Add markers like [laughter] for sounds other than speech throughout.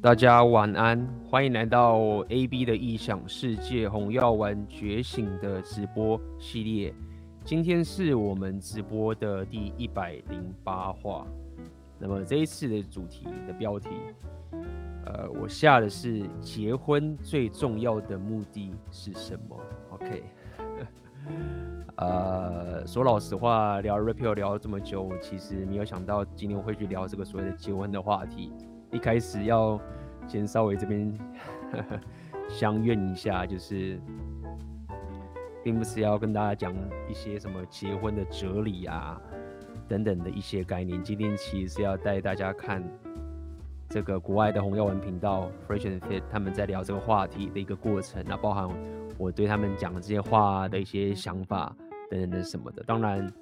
大家晚安，欢迎来到 AB 的异想世界红药丸觉醒的直播系列。今天是我们直播的第一百零八话。那么这一次的主题的标题，呃，我下的是结婚最重要的目的是什么？OK，[laughs] 呃，说老实话，聊 Rapio 聊了这么久，其实没有想到今天会去聊这个所谓的结婚的话题。一开始要先稍微这边 [laughs] 相怨一下，就是并不是要跟大家讲一些什么结婚的哲理啊等等的一些概念。今天其实是要带大家看这个国外的红药丸频道 Fresh and Fit 他们在聊这个话题的一个过程，那包含我对他们讲的这些话的一些想法等等的什么的。当然。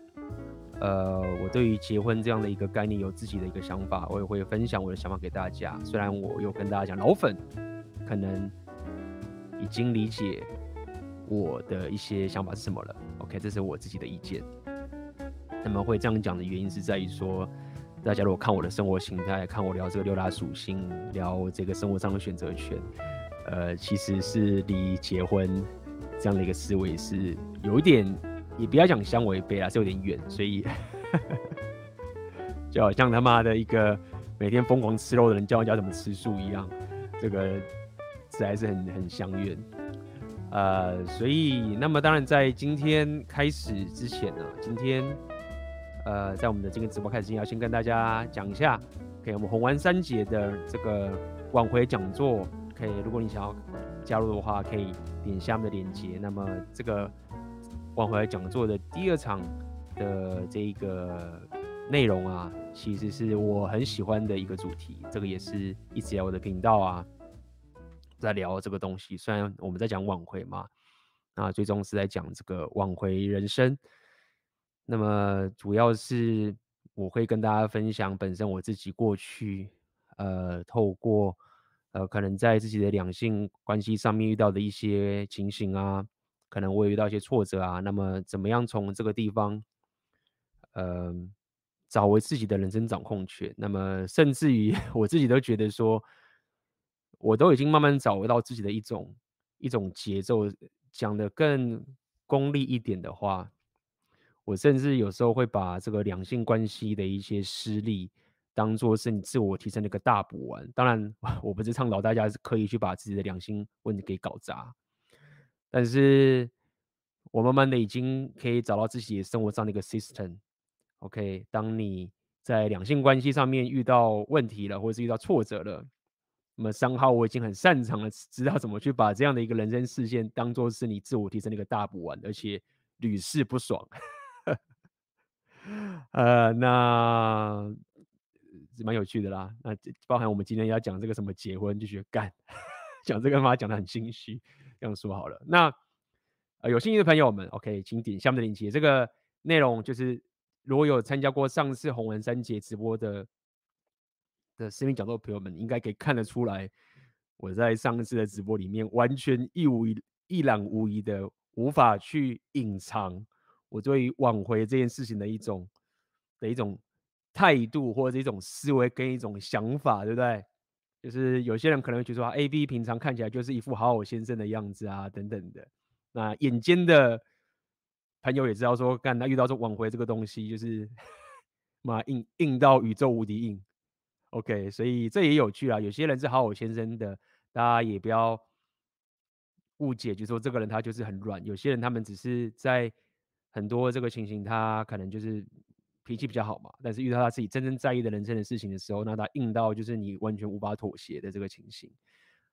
呃，我对于结婚这样的一个概念有自己的一个想法，我也会分享我的想法给大家。虽然我有跟大家讲，老粉可能已经理解我的一些想法是什么了。OK，这是我自己的意见。那么会这样讲的原因是在于说，大家如果看我的生活形态，看我聊这个六大属性，聊这个生活上的选择权，呃，其实是离结婚这样的一个思维是有一点。也不要讲相违背啊，是有点远，所以 [laughs] 就好像他妈的一个每天疯狂吃肉的人教人家怎么吃素一样，这个实在是很很相远。呃，所以那么当然在今天开始之前呢，今天呃在我们的今天直播开始之前，要先跟大家讲一下，可以我们红丸三节的这个挽回讲座，可以如果你想要加入的话，可以点下面的链接。那么这个。挽回讲座的第二场的这个内容啊，其实是我很喜欢的一个主题。这个也是一直在我的频道啊，在聊这个东西。虽然我们在讲挽回嘛，那最终是在讲这个挽回人生。那么主要是我会跟大家分享本身我自己过去呃，透过呃，可能在自己的两性关系上面遇到的一些情形啊。可能我也遇到一些挫折啊，那么怎么样从这个地方，呃，找回自己的人生掌控权？那么甚至于 [laughs] 我自己都觉得说，我都已经慢慢找回到自己的一种一种节奏。讲的更功利一点的话，我甚至有时候会把这个两性关系的一些失利，当做是你自我提升的一个大补丸。当然，[laughs] 我不是倡导大家是刻意去把自己的两性问题给搞砸。但是我慢慢的已经可以找到自己生活上的一个 system，OK，当你在两性关系上面遇到问题了，或者是遇到挫折了，那么三号我已经很擅长了，知道怎么去把这样的一个人生事件当做是你自我提升的一个大补丸，而且屡试不爽。[laughs] 呃，那蛮有趣的啦。那包含我们今天要讲这个什么结婚，就觉得干，[laughs] 讲这个嘛，讲的很心虚。这样说好了，那呃有兴趣的朋友们，OK，请点下面的链接。这个内容就是，如果有参加过上次红丸三杰直播的的视频讲座的朋友们，应该可以看得出来，我在上次的直播里面完全一无一一览无遗的，无法去隐藏我对于挽回这件事情的一种的一种态度，或者一种思维跟一种想法，对不对？就是有些人可能会觉得说，AB 平常看起来就是一副好好先生的样子啊，等等的。那眼尖的朋友也知道说，干他遇到这挽回这个东西，就是妈硬硬到宇宙无敌硬。OK，所以这也有趣啊。有些人是好好先生的，大家也不要误解，就是说这个人他就是很软。有些人他们只是在很多这个情形，他可能就是。脾气比较好嘛，但是遇到他自己真正在意的人生的事情的时候，那他硬到就是你完全无法妥协的这个情形，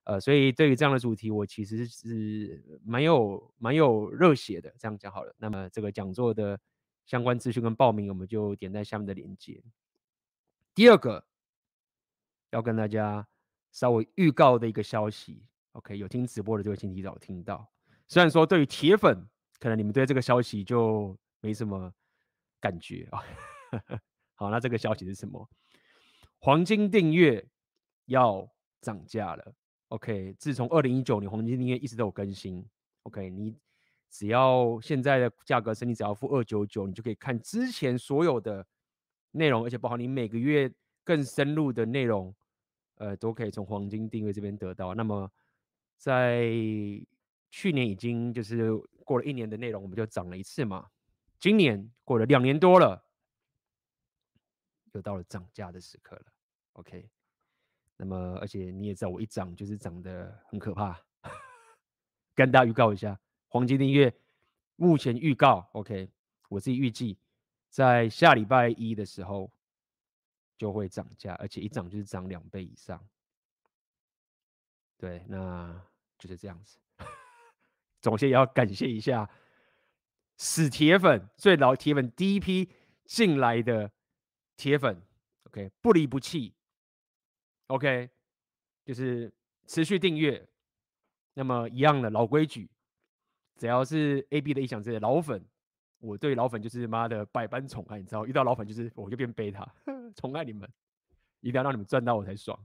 呃，所以对于这样的主题，我其实是蛮有蛮有热血的。这样讲好了，那么这个讲座的相关资讯跟报名，我们就点在下面的链接。第二个要跟大家稍微预告的一个消息，OK，有听直播的就会请提早听到。虽然说对于铁粉，可能你们对这个消息就没什么。感觉啊，[laughs] 好，那这个消息是什么？黄金订阅要涨价了。OK，自从二零一九年黄金订阅一直都有更新。OK，你只要现在的价格是，你只要付二九九，你就可以看之前所有的内容，而且包括你每个月更深入的内容，呃，都可以从黄金订阅这边得到。那么在去年已经就是过了一年的内容，我们就涨了一次嘛。今年过了两年多了，又到了涨价的时刻了。OK，那么而且你也知道，我一涨就是涨得很可怕。跟大家预告一下，黄金订阅目前预告 OK，我自己预计在下礼拜一的时候就会涨价，而且一涨就是涨两倍以上。对，那就是这样子。[laughs] 首先也要感谢一下死铁粉、最老铁粉第一批进来的铁粉，OK，不离不弃，OK，就是持续订阅。那么一样的老规矩，只要是 AB 的异想世界老粉，我对老粉就是妈的百般宠爱，你知道，遇到老粉就是我就变贝塔，[laughs] 宠爱你们，一定要让你们赚到我才爽。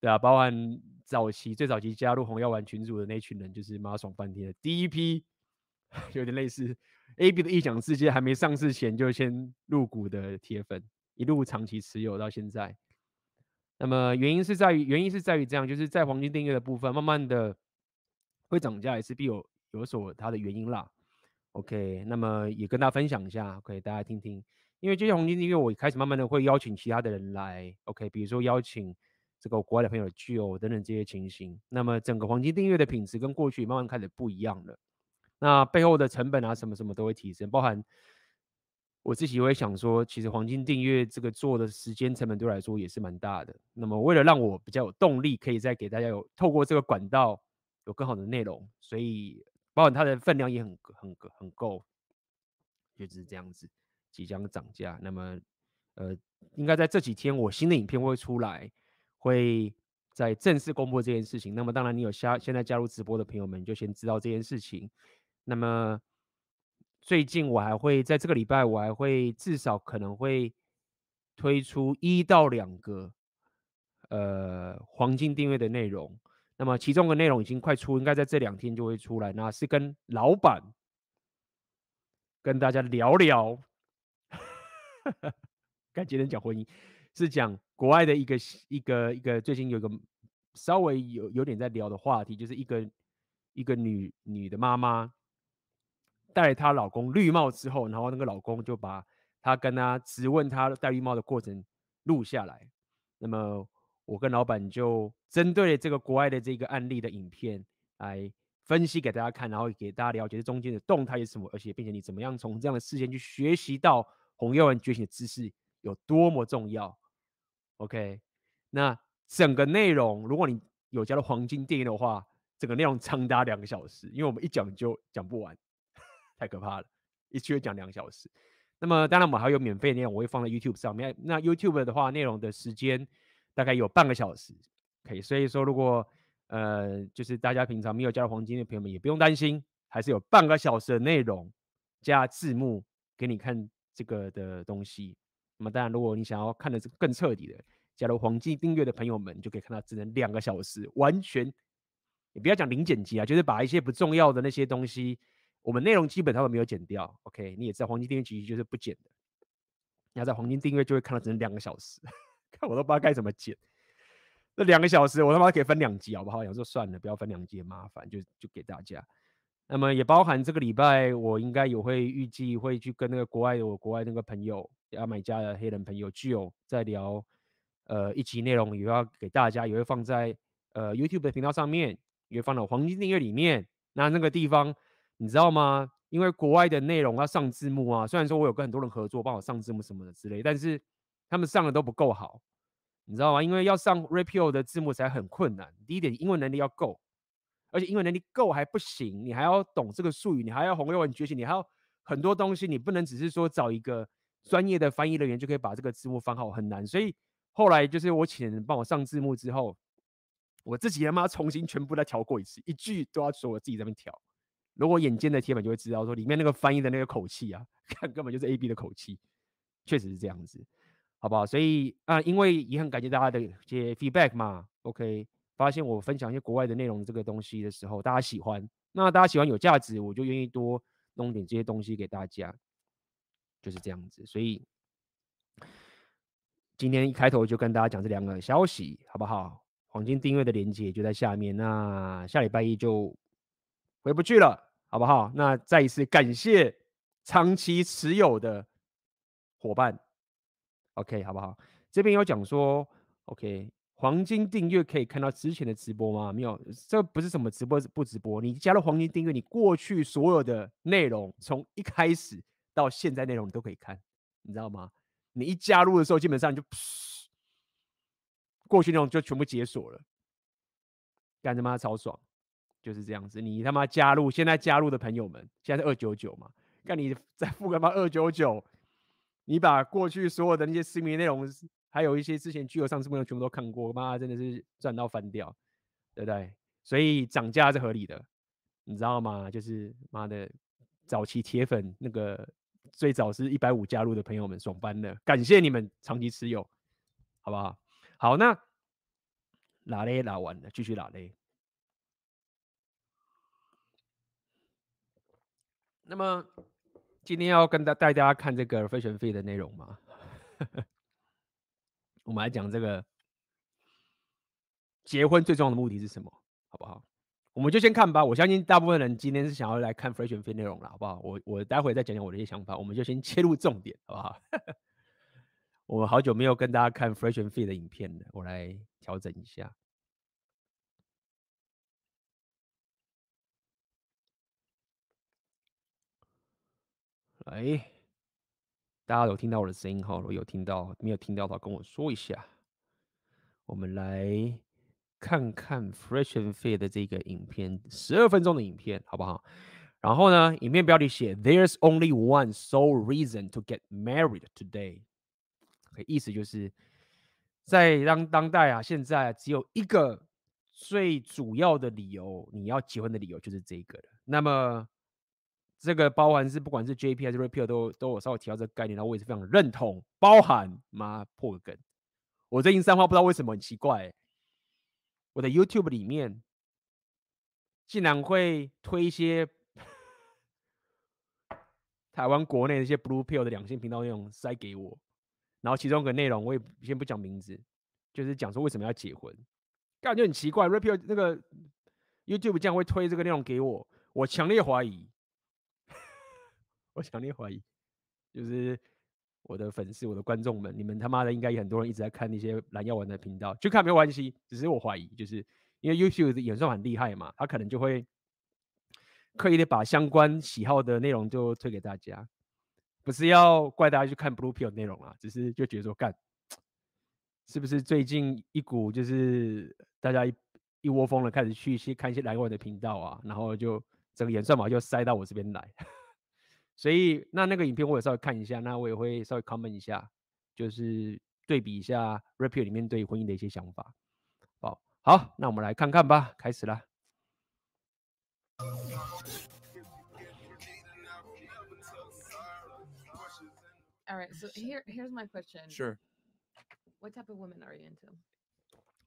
对啊，包含早期最早期加入红药丸群组的那群人，就是妈爽翻天的第一批，[laughs] 有点类似 AB 的异想世界还没上市前就先入股的铁粉，一路长期持有到现在。那么原因是在于，原因是在于这样，就是在黄金订阅的部分，慢慢的会涨价，也是必有有所它的原因啦。OK，那么也跟大家分享一下，OK，大家听听。因为这些黄金订阅，我开始慢慢的会邀请其他的人来，OK，比如说邀请这个国外的朋友聚哦等等这些情形。那么整个黄金订阅的品质跟过去慢慢开始不一样了。那背后的成本啊，什么什么都会提升，包含。我自己会想说，其实黄金订阅这个做的时间成本对我来说也是蛮大的。那么为了让我比较有动力，可以再给大家有透过这个管道有更好的内容，所以包含它的分量也很很很够，就是这样子即将涨价。那么呃，应该在这几天我新的影片会出来，会在正式公布这件事情。那么当然你有加现在加入直播的朋友们就先知道这件事情。那么。最近我还会在这个礼拜，我还会至少可能会推出一到两个呃黄金订阅的内容。那么其中的内容已经快出，应该在这两天就会出来。那是跟老板跟大家聊聊，刚今天讲婚姻，是讲国外的一个一个一个最近有个稍微有有点在聊的话题，就是一个一个女女的妈妈。戴她老公绿帽之后，然后那个老公就把她跟她质问她戴绿帽的过程录下来。那么我跟老板就针对这个国外的这个案例的影片来分析给大家看，然后给大家了解这中间的动态是什么，而且并且你怎么样从这样的事件去学习到红药丸觉醒的知识有多么重要。OK，那整个内容如果你有加入黄金电影的话，整个内容长达两个小时，因为我们一讲就讲不完。太可怕了，一期会讲两小时。那么当然我们还有免费的内容，我会放在 YouTube 上面。那 YouTube 的话，内容的时间大概有半个小时，可以。所以说，如果呃就是大家平常没有加入黄金的朋友们，也不用担心，还是有半个小时的内容加字幕给你看这个的东西。那么当然，如果你想要看的是更彻底的，加入黄金订阅的朋友们，就可以看到只能两个小时，完全也不要讲零剪辑啊，就是把一些不重要的那些东西。我们内容基本上都没有剪掉，OK？你也知道黄金订阅其实就是不剪的。你要在黄金订阅就会看到只能两个小时，[laughs] 看我都不知道该怎么剪。那两个小时我他妈可以分两集好不好？有时候算了，不要分两集麻烦，就就给大家。那么也包含这个礼拜我应该有会预计会去跟那个国外的我国外那个朋友牙买加的黑人朋友具有在聊，呃，一集内容也要给大家，也会放在呃 YouTube 的频道上面，也会放到黄金订阅里面。那那个地方。你知道吗？因为国外的内容要上字幕啊，虽然说我有跟很多人合作，帮我上字幕什么的之类，但是他们上的都不够好，你知道吗？因为要上 Rapio 的字幕才很困难。第一点，英文能力要够，而且英文能力够还不行，你还要懂这个术语，你还要红六文觉醒，你还要很多东西，你不能只是说找一个专业的翻译人员就可以把这个字幕翻好，很难。所以后来就是我请人帮我上字幕之后，我自己他妈重新全部再调过一次，一句都要说我自己在那边调。如果眼尖的铁粉就会知道，说里面那个翻译的那个口气啊，[laughs] 看根本就是 AB 的口气，确实是这样子，好不好？所以啊，因为也很感谢大家的一些 feedback 嘛，OK，发现我分享一些国外的内容这个东西的时候，大家喜欢，那大家喜欢有价值，我就愿意多弄点这些东西给大家，就是这样子。所以今天一开头就跟大家讲这两个消息，好不好？黄金订阅的链接就在下面。那下礼拜一就回不去了，好不好？那再一次感谢长期持有的伙伴。OK，好不好？这边有讲说，OK，黄金订阅可以看到之前的直播吗？没有，这不是什么直播不直播。你加入黄金订阅，你过去所有的内容，从一开始到现在内容你都可以看，你知道吗？你一加入的时候，基本上就过去内容就全部解锁了，干他妈超爽，就是这样子。你他妈加入，现在加入的朋友们，现在是二九九嘛？看你再付个妈二九九。你把过去所有的那些私密内容，还有一些之前巨额上市内容全部都看过，妈真的是赚到翻掉，对不对？所以涨价是合理的，你知道吗？就是妈的早期铁粉那个最早是一百五加入的朋友们爽翻了，感谢你们长期持有，好不好？好，那拉嘞拉完了，继续拉嘞。那么。今天要跟大带大家看这个 Fresh and Fit 的内容吗？[laughs] 我们来讲这个结婚最重要的目的是什么，好不好？我们就先看吧。我相信大部分人今天是想要来看 Fresh and Fit 内容了，好不好？我我待会再讲讲我的一些想法。我们就先切入重点，好不好？[laughs] 我好久没有跟大家看 Fresh and Fit 的影片了，我来调整一下。哎，大家有听到我的声音哈？如果有听到，没有听到的话，跟我说一下。我们来看看 Fresh and Fit 的这个影片，十二分钟的影片，好不好？然后呢，影片标题写 “There's only one sole reason to get married today”，意思就是在当当代啊，现在只有一个最主要的理由，你要结婚的理由就是这个了。那么。这个包含是不管是 JP 还是 Repeal 都都有稍微提到这个概念，然后我也是非常认同。包含妈破梗，我最近三话不知道为什么很奇怪，我的 YouTube 里面竟然会推一些 [laughs] 台湾国内的一些 Blue Pill 的两性频道内容塞给我，然后其中一个内容我也先不讲名字，就是讲说为什么要结婚，感觉很奇怪。Repeal 那个 YouTube 竟然会推这个内容给我，我强烈怀疑。我强烈怀疑，就是我的粉丝、我的观众们，你们他妈的应该有很多人一直在看那些蓝药丸的频道，去看没有关系，只是我怀疑，就是因为 YouTube 的演算很厉害嘛，他可能就会刻意的把相关喜好的内容就推给大家，不是要怪大家去看 Blue Pill 内容啊，只是就觉得说干，是不是最近一股就是大家一一窝蜂的开始去一些看一些蓝药丸的频道啊，然后就整个演算法就塞到我这边来。所以那那个影片我也稍微看一下，那我也会稍微 comment 一下，就是对比一下 Repeal 里面对婚姻的一些想法。好，好，那我们来看看吧，开始啦。All right, so here here's my question. Sure. What type of women are you into?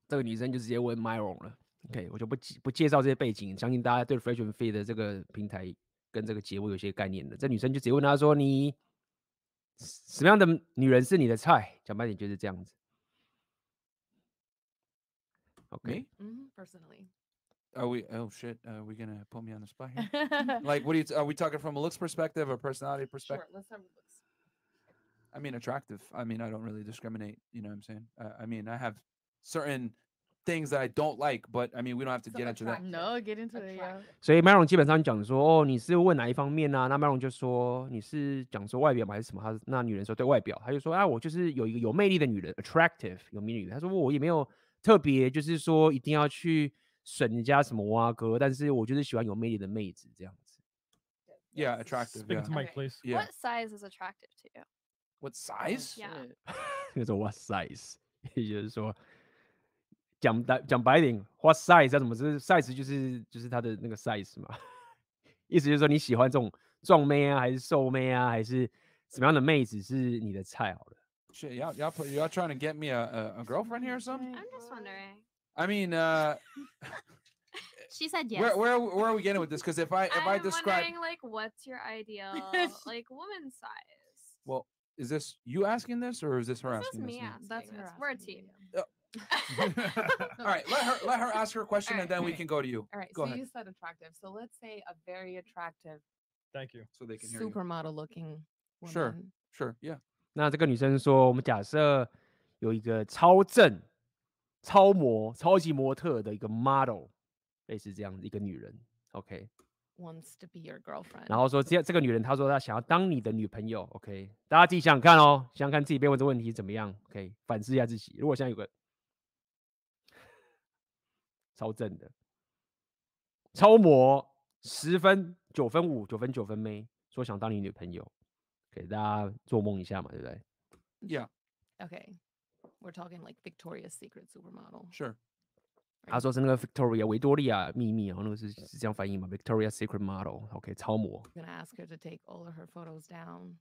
这个女生就直接问 Myron 了。OK，我就不不介绍这些背景，相信大家对 Fresh and Fit 的这个平台。跟这个节目有些概念的，这女生就直接问他说：“你什么样的女人是你的菜？”讲白点就是这样子。OK。嗯，personally。Are we? Oh shit! Are we gonna put me on the spot here? [laughs] Like, what do you? Are we talking from a looks perspective or personality perspective? Sure. Let's have looks. I mean, attractive. I mean, I don't really discriminate. You know what I'm saying? Uh, I mean, I have certain. things that I don't like, but I mean, we don't have to get into that. No, get into it. 所以 Myron 基本上讲说，哦，你是问哪一方面啊？那 Myron 就说你是讲说外表吗还是什么？他那女人说对外表，他就说啊，我就是有一个有魅力的女人，attractive 有魅力的。他说我也没有特别就是说一定要去损人家什么哇哥，但是我就是喜欢有魅力的妹子这样子。Yeah, attractive. Speak to Mike, please. Yeah. What size is attractive to you? What size? Yeah. [laughs] 那个说 What size？也就是说。 讲白讲白一点，what size 叫什么？就是 size 就是就是它的那个 size 嘛，意思就是说你喜欢这种壮妹啊，还是瘦妹啊，还是什么样的妹子是你的菜？好了。Shit, [laughs] y'all, y'all, y'all trying to get me a, a, a girlfriend here or something? I'm just wondering. I mean, uh. [laughs] she said yes. Where, where, where are we getting with this? Because if I, if I'm I describe. wondering, like, what's your ideal, [laughs] like, woman size? Well, is this you asking this or is this her This is asking me this? now? asking That's her. this. We're a asking you, team. yeah. [laughs] All right, let her let her ask her question and Alright, then we alright. can go to you. All right. Go so ahead. you said attractive. So let's say a very attractive, Thank you. So they can hear you. supermodel looking woman. Sure. Sure. Yeah. 那这个女生说，我们假设有一个超正、超模、超级模特的一个 model，类似这样的一个女人，OK。 Wants to be your girlfriend. 然后说这这个女人，她说她想要当你的女朋友，OK。大家自己想想看哦，想想看自己被问这问题怎么样，OK，反思一下自己。如果现在有个 超正的超模，十分、九分五、九分九分妹，说想当你女朋友，给大家做梦一下嘛，对不对？ Yeah. okay. We're talking like Victoria's Secret supermodel. Sure. 他说是那个 Victoria 维多利亚秘密，然后那个是是这样翻译嘛？Victoria Secret Model，OK，、超模。 You're gonna ask her to take all of her photos down.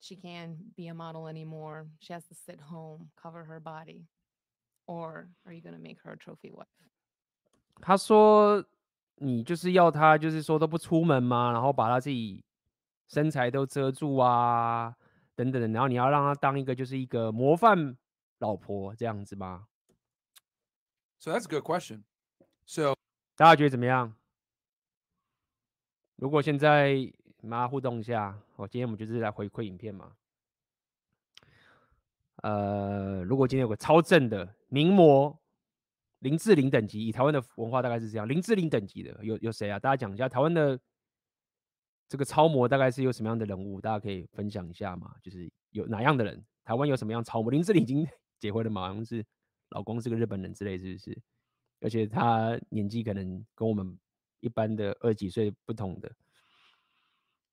She can't be a model anymore. She has to sit home, cover her body. Or are you gonna make her a trophy wife? 他说你就是要他，就是说都不出门嘛，然后把他自己身材都遮住啊，等等的，然后你要让他当一个就是一个模范老婆这样子吗？So that's a good question. So 大家觉得怎么样？如果现在大家互动一下，我今天我们就是来回馈影片嘛。呃，如果今天有个超正的名模林志玲等级，以台湾的文化大概是这样，林志玲等级的有有谁啊？大家讲一下台湾的这个超模大概是有什么样的人物？大家可以分享一下嘛？就是有哪样的人？台湾有什么样超模？林志玲已经 [laughs] 结婚了嘛？好像是老公是个日本人之类，是不是？而且他年纪可能跟我们一般的二十几岁不同的。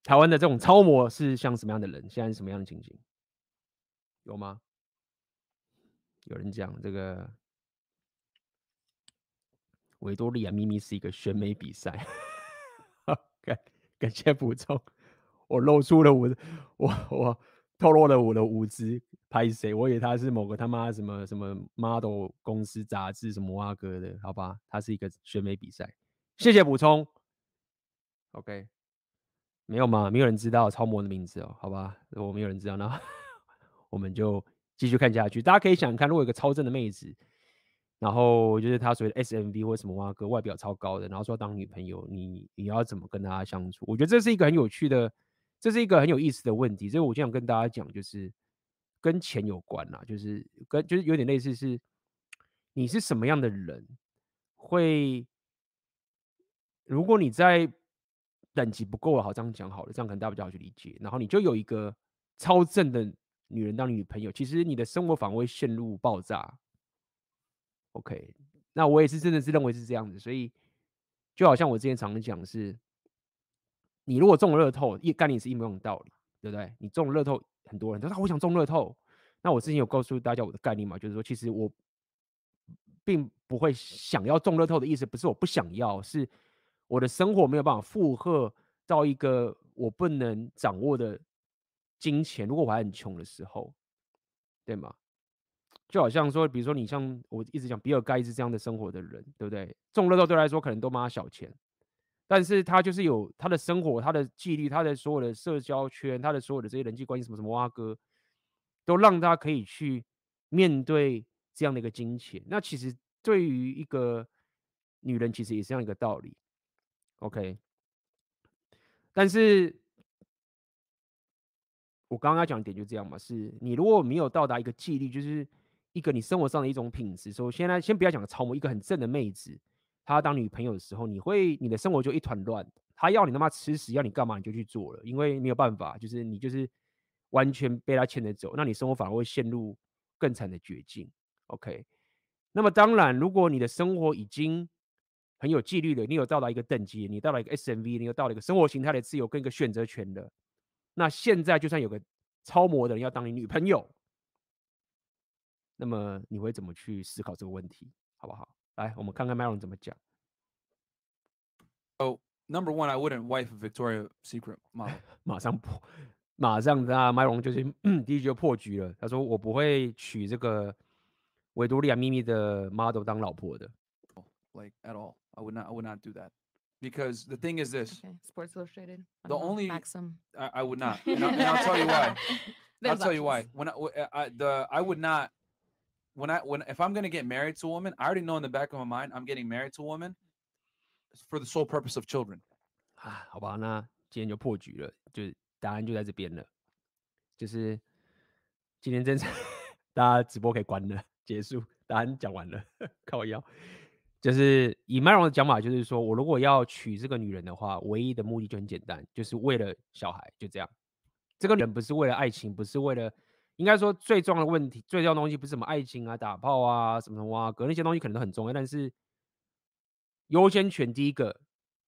台湾的这种超模是像什么样的人？现在是什么样的情形？有吗？有人讲这个维多利亚秘密是一个选美比赛。感感谢补充，我露出了我我我透露了我的无知，拍谁？我以为他是某个他妈什么什么 model 公司杂志什么哇哥的，好吧？他是一个选美比赛。谢谢补充。OK，没有吗？没有人知道超模的名字哦，好吧？如果没有人知道，那 [laughs] 我们就继续看下去。大家可以想想看，如果有个超正的妹子，然后就是他所谓的 SMV 或什么哇哥，外表超高的，然后说当女朋友，你你要怎么跟大家相处？我觉得这是一个很有趣的，这是一个很有意思的问题。所以我就想跟大家讲，就是跟钱有关啦，就是跟就是有点类似是，你是什么样的人，会如果你在等级不够了，好，这样讲好了，这样可能大家比较好去理解。然后你就有一个超正的女人当你女朋友，其实你的生活反而会陷入爆炸。OK，那我也是真的是认为是这样子，所以就好像我之前常常讲是，你如果中了乐透，一概念是一模一样的道理，对不对？你中了乐透，很多人都说我想中乐透，那我之前有告诉大家我的概念嘛，就是说其实我并不会想要中乐透的意思，不是我不想要，是。我的生活没有办法负荷到一个我不能掌握的金钱。如果我还很穷的时候，对吗？就好像说，比如说你像我一直讲比尔盖茨这样的生活的人，对不对？中乐透对来说可能都妈小钱，但是他就是有他的生活、他的纪律、他的所有的社交圈、他的所有的这些人际关系，什么什么哇哥，都让他可以去面对这样的一个金钱。那其实对于一个女人，其实也是这样一个道理。OK，但是我刚刚讲的点就这样嘛，是你如果没有到达一个纪律，就是一个你生活上的一种品质。所以现在先不要讲超模，一个很正的妹子，她当女朋友的时候，你会你的生活就一团乱。她要你他妈吃屎，要你干嘛你就去做了，因为没有办法，就是你就是完全被她牵着走，那你生活反而会陷入更惨的绝境。OK，那么当然，如果你的生活已经很有纪律了，你有到达一个等级，你到了一个 SMV，你有到了一个生活形态的自由跟一个选择权的，那现在就算有个超模的人要当你女朋友，那么你会怎么去思考这个问题，好不好？来，我们看看 Myron 怎么讲。Oh, number one, I wouldn't wife a Victoria Secret model. 马上破，马上那 Myron 就是第一句就破局了。他说我不会娶这个维多利亚秘密的 model 当老婆的。like at all. I would not. I would not do that because the thing is this. Okay. Sports Illustrated. The know, only- Maxim. I, I would not, and, I, and I'll tell you why. I'll tell you why. When uh, I the I would not when I when if I'm gonna get married to a woman, I already know in the back of my mind I'm getting married to a woman for the sole purpose of children. 啊，好吧，那今天就破局了，就是答案就在这边了，就是今天真是大家直播可以关了，结束，答案讲完了，靠腰。就是以麦荣的讲法，就是说我如果要娶这个女人的话，唯一的目的就很简单，就是为了小孩，就这样。这个人不是为了爱情，不是为了，应该说最重要的问题，最重要的东西不是什么爱情啊、打炮啊、什么什么啊，可能那些东西可能都很重要，但是优先权第一个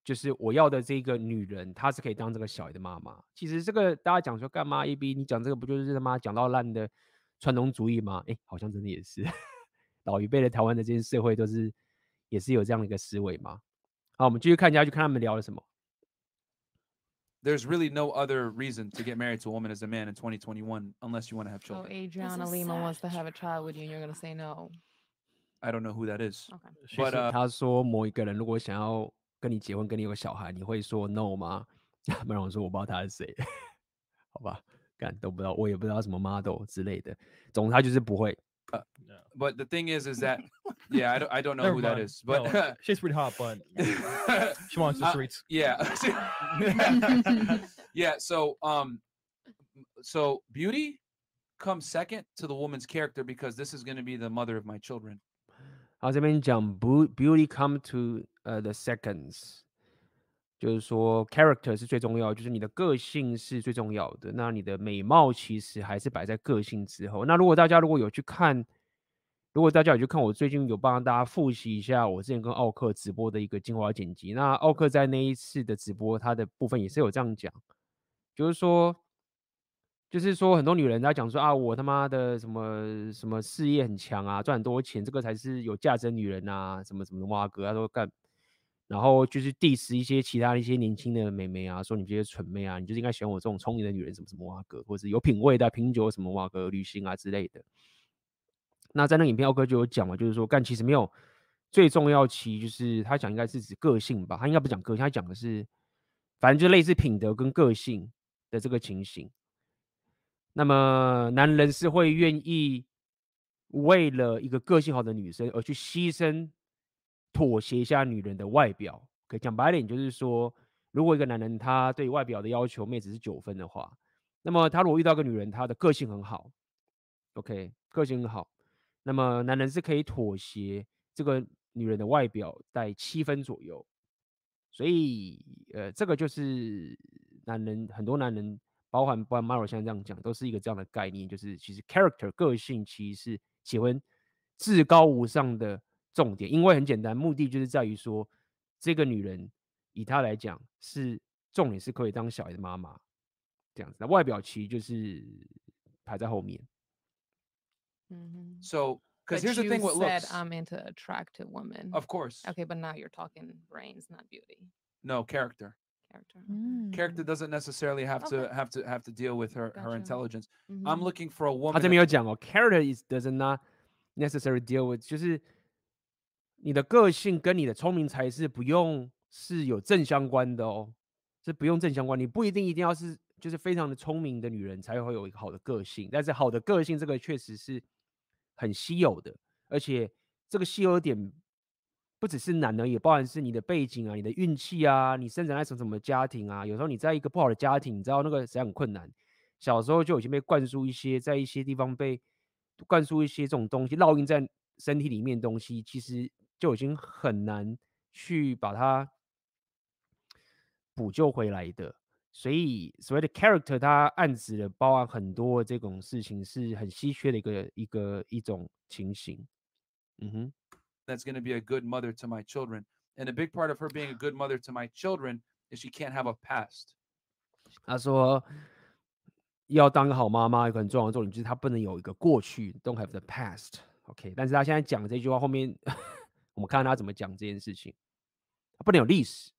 就是我要的这个女人，她是可以当这个小孩的妈妈。其实这个大家讲说干嘛？一逼你讲这个不就是他妈讲到烂的传统主义吗？哎，好像真的也是，[laughs] 老一辈的台湾的这些社会都是也是有这样的一个思维嘛。好，我们继续看一下去，看他们聊了什么。There's really no other reason to get married to a woman as a man in 2021 unless you want to have So children. Adriana is Lima wants to such have a child with you, and you're gonna say no. I don't know who that is. Okay. She But said- uh, 他说某一个人如果想要跟你结婚，跟你有个小孩，你会说 no 吗？[laughs] [laughs] 麦荣说我不知道他是谁，好吧，干都不知道，我也不知道什么 model 之类的，总之他就是不会。 But the thing is, is that [laughs] yeah, I don't, I don't know Never who that mind. is. But No, [laughs] she's pretty hot, but [laughs] she wants the Uh, streets. yeah, yeah. So um, so beauty comes second to the woman's character because this is going to be the mother of my children. 然后这边讲 beau- beauty come to 呃、the seconds， 就是说 character 是最重要，就是你的个性是最重要的。那你的美貌其实还是摆在个性之后。那如果大家如果有去看，如果大家有去看，我最近有帮大家复习一下我之前跟奥克直播的一个精华剪辑。那奥克在那一次的直播，他的部分也是有这样讲，就是说。就是说，很多女人她讲说啊，我他妈的什么什么事业很强啊，赚很多钱，这个才是有价值的女人啊，什么什么的哇哥，他说干，然后就是 diss 一些其他的一些年轻的妹妹啊，说你这些蠢妹啊，你就是应该选我这种聪明的女人，什么什么哇哥，或者是有品味的、品酒什么哇哥、旅行啊之类的。那在那影片，奥哥就有讲嘛，就是说干其实没有最重要，其就是他讲应该是指个性吧，他应该不讲个性，他讲的是反正就类似品德跟个性的这个情形。那么男人是会愿意为了一个个性好的女生而去牺牲、妥协一下女人的外表。可以讲白点，就是说，如果一个男人他对外表的要求妹子是九分的话，那么他如果遇到个女人，她的个性很好，OK，个性很好，那么男人是可以妥协这个女人的外表在七分左右。所以，呃，这个就是男人很多男人。包含包含 Maro 现在这样讲，都是一个这样的概念，就是其实 character 个性其实是结婚至高无上的 重点，因为很简单，目的就是在于说，这个女人以她来讲是重点是可以当小孩的妈妈这样子，那外表其实就是排在后面。 Mhm. So because But here's the you thing, what said looks, I'm into attractive women. of course, Okay, but now you're talking brains, not beauty. no character. Character. okay. Character doesn't necessarily have to Okay. have to have to deal with her her Gotcha. intelligence. Mhm. I'm looking for a 他 woman. 这边 that- 有讲哦，character is does not necessarily deal with，就是 你的个性跟你的聪明才智不用是有正相关的哦，是不用正相关，你不一定一定要是就是非常的聪明的女人才会有一个好的个性，但是好的个性这个确实是很稀有的，而且这个稀有点不只是难而已，也包含是你的背景啊、你的运气啊、你生长在什么什么家庭啊，有时候你在一个不好的家庭，你知道那个实在很困难。小时候就已经被灌输一些，在一些地方被灌输一些这种东西，烙印在身体里面的东西，其实就已经很难去把它补救回来的。所以所谓的 character，它暗指的包含很多这种事情，是很稀缺的一个一个一种情形。嗯哼。that's going to be a good mother to my children. And a big part of her being a good mother to my children is she can't have a past. 他说要当个好妈妈，一个很重要的重点就是她不能有一个过去，don't have the past。OK，但是他现在讲的这句话后面，我们看看他怎么讲这件事情。她不能有历史。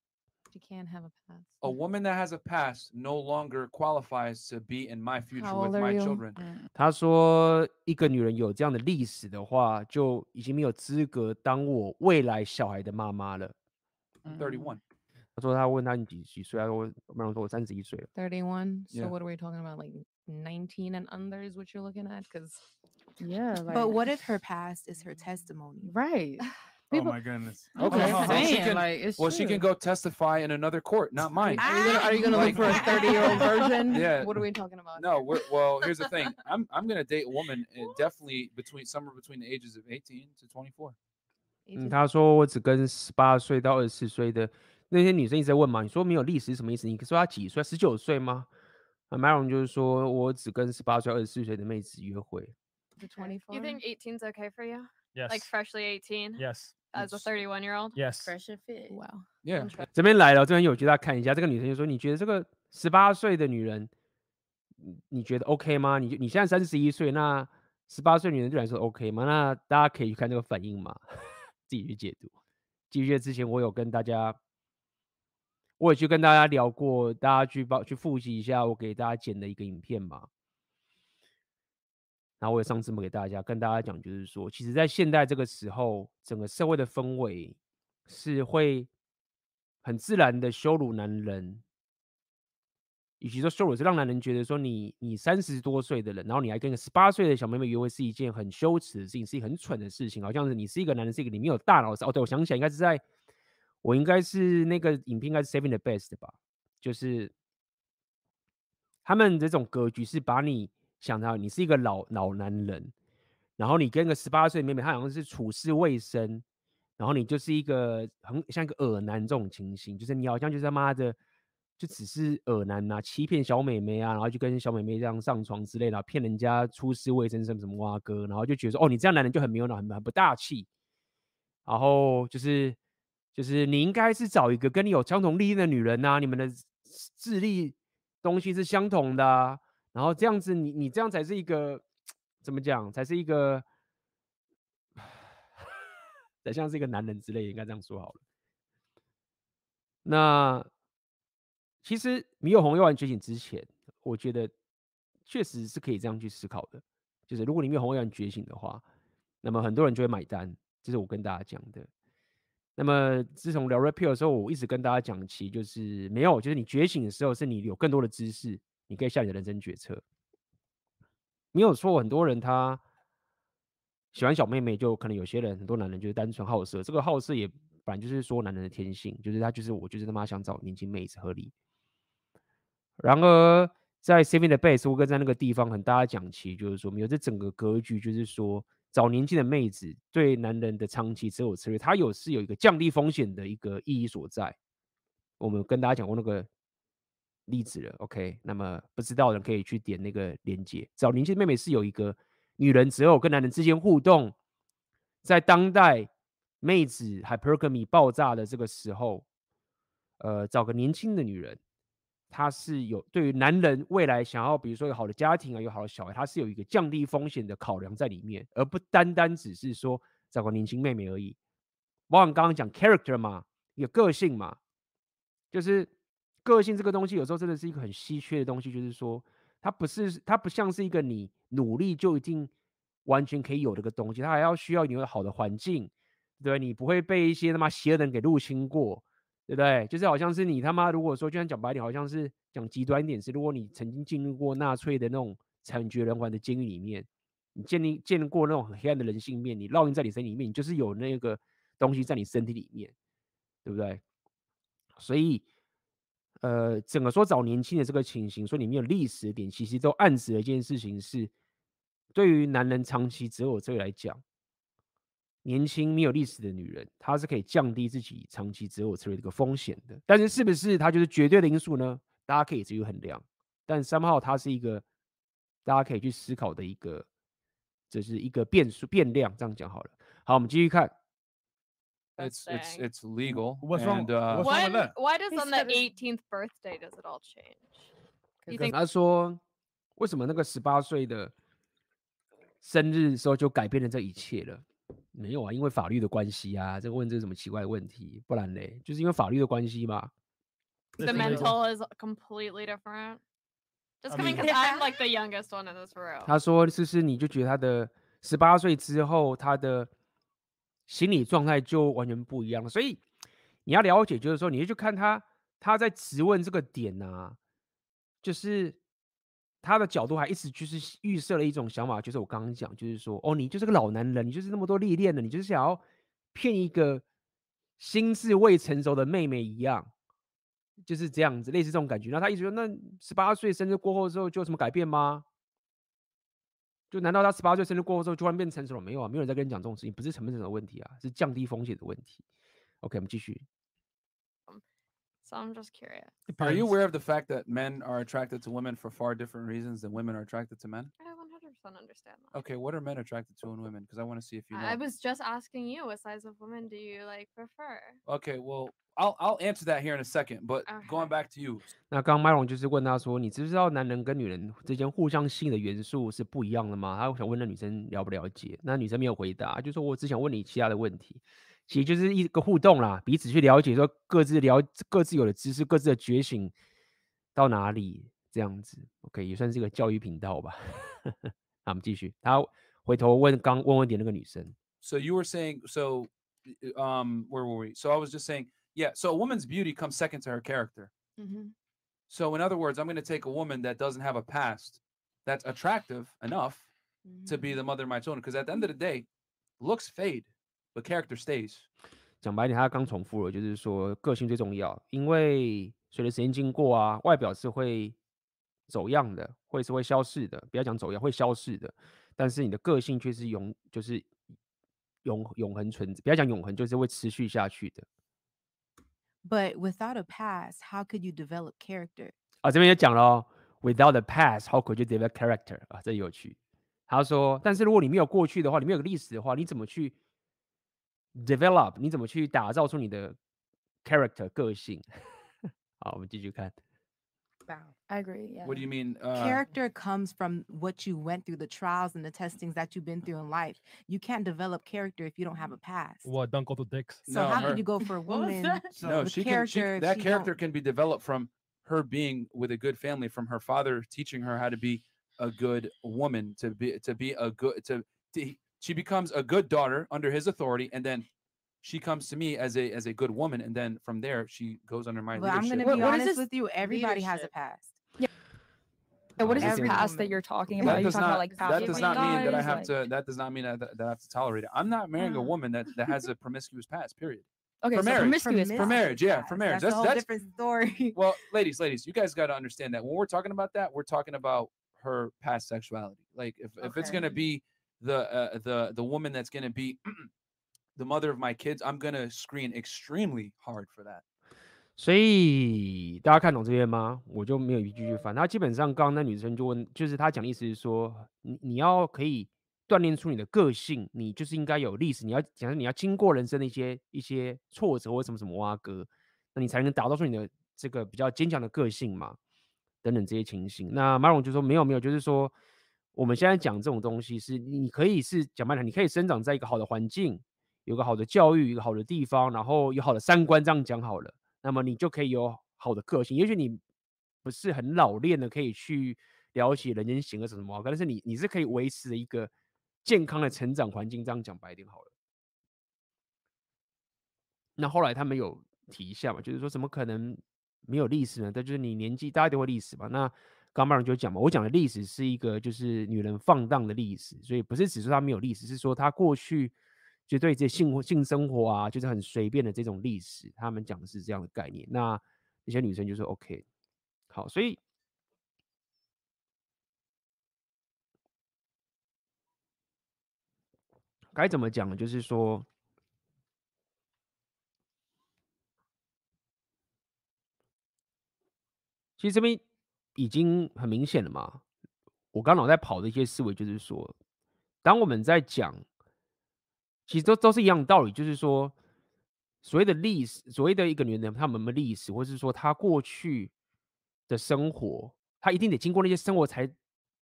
You can't have a past. A woman that has a past no longer qualifies to be in my future How with old are my you? children. 他说，一个女人有这样的历史的话，就已经没有资格当我未来小孩的妈妈了。 31. 他说他问他你几几岁，他说麦龙说我三十一岁了。 31. So Yeah. what are we talking about? Like 19 and under is what you're looking at? Because Yeah. [laughs] Like, But what if her [laughs] past is her testimony? Right. [laughs] Oh People- my goodness. Okay. I'm Well, saying, she can- like, it's Well, she can true. go testify in another court, not mine. are you gonna, are you gonna look for a 30 [laughs] year old virgin? Yeah. [laughs] What are we talking about? No, here? we're, well, here's the thing. I'm I'm gonna date a woman uh, definitely between somewhere between the ages of 18 to 24. 嗯， 18. 他说我只跟十八岁到二十四岁的那些女生一直在问嘛，你说没有历史是什么意思？你说她几岁？十九岁吗？那 Maron 就是说我只跟十八岁、二十四岁的妹子约会。 To Okay. 24. You think 18's okay for you? Yes. Like freshly 18 yes. as a It's- 31 year old? Yes. fresh and fit. Wow. Yeah. 这边来了，这边有觉得大家看一下，这个女生就说：“你觉得这个十八岁的女人，你你觉得 OK 吗？你你现在三十一岁，那十八岁女人对来说 OK 吗？那大家可以去看这个反应嘛，[laughs] 自己去解读。记得之前我有跟大家，我也去跟大家聊过，大家去帮去复习一下我给大家剪的一个影片嘛。然后我也上字幕给大家，跟大家讲，就是说，其实，在现代这个时候，整个社会的氛围是会很自然的羞辱男人，与其说羞辱，是让男人觉得说你你三十多岁的人，然后你还跟个十八岁的小妹妹约会，是一件很羞耻的事情，是一个很蠢的事情，好像是你是一个男人，是一个里面有大脑。哦，对，我想起来，应该是在我应该是那个影片，应该是 Saving the Best 吧，就是他们这种格局是把你想到你是一个老老男人，然后你跟个十八岁妹妹，她好像是处事未深。然后你就是一个很像一个恶男这种情形，就是你好像就是他妈的就只是恶男呐、啊，欺骗小妹妹啊，然后就跟小妹妹这样上床之类的，骗人家出事未深什么什么哇哥，然后就觉得说哦，你这样男人就很没有脑，很不大气。然后就是就是你应该是找一个跟你有相同利益的女人呐、你们的智力东西是相同的、然后这样子你你这样才是一个怎么讲，才是一个。才像是一个男人之类，应该这样说好了。那其实猕友红药丸觉醒之前，我觉得确实是可以这样去思考的。就是如果你猕友红药丸觉醒的话，那么很多人就会买单，这是我跟大家讲的。那么自从聊 Red Pill 的时候，我一直跟大家讲，其实就是没有，就是你觉醒的时候，是你有更多的知识，你可以下你的人生决策。没有错，很多人他。喜欢小妹妹，就可能有些人，很多男人就是单纯好色。这个好色也本来就是说男人的天性，就是他就是我就是他妈想找年轻妹子合理。然而在 Saving the Best，我跟在那个地方和大家讲，其实就是说，没有这整个格局，就是说找年轻的妹子对男人的长期持有策略，它有是有一个降低风险的一个意义所在。我们跟大家讲过那个例子了，OK？那么不知道的可以去点那个链接，找年轻妹妹是有一个。女人只有跟男人之间互动，在当代妹子 hypergamy 爆炸的这个时候，呃，找个年轻的女人，她是有对于男人未来想要，比如说有好的家庭啊，有好的小孩，她是有一个降低风险的考量在里面，而不单单只是说找个年轻妹妹而已。包括刚刚讲 character 嘛，一个个性嘛，就是个性这个东西，有时候真的是一个很稀缺的东西，就是说。它不是，它不像是一个你努力就一定完全可以有的个东西，它还要需要你有好的环境，对不对？你不会被一些他妈邪恶人给入侵过，对不对？就是好像是你他妈如果说，就像讲白点，好像是讲极端一点是，如果你曾经进入过纳粹的那种惨绝人寰的监狱里面，你建立见过那种很黑暗的人性面，你烙印在你身体里面，你就是有那个东西在你身体里面，对不对？所以。呃，整个说找年轻的这个情形，说你没有历史的点，其实都暗示了一件事情是，对于男人长期择偶这个来讲，年轻没有历史的女人，她是可以降低自己长期择偶策略这个风险的。但是是不是它就是绝对的因素呢？大家可以自由衡量。但三号它是一个大家可以去思考的一个，这是一个变数变量。这样讲好了。好，我们继续看。It's it's it's legal. What's wrong- and, uh, what's wrong When, with that? why does He on the said it's- 18th birthday does it all change? You 'Cause think 他说，为什么那个十八岁的生日的时候就改变了这一切了？没有啊，因为法律的关系啊。这个问这是什么奇怪的问题？不然嘞，就是因为法律的关系嘛。 the Listen, listen. mental is completely different? Just I coming mean- because I'm like the youngest one in this room. [laughs] 他说，就是你就觉得他的十八岁之后，他的 心理状态就完全不一样了。所以你要了解，就是说，你就去看他他在质问这个点啊，就是他的角度还一直就是预设了一种想法，就是我刚刚讲，就是说，哦，你就是个老男人，你就是那么多历练的，你就是想要骗一个心智未成熟的妹妹一样，就是这样子，类似这种感觉。然后他一直说，那十八岁生日过后之后就有什么改变吗？就难道他十八岁生日过后之后就突然变成熟了？没有啊，没有人在跟你讲这种事情，不是成不成熟的问题啊，是降低风险的问题。OK，我们继续。 So I'm just curious. Are you Depends. aware of the fact that men are attracted to women for far different reasons than women are attracted to men? I 100% understand that. Okay, what are men attracted to in women? Because I want to see if you know. I was just asking you, what size of women do you like prefer? Okay, well, I'll I'll answer that here in a second. But going Okay. back to you, 那刚刚麦龙就是问他说：“你知不知道男人跟女人之间互相吸引的元素是不一样的吗？”他想问那女生了不了解，那女生没有回答，就说：“我只想问你其他的问题。”其实就是一个互动啦，彼此去了解，说各自了各自有的知识，各自的觉醒到哪里这样子。OK，也算是一个教育频道吧。[laughs] 好，我们继续。他回头问刚问问题那个女生，so you were saying so. uh, Um, where were we? So I was just saying, yeah. So a woman's beauty comes second to her character. hmm So in other words, I'm going to take a woman that doesn't have a past, that's attractive enough to be the mother of my children. Because at the end of the day, looks fade, but character stays. 讲白点，他刚重复了，就是说个性最重要，因为随着时间经过啊，外表是会走样的，会是会消逝的。不要讲走样，会消逝的，但是你的个性却是永，就是永永恒存，不要讲永恒，就是会持续下去的。 But without a past, how could you develop character? 啊，这边也讲了哦，without a past, how could you develop character？啊，这有趣。他说，但是如果你没有过去的话，你没有历史的话，你怎么去 develop？你怎么去打造出你的 character 个性？好，我们继续看。I agree. Yeah. What do you mean? Uh, character comes from what you went through, the trials and the testings that you've been through in life. You can't develop character if you don't have a past. What? Don't go to dicks. So No, how her- could you go for a [laughs] woman? that? no, with she can. She, character that she character don't- can be developed from her being with a good family, from her father teaching her how to be a good woman, to be to be a good to, to she becomes a good daughter under his authority, and then she comes to me as a as a good woman, and then from there she goes under my But I'm gonna be what is honest this with you. Everybody has a past. Yeah, what is this past woman. that you're talking about? You're does talking not about like that does not mean that I have like- to that does not mean that, that I have to tolerate it. I'm not marrying a Ah. woman that, that has a promiscuous past. Period. Okay, for so marriage. promiscuous. For past. marriage, yeah, for marriage. That's, That's a whole that's different story. well, ladies, ladies, you guys got to understand that when we're talking about that, we're talking about her past sexuality. Like if, if it's gonna be the uh, the the woman that's gonna be [clears throat] the mother of my kids, I'm gonna screen extremely hard for that. 所以大家看懂这边吗？我就没有一句句翻。他基本上刚刚那女生就问，就是他讲的意思是说，你你要可以锻炼出你的个性，你就是应该有历史，你要假设你要经过人生的一些一些挫折或什么什么挖哥，那你才能打造出你的这个比较坚强的个性嘛，等等这些情形。那马龙就说没有没有，就是说我们现在讲这种东西是你可以是讲白了，你可以生长在一个好的环境，有个好的教育，一个好的地方，然后有好的三观，这样讲好了。那么你就可以有好的个性。也许你不是很老练的，可以去了解人间险恶什么，但是你你是可以维持一个健康的成长环境。这样讲白一点好了。那后来他们有提一下嘛，就是说怎么可能没有历史呢？但就是你年纪大一点会历史嘛。那刚刚就讲嘛，我讲的历史是一个就是女人放荡的历史，所以不是只说她没有历史，是说她过去。就对这性性生活啊，就是很随便的这种历史，他们讲的是这样的概念。那那些女生就说 OK，好，所以该怎么讲呢？就是说，其实这边已经很明显了嘛。我刚脑袋跑的一些思维就是说，当我们在讲。其实都都是一样的道理，就是说，所谓的历史，所谓的一个女人，她们的历史，或是说她过去的生活，她一定得经过那些生活才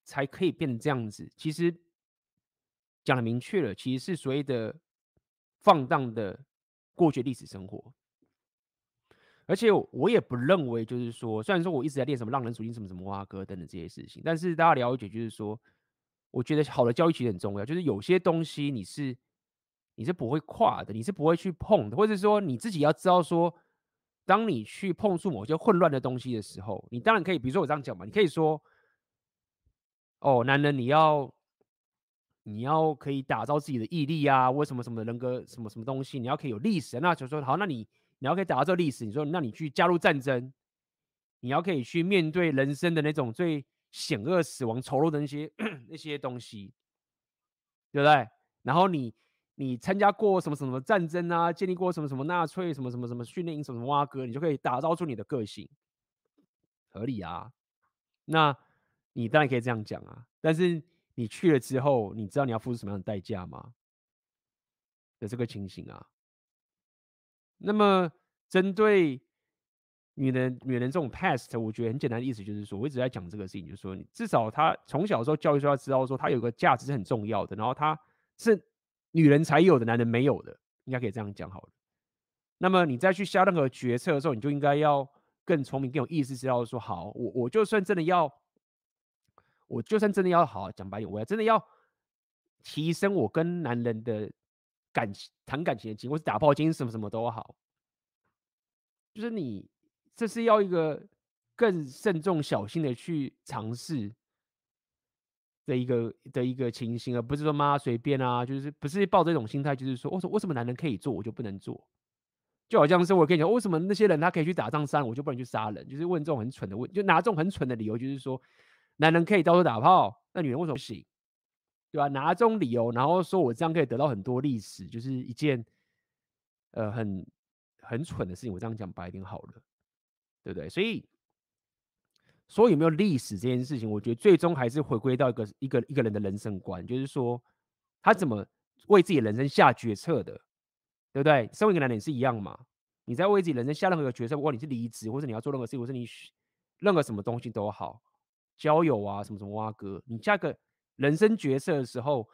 才可以变成这样子。其实讲的明确了，其实是所谓的放荡的过去历史生活。而且我也不认为，就是说，虽然说我一直在练什么浪人属性、什么什么蛙哥等等这些事情，但是大家了解，就是说，我觉得好的教育其实很重要，就是有些东西你是。你是不会跨的，你是不会去碰的，或者说你自己要知道说，当你去碰触某些混乱的东西的时候，你当然可以，比如说我这样讲嘛，你可以说，哦，男人你要你要可以打造自己的毅力啊，为什么什么人格什么什么东西，你要可以有历史，那就说好，那你你要可以打造这个历史，你说那你去加入战争，你要可以去面对人生的那种最险恶、死亡、丑陋的那些 [coughs] 那些东西，对不对？然后你。你参加过什么什么战争啊？建立过什么什么纳粹什么什么什么训练营什么什么挖哥，你就可以打造出你的个性，合理啊。那你当然可以这样讲啊。但是你去了之后，你知道你要付出什么样的代价吗？的这个情形啊。那么针对女人女人这种 past，我觉得很简单的意思就是说，我一直在讲这个事情，就是说，至少她从小的时候教育说要知道说，她有个价值是很重要的，然后她是。女人才有的，男人没有的，应该可以这样讲好了。那么你再去下任何决策的时候，你就应该要更聪明、更有意识，知道说好，我我就算真的要，我就算真的要好讲白点，我要真的要提升我跟男人的感情、谈感情的经验，或是打炮经验，什么什么都好。就是你这是要一个更慎重、小心的去尝试。的一个的一个情形，而不是说妈随便啊，就是不是抱这种心态，就是说，我说为什么男人可以做，我就不能做？就好像是我跟你讲，为什么那些人他可以去打仗杀人，我就不能去杀人？就是问这种很蠢的问，就拿这种很蠢的理由，就是说，男人可以到处打炮，那女人为什么不行？对吧？拿这种理由，然后说我这样可以得到很多历史，就是一件呃很很蠢的事情。我这样讲白一点好了，对不对？所以。说有没有历史这件事情，我觉得最终还是回归到一个一个一个人的人生观，就是说他怎么为自己人生下决策的，对不对？身为一个男人也是一样嘛，你在为自己人生下任何一个决策，不管你是离职，或者你要做任何事情，或是你任何什么东西都好，交友啊什么什么挖哥，你下个人生决策的时候，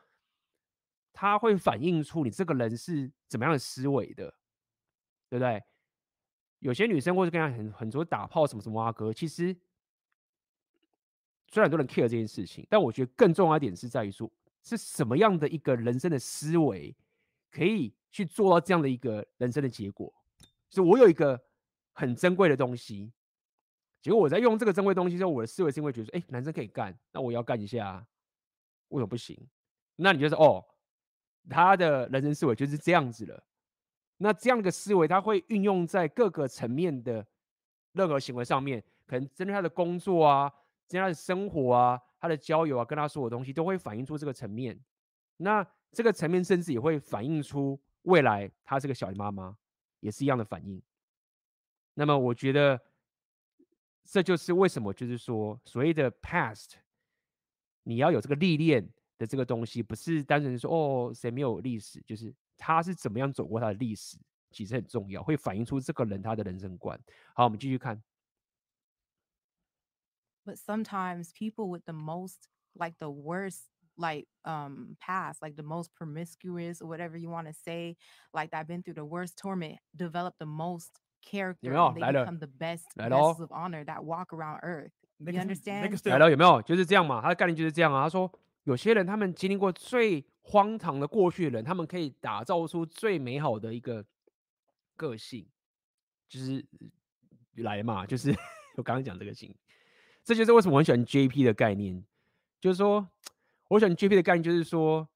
他会反映出你这个人是怎么样的思维的，对不对？有些女生或者跟他很很多打炮什么什么挖哥，其实。虽然很多人 care 这件事情，但我觉得更重要一点是在于说，是什么样的一个人生的思维，可以去做到这样的一个人生的结果。所以我有一个很珍贵的东西，结果我在用这个珍贵东西的时候，我的思维是因为觉得说，哎，男生可以干，那我要干一下，为什么不行？那你就说，哦，他的人生思维就是这样子了。那这样的思维，他会运用在各个层面的任何行为上面，可能针对他的工作啊。这样他的生活啊，他的交友啊，跟他说的东西都会反映出这个层面。那这个层面甚至也会反映出未来他是个小姨妈妈，也是一样的反应。那么我觉得这就是为什么，就是说所谓的 past，你要有这个历练的这个东西，不是单纯说哦谁没有历史，就是他是怎么样走过他的历史，其实很重要，会反映出这个人他的人生观。好，我们继续看。but sometimes people with the most like the worst like um past like the most promiscuous or whatever you want to say like i've been through the worst torment develop the most character and they become the best vessels of honor that walk around earth you understand 来了有没有就是这样嘛他的概念就是这样啊他说有些人他们经历过最荒唐的过去的人他们可以打造出最美好的一个个性就是来嘛就是我刚刚讲这个性 [laughs] 这就是为什么我很喜欢 JP 的概念，就是说，我喜欢 JP 的概念，就是说，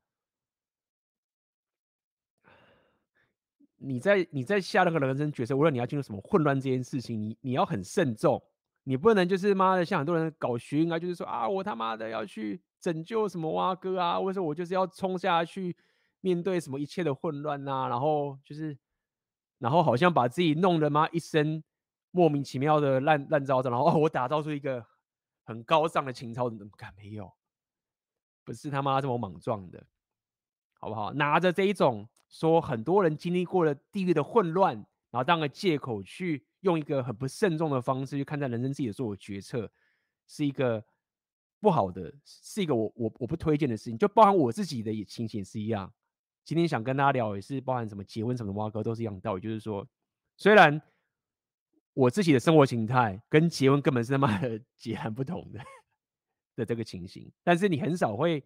你在你在下那个人生角色，无论你要进入什么混乱这件事情，你你要很慎重，你不能就是妈的像很多人搞学应啊，就是说啊，我他妈的要去拯救什么蛙哥啊，或者说我就是要冲下去面对什么一切的混乱啊，然后就是，然后好像把自己弄得妈一身莫名其妙的烂烂糟糟，然后哦，我打造出一个。很高尚的情操怎么敢没有？不是他妈这么莽撞的，好不好？拿着这一种说很多人经历过了地狱的混乱，然后当个借口去用一个很不慎重的方式去看待人生自己的做决策，是一个不好的，是一个我我我不推荐的事情。就包含我自己的情形是一样。今天想跟大家聊也是包含什么结婚什么挖哥都是一样的道理，就是说虽然。我自己的生活形态跟结婚根本是他妈的截然不同的的这个情形，但是你很少会，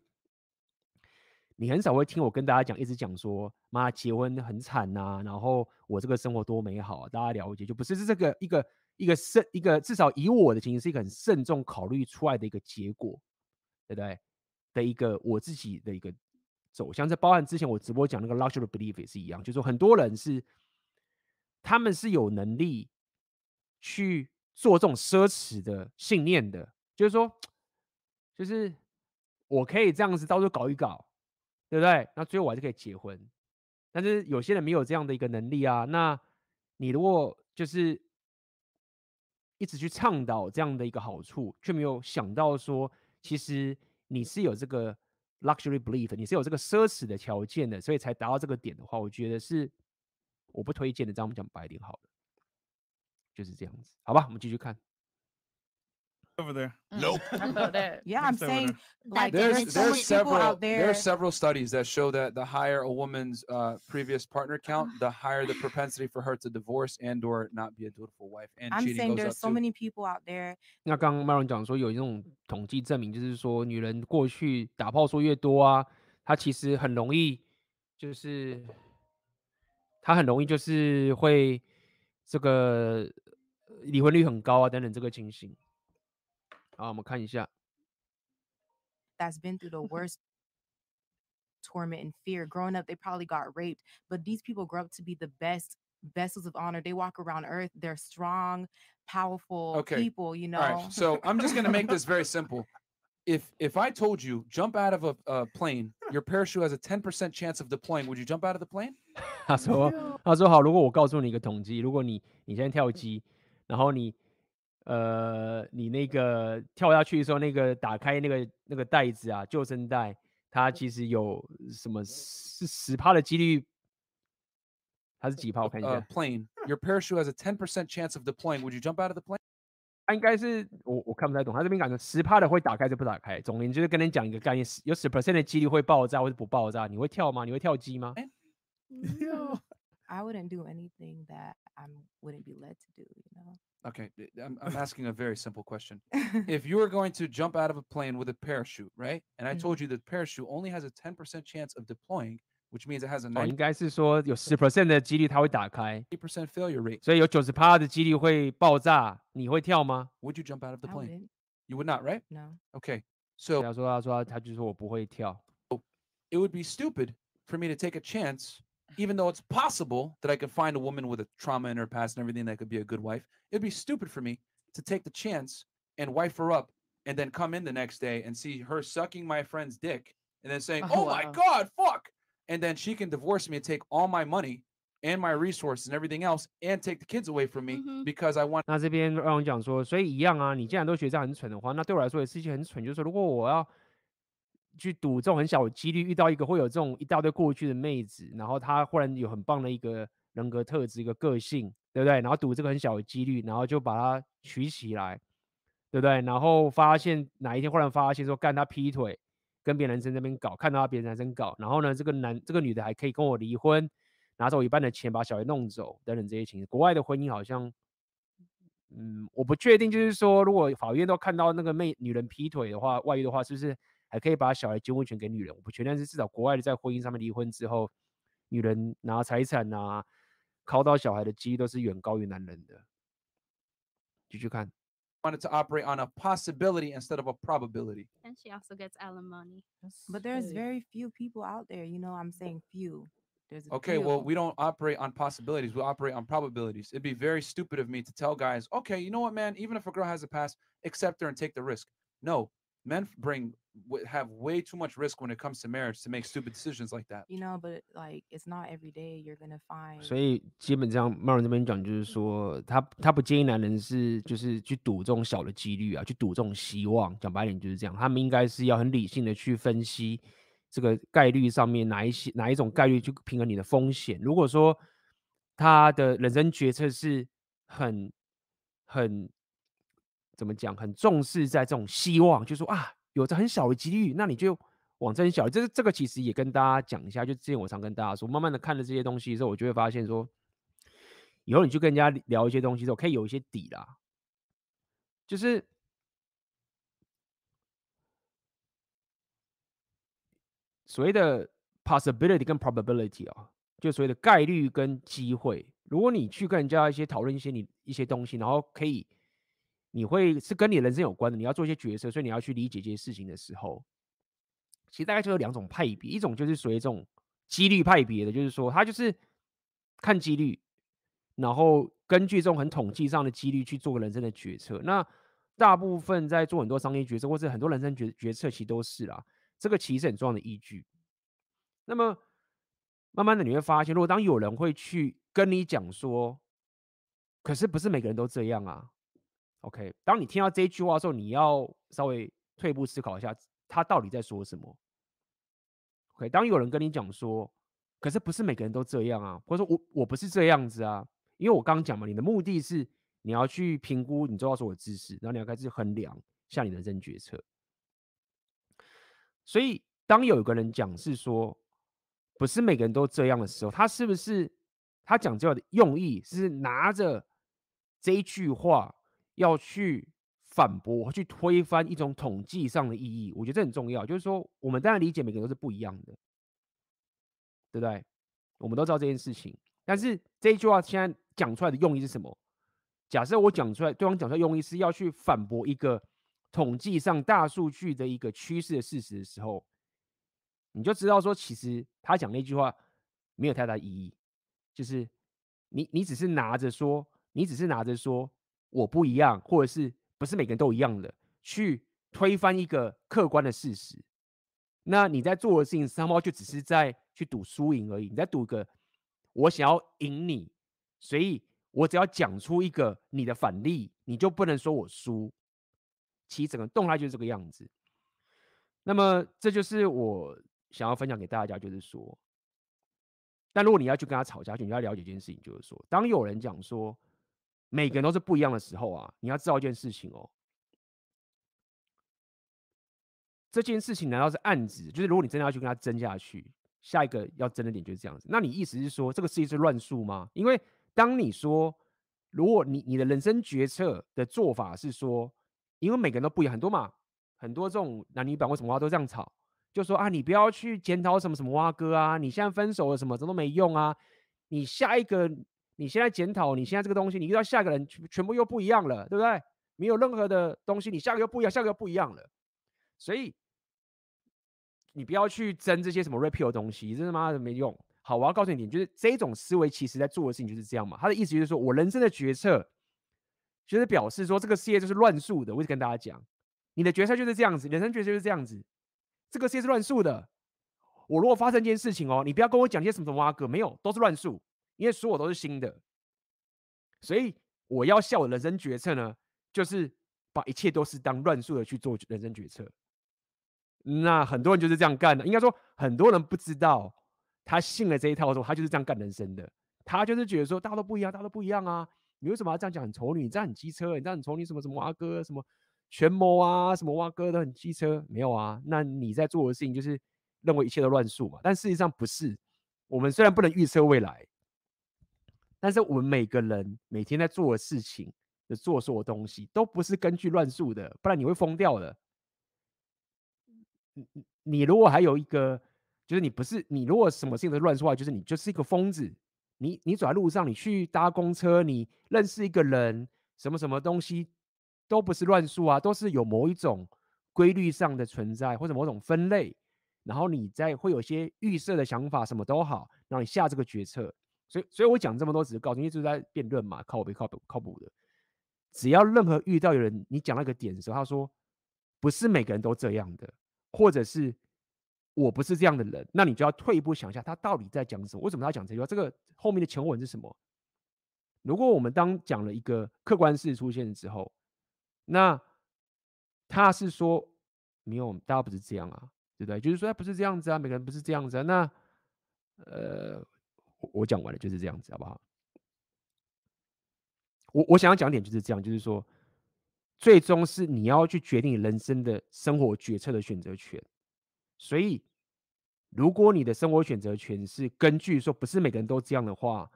你很少会听我跟大家讲，一直讲说妈结婚很惨呐、然后我这个生活多美好啊，大家了解。就不是是这个一个一个慎一个至少以我的情形是一个很慎重考虑出来的一个结果，对不对？的一个我自己的一个走向，这包含之前我直播讲那个 luxury belief 也是一样，就是说很多人是他们是有能力去做这种奢侈的信念的，就是说，就是我可以这样子到处搞一搞。对不对？那最后我还是可以结婚，但是有些人没有这样的一个能力啊。那你如果就是一直去倡导这样的一个好处，却没有想到说，其实你是有这个 luxury belief，你是有这个奢侈的条件的，所以才达到这个点的话，我觉得是我不推荐的。这样我们讲白一点好了，就是这样子，好吧？我们继续看。over there. Nope. Yeah, I'm saying like there's several out there. there's several studies that show that the higher a woman's uh, previous partner count, the higher the propensity for her to divorce and or not be a dutiful wife. And I'm saying there's so too. many people out there. 那刚刚 Myron 讲说有一种统计证明，就是说女人过去打炮说越多啊，她其实很容易，就是她很容易就是会这个离婚率很高啊等等这个情形。好，我们看一下。 That's been through the [laughs] worst torment and fear. Growing up, they probably got raped, but these people grow up to be the best vessels of honor. They walk around earth. They're strong, powerful Okay. people, you know. All right, so I'm just gonna make this very simple. [laughs] If if I told you jump out of a, a plane, your parachute has a 10% chance of deploying, would you jump out of the plane? [laughs] 他说：“他说好，如果我告诉你一个统计，如果你你现在跳机， 然后你呃你那个跳下去的时候，那个打开那个那个袋子啊，救生带，它其实有什么是十趴的几率？它是几趴？我看一下，plane, your parachute has a ten percent chance of deploying. Would you jump out of the plane? 它应该是我我看不太懂，他这边讲的十趴的会打开就不打开。总言之，就是跟你讲一个概念，有十 percent 的几率会爆炸或者不爆炸，你会跳吗？你会跳机吗？[laughs] I wouldn't do anything that I wouldn't be led to do, you know. Okay, th- I'm, I'm asking a very simple question. [laughs] If you were going to jump out of a plane with a parachute, right? And I Mhm. told you the parachute only has a 10% chance of deploying, which means it has a 哦，应该是说有十 percent 的几率它会打开， 90% failure rate. 所以有九十趴的几率会爆炸，你会跳吗？ Would you jump out of the I plane? wouldn't. You would not, right? No. Okay. So 他说他说他就说我不会跳。 it would be stupid for me to take a chance, even though it's possible that I could find a woman with a trauma in her past and everything that could be a good wife. It'd be stupid for me to take the chance and wife her up and then come in the next day and see her sucking my friend's dick and then saying, Oh, Oh, my wow. God, fuck. And then she can divorce me and take all my money and my resources and everything else and take the kids away from me Mhm. because I want 那这边让我讲说，所以一样啊，你既然都觉得这样很蠢的话，那对我来说也是一件很蠢。就是说，如果我要 去赌这种很小的几率遇到一个会有这种一大堆过去的妹子，然后她忽然有很棒的一个人格特质、一个个性，对不对？然后赌这个很小的几率，然后就把她娶起来，对不对？然后发现哪一天忽然发现说，干她劈腿，跟别的男生在那边搞，看到她别的男生搞，然后呢，这个男这个女的还可以跟我离婚，拿走一半的钱把小孩弄走，等等这些情。国外的婚姻好像。嗯，我不确定，就是说，如果法院都看到那个妹女人劈腿的话，外遇的话，是不是还可以把小孩监护权给女人？我不确定，但是至少国外的在婚姻上面离婚之后，女人拿财产啊、靠到小孩的几率都是远高于男人的。继续看， wanted to operate on a possibility instead of a probability. And she also gets alimony. But there's very few people out there, you know. I'm saying few. There's a Okay, few. well, we don't operate on possibilities. We operate on probabilities. It'd be very stupid of me to tell guys, okay, you know what, man, even if a girl has a past, accept her and take the risk. No, men bring have way too much risk when it comes to marriage to make stupid decisions like that. you know, but like it's not every day you're gonna find. 所以基本上茂人这边讲就是说，他他不建议男人是就是去赌这种小的几率啊，去赌这种希望。讲白点就是这样，他们应该是要很理性的去分析这个概率上面哪一些哪一种概率去平衡你的风险。如果说他的人生决策是很很怎么讲，很重视在这种希望，就说啊，有着很小的几率，那你就往这很小。这这个其实也跟大家讲一下，就之前我常跟大家说，慢慢的看了这些东西之后，我就会发现说，以后你去跟人家聊一些东西之后，可以有一些底啦。就是所谓的 possibility 跟 probability 啊，就所谓的概率跟机会。如果你去跟人家一些讨论一些你一些东西，然后可以，你会是跟你人生有关的，你要做一些决策，所以你要去理解这些事情的时候，其实大概就有两种派别，一种就是属于这种几率派别的，就是说他就是看几率，然后根据这种很统计上的几率去做个人生的决策。那大部分在做很多商业决策，或是很多人生决决策，其实都是啦。这个其实很重要的依据。那么慢慢的你会发现，如果当有人会去跟你讲说，可是不是每个人都这样啊。OK，当你听到这一句话的时候，你要稍微退步思考一下，他到底在说什么。OK，当有人跟你讲说，可是不是每个人都这样啊，或者说我我不是这样子啊，因为我刚刚讲嘛，你的目的是。你要去评估你周遭所有知识，然后你要开始衡量下你的人生决策。所以，当有一个人讲是说，不是每个人都这样的时候，他是不是他讲这话的用意是拿着这一句话要去反驳、去推翻一种统计上的意义？我觉得这很重要。就是说，我们当然理解每个人都是不一样的，对不对？我们都知道这件事情，但是这一句话现在讲出来的用意是什么？假设我讲出来，对方讲出来用意是要去反驳一个统计上大数据的一个趋势的事实的时候，你就知道说，其实他讲那句话没有太大意义，就是你你只是拿着说，你只是拿着说我不一样，或者是不是每个人都一样的，去推翻一个客观的事实。那你在做的事情，三猫就只是在去赌输赢而已，你在赌个我想要赢你，所以。我只要讲出一个你的反例，你就不能说我输。其实整个动态就是这个样子。那么这就是我想要分享给大家，就是说，但如果你要去跟他吵架，你要了解一件事情，就是说，当有人讲说每个人都是不一样的时候啊，你要知道一件事情哦。这件事情难道是案子，就是如果你真的要去跟他争下去，下一个要争的点就是这样子。那你意思是说，这个世界是乱数吗？因为当你说，如果你你的人生决策的做法是说，因为每个人都不一样，很多嘛，很多这种男女版为什么话都这样吵，就说啊，你不要去检讨什么什么蛙哥啊，你现在分手了什么什么都没用啊，你下一个你现在检讨你现在这个东西，你遇到下一个人全全部又不一样了，对不对？没有任何的东西，你下个又不一样，下个又不一样了，所以你不要去争这些什么 repeal 的东西，真的妈的没用。好，我要告诉你点，就是这种思维其实在做的事情就是这样嘛。他的意思就是说，我人生的决策，就是表示说这个世界就是乱数的。我一直跟大家讲，你的决策就是这样子，人生决策就是这样子，这个世界是乱数的。我如果发生一件事情哦，你不要跟我讲些什么什么阿哥，没有，都是乱数，因为所有都是新的。所以我要笑我的人生决策呢，就是把一切都是当乱数的去做人生决策。那很多人就是这样干的，应该说很多人不知道。他信了这一套的时候，他就是这样干人生的。他就是觉得说，大家都不一样，大家都不一样啊！你为什么要这样讲很丑女？你这样很机车，你这样很丑女什么什么蛙哥什么权谋啊，什么蛙哥都很机车，没有啊？那你在做的事情就是认为一切都乱数嘛？但事实上不是。我们虽然不能预测未来，但是我们每个人每天在做的事情的做所有东西都不是根据乱数的，不然你会疯掉的。你你如果还有一个。就是你不是你，如果什么事情都乱说话，就是你就是一个疯子。你你走在路上，你去搭公车，你认识一个人，什么什么东西都不是乱数啊，都是有某一种规律上的存在，或者某种分类。然后你在会有些预设的想法，什么都好，然后你下这个决策。所以，所以我讲这么多，只是告诉你，就是在辩论嘛，靠不靠谱靠谱的。只要任何遇到有人你讲那个点的时候，他说不是每个人都这样的，或者是。我不是这样的人，那你就要退一步想一下，他到底在讲什么？为什么他讲这句话？这个后面的前文是什么？如果我们当讲了一个客观事实出现之后，那他是说没有，大家不是这样啊，对不对？就是说他不是这样子啊，每个人不是这样子啊。那呃，我讲完了就是这样子，好不好？我我想要讲点就是这样，就是说，最终是你要去决定人生的生活决策的选择权。所以，如果你的生活选择权是根据说不是每个人都这样的话，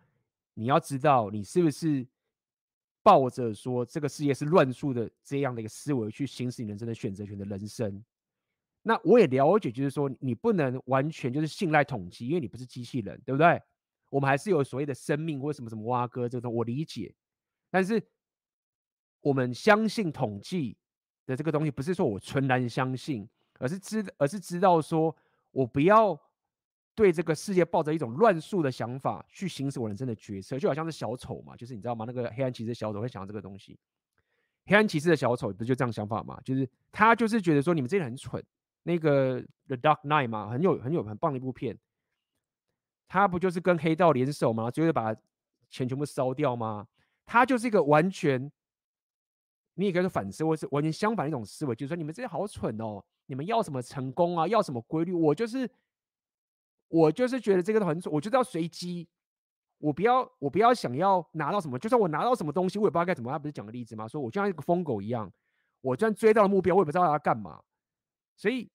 你要知道你是不是抱着说这个世界是乱数的这样的一个思维去行使你人生的选择权的人生，那我也了解，就是说你不能完全就是信赖统计，因为你不是机器人，对不对？我们还是有所谓的生命或什么什么蛙哥这种，我理解。但是我们相信统计的这个东西，不是说我纯然相信，而是知而是知道说我不要对这个世界抱着一种乱数的想法去行使我人生的决策，就好像是小丑嘛，就是你知道吗？那个黑暗骑士小丑会想到这个东西。黑暗骑士的小丑不就这样想法吗？就是他就是觉得说你们这些人很蠢。那个 The Dark Knight 嘛，很有很有很棒的一部片。他不就是跟黑道联手吗？最后把钱全部烧掉吗？他就是一个完全，你也可以说反思，或是完全相反的一种思维，就是说你们这些好蠢哦，你们要什么成功啊？要什么规律？我就是我就是觉得这个都很蠢，我就是要随机，我不要我不要想要拿到什么，就算我拿到什么东西，我也不知道该怎么。他不是讲个例子吗？说我就像一个疯狗一样，我就算追到了目标，我也不知道要干嘛。所以，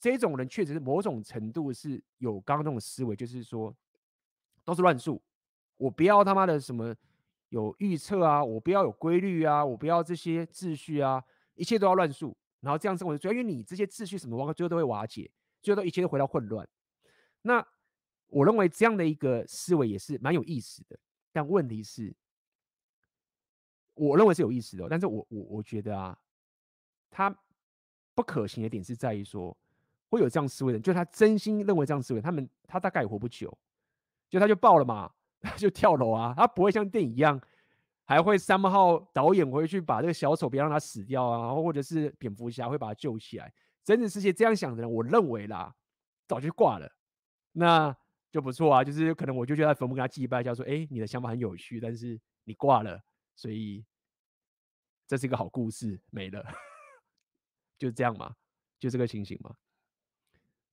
这种人确实是某种程度是有刚刚那种思维，就是说都是乱数，我不要他妈的什么有预测啊，我不要有规律啊，我不要这些秩序啊，一切都要乱数，然后这样生活，主要因为你这些秩序什么，最后都会瓦解，最后都一切都回到混乱。那我认为这样的一个思维也是蛮有意思的，但问题是，我认为是有意思的，但是我我我觉得啊，他。不可行的点是在于说，会有这样思维的人，就他真心认为这样思维，他们他大概也活不久，就他就爆了嘛，[laughs] 他就跳楼啊，他不会像电影一样，还会三号导演回去把这个小丑别让他死掉啊，然后或者是蝙蝠侠会把他救起来。真实世界这样想的人，我认为啦，早就挂了，那就不错啊，就是可能我就觉得坟墓跟他祭拜一下，说，哎，你的想法很有趣，但是你挂了，所以这是一个好故事，没了。[laughs] 就这样嘛，就这个情形嘛，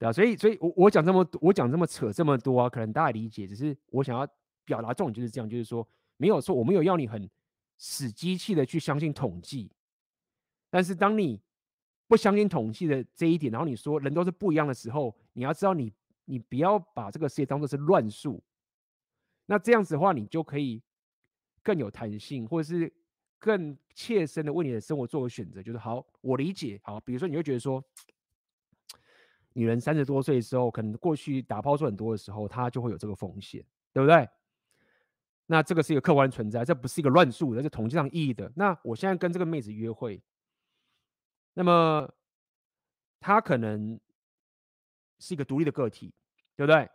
对啊，所以，所以我我讲这么多，我讲这么扯这么多啊，可能大家理解，只是我想要表达重点就是这样，就是说没有错，我没有要你很死机器的去相信统计，但是当你不相信统计的这一点，然后你说人都是不一样的时候，你要知道你你不要把这个世界当做是乱数，那这样子的话，你就可以更有弹性，或者是。更切身的为你的生活做个选择，就是好，我理解。好，比如说你会觉得说，女人三十多岁的时候，可能过去打抛出很多的时候，她就会有这个风险，对不对？那这个是一个客观存在，这不是一个乱数，这是统计上意义的。那我现在跟这个妹子约会，那么她可能是一个独立的个体，对不对？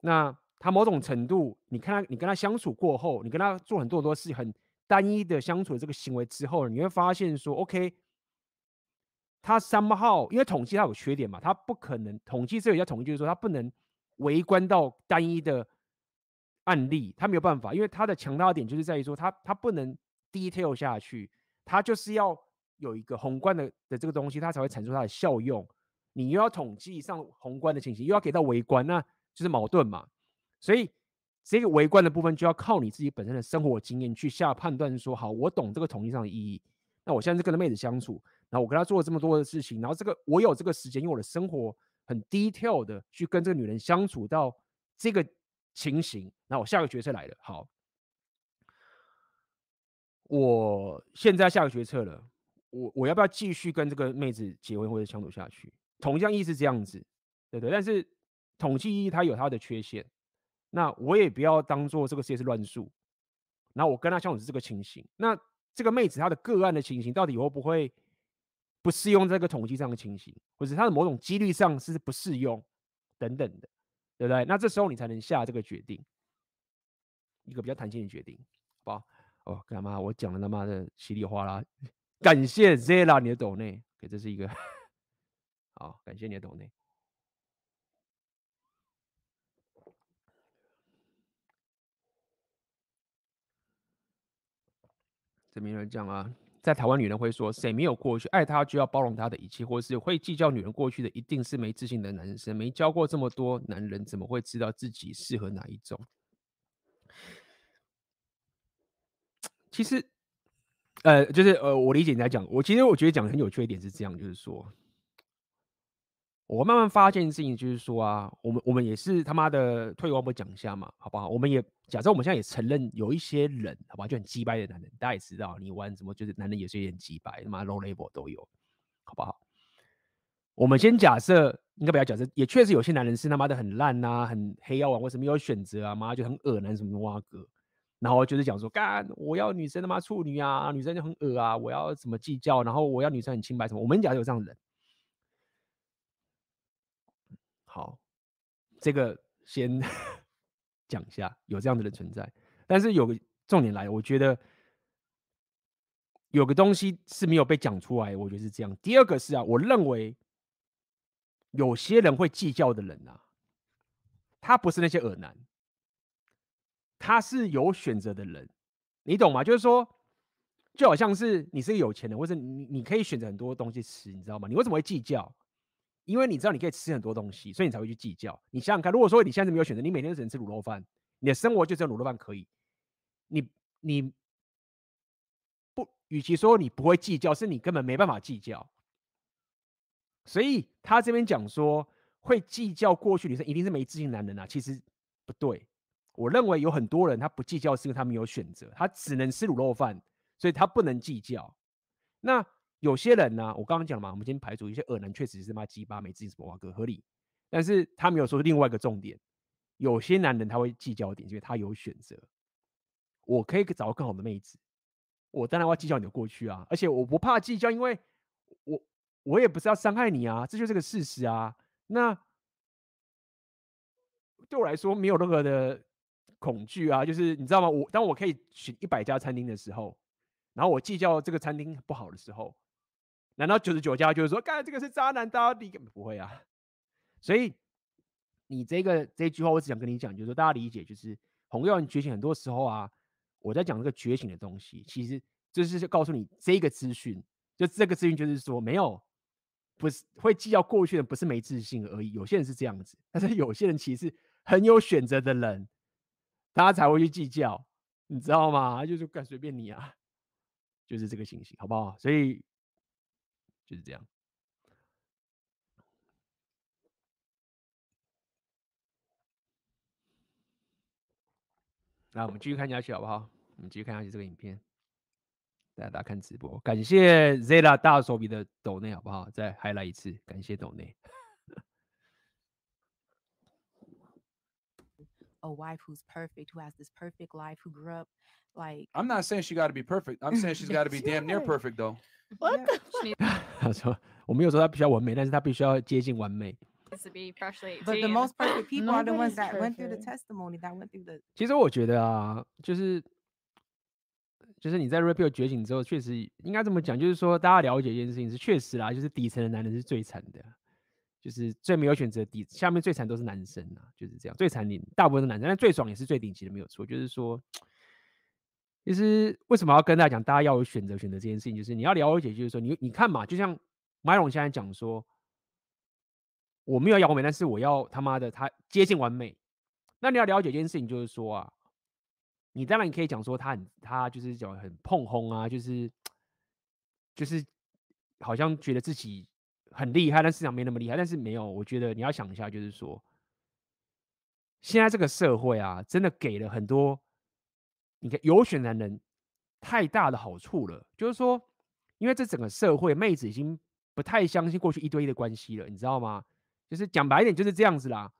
那她某种程度，你看她，你跟她相处过后，你跟她做很多很多事，很。单一的相处的这个行为之后，你会发现说，OK，他 somehow，因为统计它有缺点嘛，它不可能统计这个叫统计，就是说它不能围观到单一的案例，它没有办法，因为它的强大的点就是在于说，它它不能 detail 下去，它就是要有一个宏观的的这个东西，它才会产出它的效用。你又要统计上宏观的情形，又要给到围观，那就是矛盾嘛，所以。这个围观的部分就要靠你自己本身的生活经验去下判断，说好，我懂这个统计上的意义。那我现在是跟这妹子相处，然后我跟她做了这么多的事情，然后这个我有这个时间，因为我的生活很 detail 的去跟这个女人相处到这个情形。那我下个决策来了，好，我现在下个决策了，我我要不要继续跟这个妹子结婚或者相处下去？统计意义是这样子，对不对？但是统计意义它有它的缺陷。那我也不要当做这个世界是乱数，然后我跟他相处是这个情形。那这个妹子她的个案的情形，到底会不会不适用这个统计上的情形，或者她的某种几率上是不适用等等的，对不对？那这时候你才能下这个决定，一个比较弹性的决定，好不好？哦，干嘛？我讲的他妈的稀里哗啦，感谢 Zella 你的抖内，给这是一个 [laughs] 好，感谢你的抖内。这名人讲啊，在台湾女人会说，谁没有过去，爱她就要包容她的一切，或是会计较女人过去的，一定是没自信的男生。没教过这么多男人，怎么会知道自己适合哪一种？其实，呃，就是呃，我理解你在讲，我其实我觉得讲的很有趣一点是这样，就是说。我慢慢发现的事情就是说啊，我们我们也是他妈的退一万步讲一下嘛，好不好？我们也假设我们现在也承认有一些人，好吧，就很鸡掰的男人，大家也知道，你玩什么就是男人也是有点鸡掰，他妈 low level 都有，好不好？我们先假设，应该不要假设，也确实有些男人是他妈的很烂呐、很黑药丸，为什么有选择啊？妈就很恶男什么的哇哥，然后就是讲说，干我要女生他妈处女啊，女生就很恶啊，我要怎么计较，然后我要女生很清白什么，我们假设有这样的人。好，这个先 [laughs] 讲一下，有这样的人存在，但是有个重点来，我觉得。有个东西是没有被讲出来，我觉得是这样。第二个是啊，我认为有些人会计较的人啊，他不是那些恶男，他是有选择的人，你懂吗？就是说，就好像是你是个有钱人，或者你你可以选择很多东西吃，你知道吗？你为什么会计较？因为你知道你可以吃很多东西，所以你才会去计较。你想想看，如果说你现在没有选择，你每天只能吃卤肉饭，你的生活就只有卤肉饭可以，你你不。与其说你不会计较，是你根本没办法计较。所以他这边讲说会计较过去女生一定是没自信男人啊，其实不对。我认为有很多人他不计较是因为他没有选择，他只能吃卤肉饭，所以他不能计较。那有些人呢、啊，我刚刚讲嘛，我们今天排除一些恶男，确实是他妈鸡巴没自信什么哇哥合理，但是他没有说另外一个重点，有些男人他会计较点，因为他有选择，我可以找到更好的妹子。我当然要计较你的过去啊，而且我不怕计较，因为我我也不是要伤害你啊，这就是个事实啊。那对我来说没有任何的恐惧啊，就是你知道吗？我当我可以选一百家餐厅的时候，然后我计较这个餐厅不好的时候，难道九十九家就是说，干这个是渣男到底？不会啊。所以你这个这句话，我只想跟你讲，就是说大家理解，就是红药丸觉醒很多时候啊。我在讲这个觉醒的东西，其实就是告诉你这个资讯，就这个资讯就是说，没有，不是会计较过去的，不是没自信而已。有些人是这样子，但是有些人其实很有选择的人，他才会去计较，你知道吗？就是干随便你啊，就是这个情形，好不好？所以就是这样。那我们继续看下去好不好？我们继续看下去这个影片，大家大家看直播，感谢 Zeta 大手笔的抖内好不好？再 highlight 一次，感谢抖内。A wife who's perfect, who has this perfect life, who grew up like. I'm not saying she got to be perfect. I'm saying she's got to be damn near perfect though. What? 他 [laughs] 说我没有说他必须要完美，但是他必须要接近完美。To be freshly But the most perfect people are the ones that went through the testimony, that went through the. 其实我觉得啊，就是就是你在 Red Pill 觉醒之后，确实应该这么讲，就是说大家了解一件事情是确实啦，就是底层的男人是最惨的，就是最没有选择底下面最惨都是男生啊，就是这样最惨的大部分是男生，但最爽也是最顶级的没有错，就是说，其实为什么要跟大家讲，大家要有选择选择这件事情，就是你要了解，就是说你你看嘛，就像麦龙现在讲说。我没有要完美，但是我要他妈的他接近完美。那你要了解一件事情，就是说啊，你当然你可以讲说他很他就是讲很碰轰啊，就是就是好像觉得自己很厉害，但市场没那么厉害。但是没有，我觉得你要想一下，就是说现在这个社会啊，真的给了很多你看有选男人太大的好处了。就是说，因为这整个社会妹子已经不太相信过去一对一的关系了，你知道吗？就是讲白一点，就是这样子啦。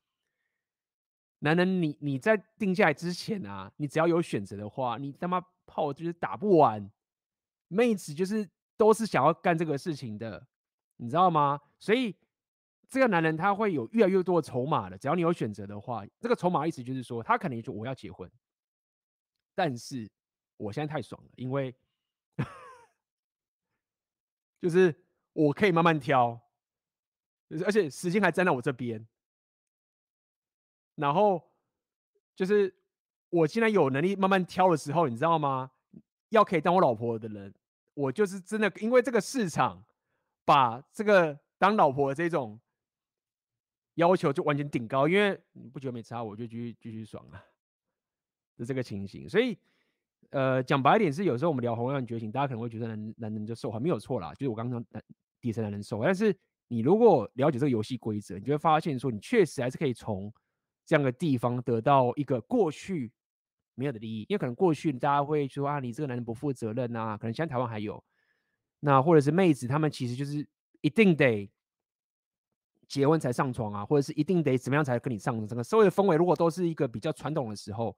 男人你，你在定下来之前啊，你只要有选择的话，你他妈炮就是打不完。妹子就是都是想要干这个事情的，你知道吗？所以这个男人他会有越来越多的筹码的。只要你有选择的话，这个筹码意思就是说，他可能就我要结婚，但是我现在太爽了，因为就是我可以慢慢挑。就是而且时间还站在我这边，然后就是我现在有能力慢慢挑的时候，你知道吗？要可以当我老婆的人，我就是真的因为这个市场把这个当老婆的这种要求就完全顶高，因为你不觉得没差，我就继续继续爽啊，是这个情形。所以呃，讲白一点是，有时候我们聊红药丸觉醒，大家可能会觉得男男人就受还没有错啦，就是我刚刚男底层男人受，但是。你如果了解这个游戏规则，你就会发现说，你确实还是可以从这样的地方得到一个过去没有的利益。因为可能过去大家会说啊，你这个男人不负责任啊，可能现在台湾还有，那或者是妹子，他们其实就是一定得结婚才上床啊，或者是一定得怎么样才跟你上床。整个社会的氛围如果都是一个比较传统的时候，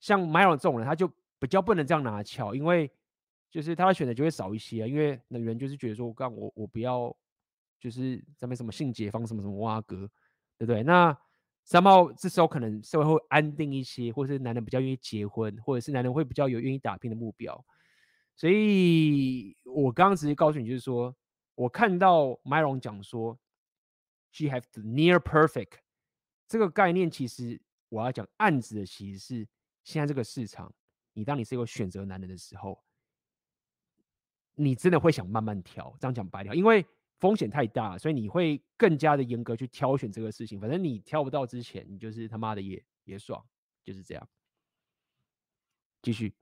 像 Myron 这种人，他就比较不能这样拿翘，因为就是他的选择就会少一些啊。因为那人就是觉得说，我刚我我不要，就是咱们什么性解放什么什么挖哥，对不对？那三号这时候可能社会会安定一些，或者是男人比较愿意结婚，或者是男人会比较有愿意打拼的目标。所以我刚刚直接告诉你，就是说我看到 Myron 讲说，she have the near perfect 这个概念，其实我要讲案子的，其实是现在这个市场，你当你是一个选择男人的时候，你真的会想慢慢挑。这样讲白了，因为。风险太大，所以你会更加的严格去挑选这个事情。反正你挑不到之前，你就是他妈的也也爽，就是这样。继续。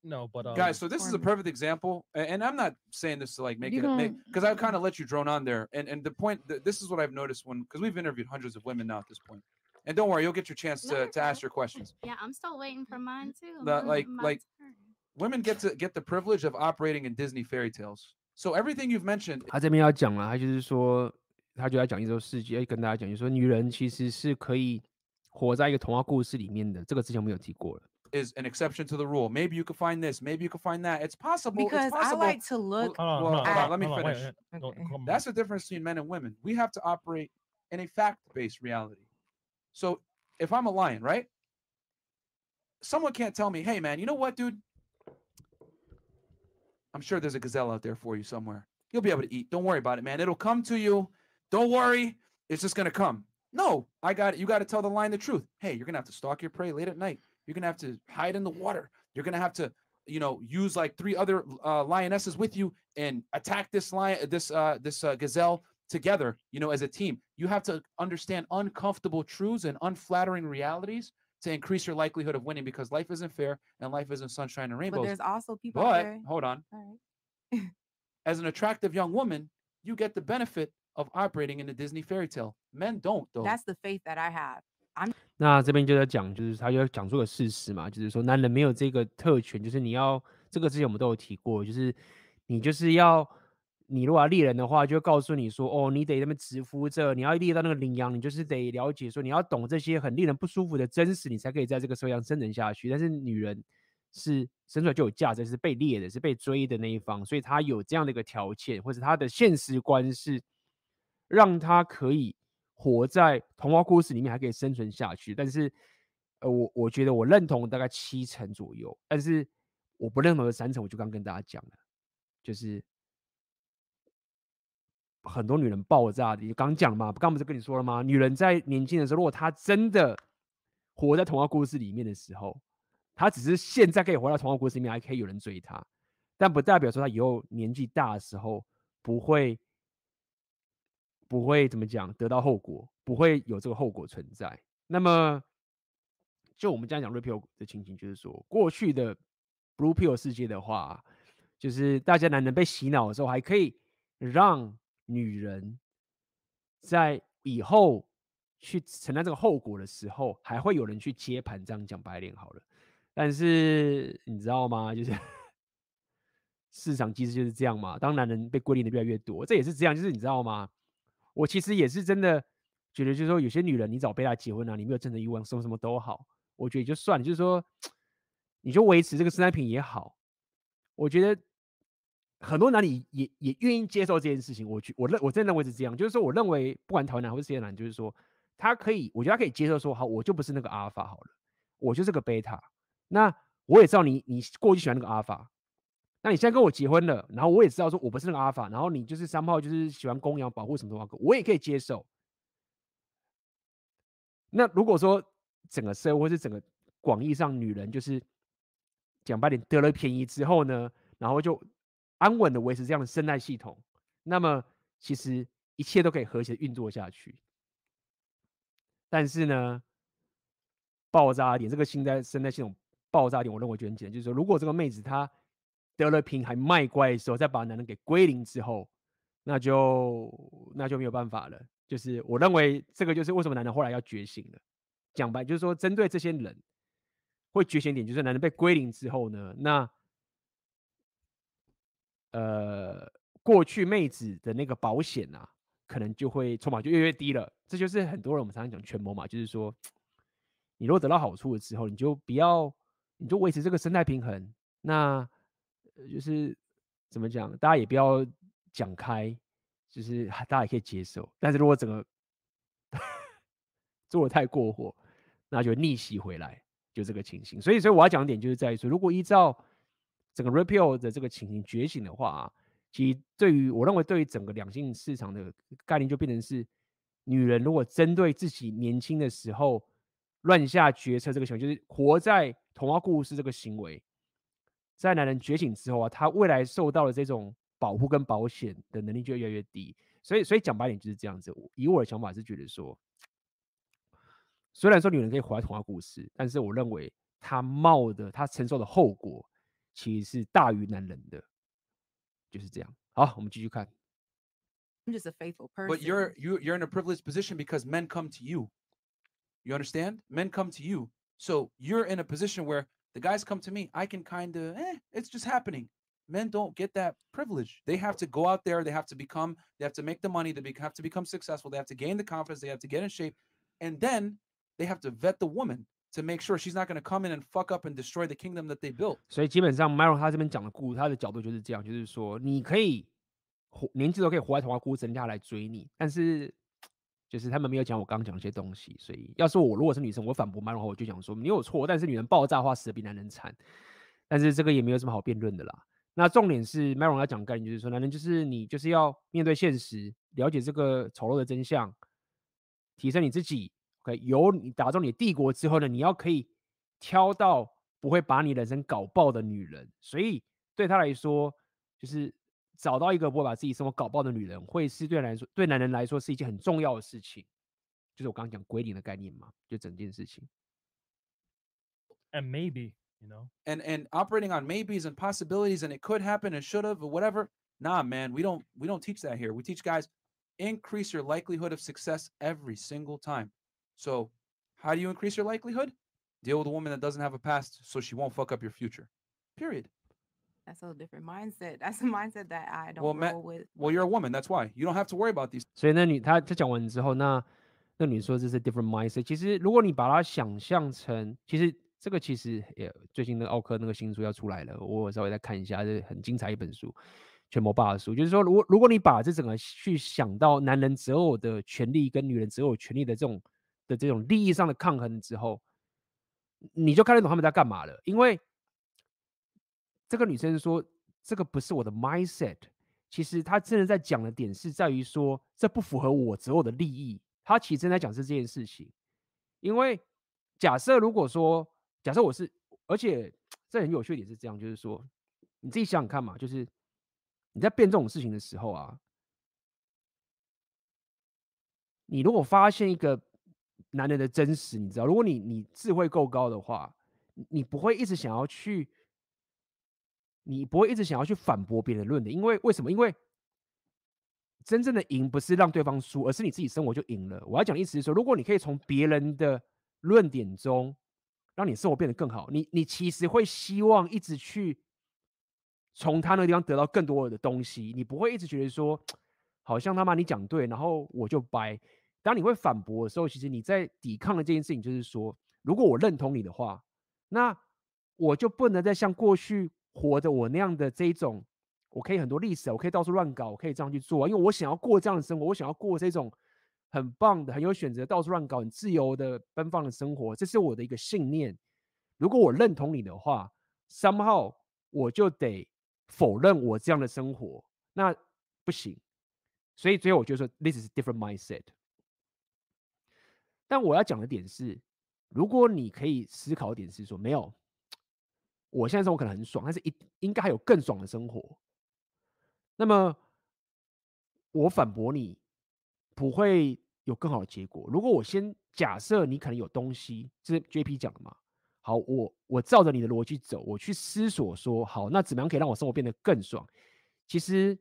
No, but um, guys, so this is a perfect example, and I'm not saying this to like make it because I kind of let you drone on there. And and the point, this is what I've noticed when because we've interviewed hundreds of women now at this point. And don't worry, you'll get your chance to, to ask your questions. Yeah, I'm still waiting for mine too. The, like like women get to get the privilege of operating in Disney fairy tales. So everything you've mentioned，他这边要讲了，他就是说，他就要讲一周世纪，要跟大家讲，就是说，女人其实是可以活在一个童话故事里面的。这个之前我们有提过了。Is an exception to the rule. Maybe you could find this. Maybe you could find that. It's possible. Because it's possible. I like to look. Well, well, hold on, let me finish. That's the difference between men and women. We have to operate in a fact-based reality. So if I'm a lion, right? Someone can't tell me, hey man, you know what, dude? I'm sure there's a gazelle out there for you somewhere. You'll be able to eat. Don't worry about it, man. It'll come to you. Don't worry. It's just going to come. No, I got it. You got to tell the lion the truth. Hey, you're going to have to stalk your prey late at night. You're going to have to hide in the water. You're going to have to, you know, use like three other uh, lionesses with you and attack this lion, this, uh, this uh, gazelle together, you know, as a team. You have to understand uncomfortable truths and unflattering realities to increase your likelihood of winning because life isn't fair and life isn't sunshine and rainbows. But there's also people. But hold on. [laughs] As an attractive young woman, you get the benefit of operating in the Disney fairy tale. Men don't though. That's the faith that I have. I'm 那这边就在讲，就是他就讲出个事实嘛，就是说男人没有这个特权，就是你要这个之前我们都有提过，就是你就是要。 你如果要猎人的话，就会告诉你说，哦，你得那么直呼着，你要猎到那个羚羊，你就是得了解说，你要懂这些很令人不舒服的真实，你才可以在这个社会上生存下去。但是女人是生出来就有价值，是被猎的，是被追的那一方，所以她有这样的一个条件，或者她的现实观是让她可以活在童话故事里面，还可以生存下去。但是，呃，我我觉得我认同大概七成左右，但是我不认同的三成，我就刚跟大家讲了，就是。很多女人爆炸的，你刚讲嘛，刚不是跟你说了吗？女人在年轻的时候，如果她真的活在童话故事里面的时候，她只是现在可以活在童话故事里面，还可以有人追她，但不代表说她以后年纪大的时候不会不会怎么讲得到后果，不会有这个后果存在。那么，就我们这样讲 Red Pill 的情形，就是说过去的 Blue Pill 世界的话，就是大家男人被洗脑的时候，还可以让。女人在以后去承担这个后果的时候，还会有人去接盘。这样讲白脸好了，但是你知道吗？就是 [laughs] 市场机制就是这样嘛。当男人被归零的越来越多，这也是这样。就是你知道吗？我其实也是真的觉得，就是说有些女人，你找贝拉结婚啊，你没有真的欲望，什么什么都好，我觉得就算。就是说，[tsk] 你就维持这个生产品也好，我觉得。很多男女也也愿意接受这件事情，我觉我认我真的认为是这样，就是说我认为不管台湾男或是世界男，就是说他可以，我觉得他可以接受说，好，我就不是那个阿尔法好了，我就是个贝塔。那我也知道你你过去喜欢那个阿尔法，那你现在跟我结婚了，然后我也知道说我不是那个阿尔法，然后你就是三炮，就是喜欢供养保护什么的话，我也可以接受。那如果说整个社会是整个广义上女人就是讲白点得了便宜之后呢，然后就。安稳的维持这样的生态系统，那么其实一切都可以和谐运作下去。但是呢，爆炸点这个新的生态系统爆炸点，我认为就很简单，就是说，如果这个妹子她得了病还卖乖的时候，再把男人给归零之后，那就那就没有办法了。就是我认为这个就是为什么男人后来要觉醒了。讲白就是说，针对这些人会觉醒点，就是男人被归零之后呢，那。呃，过去妹子的那个保险啊，可能就会筹码就越越低了。这就是很多人我们常常讲权谋嘛，就是说，你如果得到好处了之后，你就不要，你就维持这个生态平衡。那就是怎么讲，大家也不要讲开，就是大家也可以接受。但是如果整个 [laughs] 做的太过火，那就逆袭回来，就这个情形。所以，所以我要讲的点就是在于说，如果依照整个 repeal 的这个情形觉醒的话啊，其实对于我认为对于整个两性市场的概念就变成是，女人如果针对自己年轻的时候乱下决策这个行为，就是活在童话故事这个行为，在男人觉醒之后啊，他未来受到的这种保护跟保险的能力就越来越低。所以，所以讲白点就是这样子。以我的想法是觉得说，虽然说女人可以活在童话故事，但是我认为她冒的、她承受的后果。其实是大于男人的，就是这样。好，我们继续看。I'm just a faithful person. But you're you you're in a privileged position because men come to you. You understand? Men come to you. So you're in a position where the guys come to me. I can kind of, eh, it's just happening. Men don't get that privilege. They have to go out there. They have to become. They have to make the money. They be, have to become successful. They have to gain the confidence. They have to get in shape, and then they have to vet the woman To make sure she's not going to come in and fuck up and destroy the kingdom that they built. 所以基本上，Myron 他这边讲的故事，他的角度就是这样，就是说，你可以活年纪都可以活在童话故事，人家来追你，但是就是他们没有讲我刚刚讲的一些东西。所以，要是我如果是女生，我反驳 Myron 的话，我就讲说，你有错，但是女人爆炸的话死的比男人惨。但是这个也没有什么好辩论的啦。那重点是 Myron 要讲的概念，就是说，男人就是你就是要面对现实，了解这个丑陋的真相，提升你自己。Okay, 有你打造你的帝国之后呢，你要可以挑到不会把你人生搞爆的女人，所以对他来说，就是找到一个不会把自己生活搞爆的女人，会是对来说对男人来说是一件很重要的事情。就是我刚刚讲归零的概念嘛，就整件事情。And maybe, you know, and and operating on maybes and possibilities, and it could happen, and should have, or whatever. Nah, man, we don't we don't teach that here. We teach guys increase your likelihood of success every single time. So, how do you increase your likelihood? Deal with a woman that doesn't have a past so she won't fuck up your future. Period. That's a different mindset. [laughs] That's a mindset that I don't well, roll with. Well, you're a woman. That's why you don't have to worry about these. 所以那女她她讲完之后，那那女说这是 different mindset。其实如果你把它想象成，其实这个其实也最近的奥克那个新书要出来了，我稍微再看一下，这很精彩一本书。权谋霸的书，就是说，如果如果你把这整个去想到男人择偶的权利跟女人择偶权利的这种。 的这种利益上的抗衡之后，你就看得懂他们在干嘛了。因为这个女生说：“这个不是我的 mindset。”其实她真的在讲的点是在于说，这不符合我择偶的利益。她其实正在讲是这件事情。因为假设如果说，假设我是，而且 [tsk] 这很有趣的点是这样，就是说，你自己想想看嘛，就是你在变这种事情的时候啊，你如果发现一个。男人的真实，你知道，如果你你智慧够高的话，你不会一直想要去，你不会一直想要去反驳别人论点，因为为什么？因为真正的赢不是让对方输，而是你自己生活就赢了。我要讲的意思是说，如果你可以从别人的论点中让你生活变得更好，你你其实会希望一直去从他那个地方得到更多的东西，你不会一直觉得说，[tsk] 好像他妈你讲对，然后我就掰。当你会反驳的时候，其实你在抵抗的这件事情，就是说，如果我认同你的话，那我就不能再像过去活的我那样的这一种，我可以很多历史，我可以到处乱搞，我可以这样去做，因为我想要过这样的生活，我想要过这种很棒的、很有选择、到处乱搞、很自由的、奔放的生活，这是我的一个信念。如果我认同你的话，somehow 我就得否认我这样的生活，那不行。所以最后我就说，this is different mindset。但我要讲的点是，如果你可以思考点是说，没有，我现在生活可能很爽，但是一应该还有更爽的生活。那么我反驳你，不会有更好的结果。如果我先假设你可能有东西，这是 JP 讲的嘛？好，我我照着你的逻辑走，我去思索说，好，那怎么样可以让我生活变得更爽？其实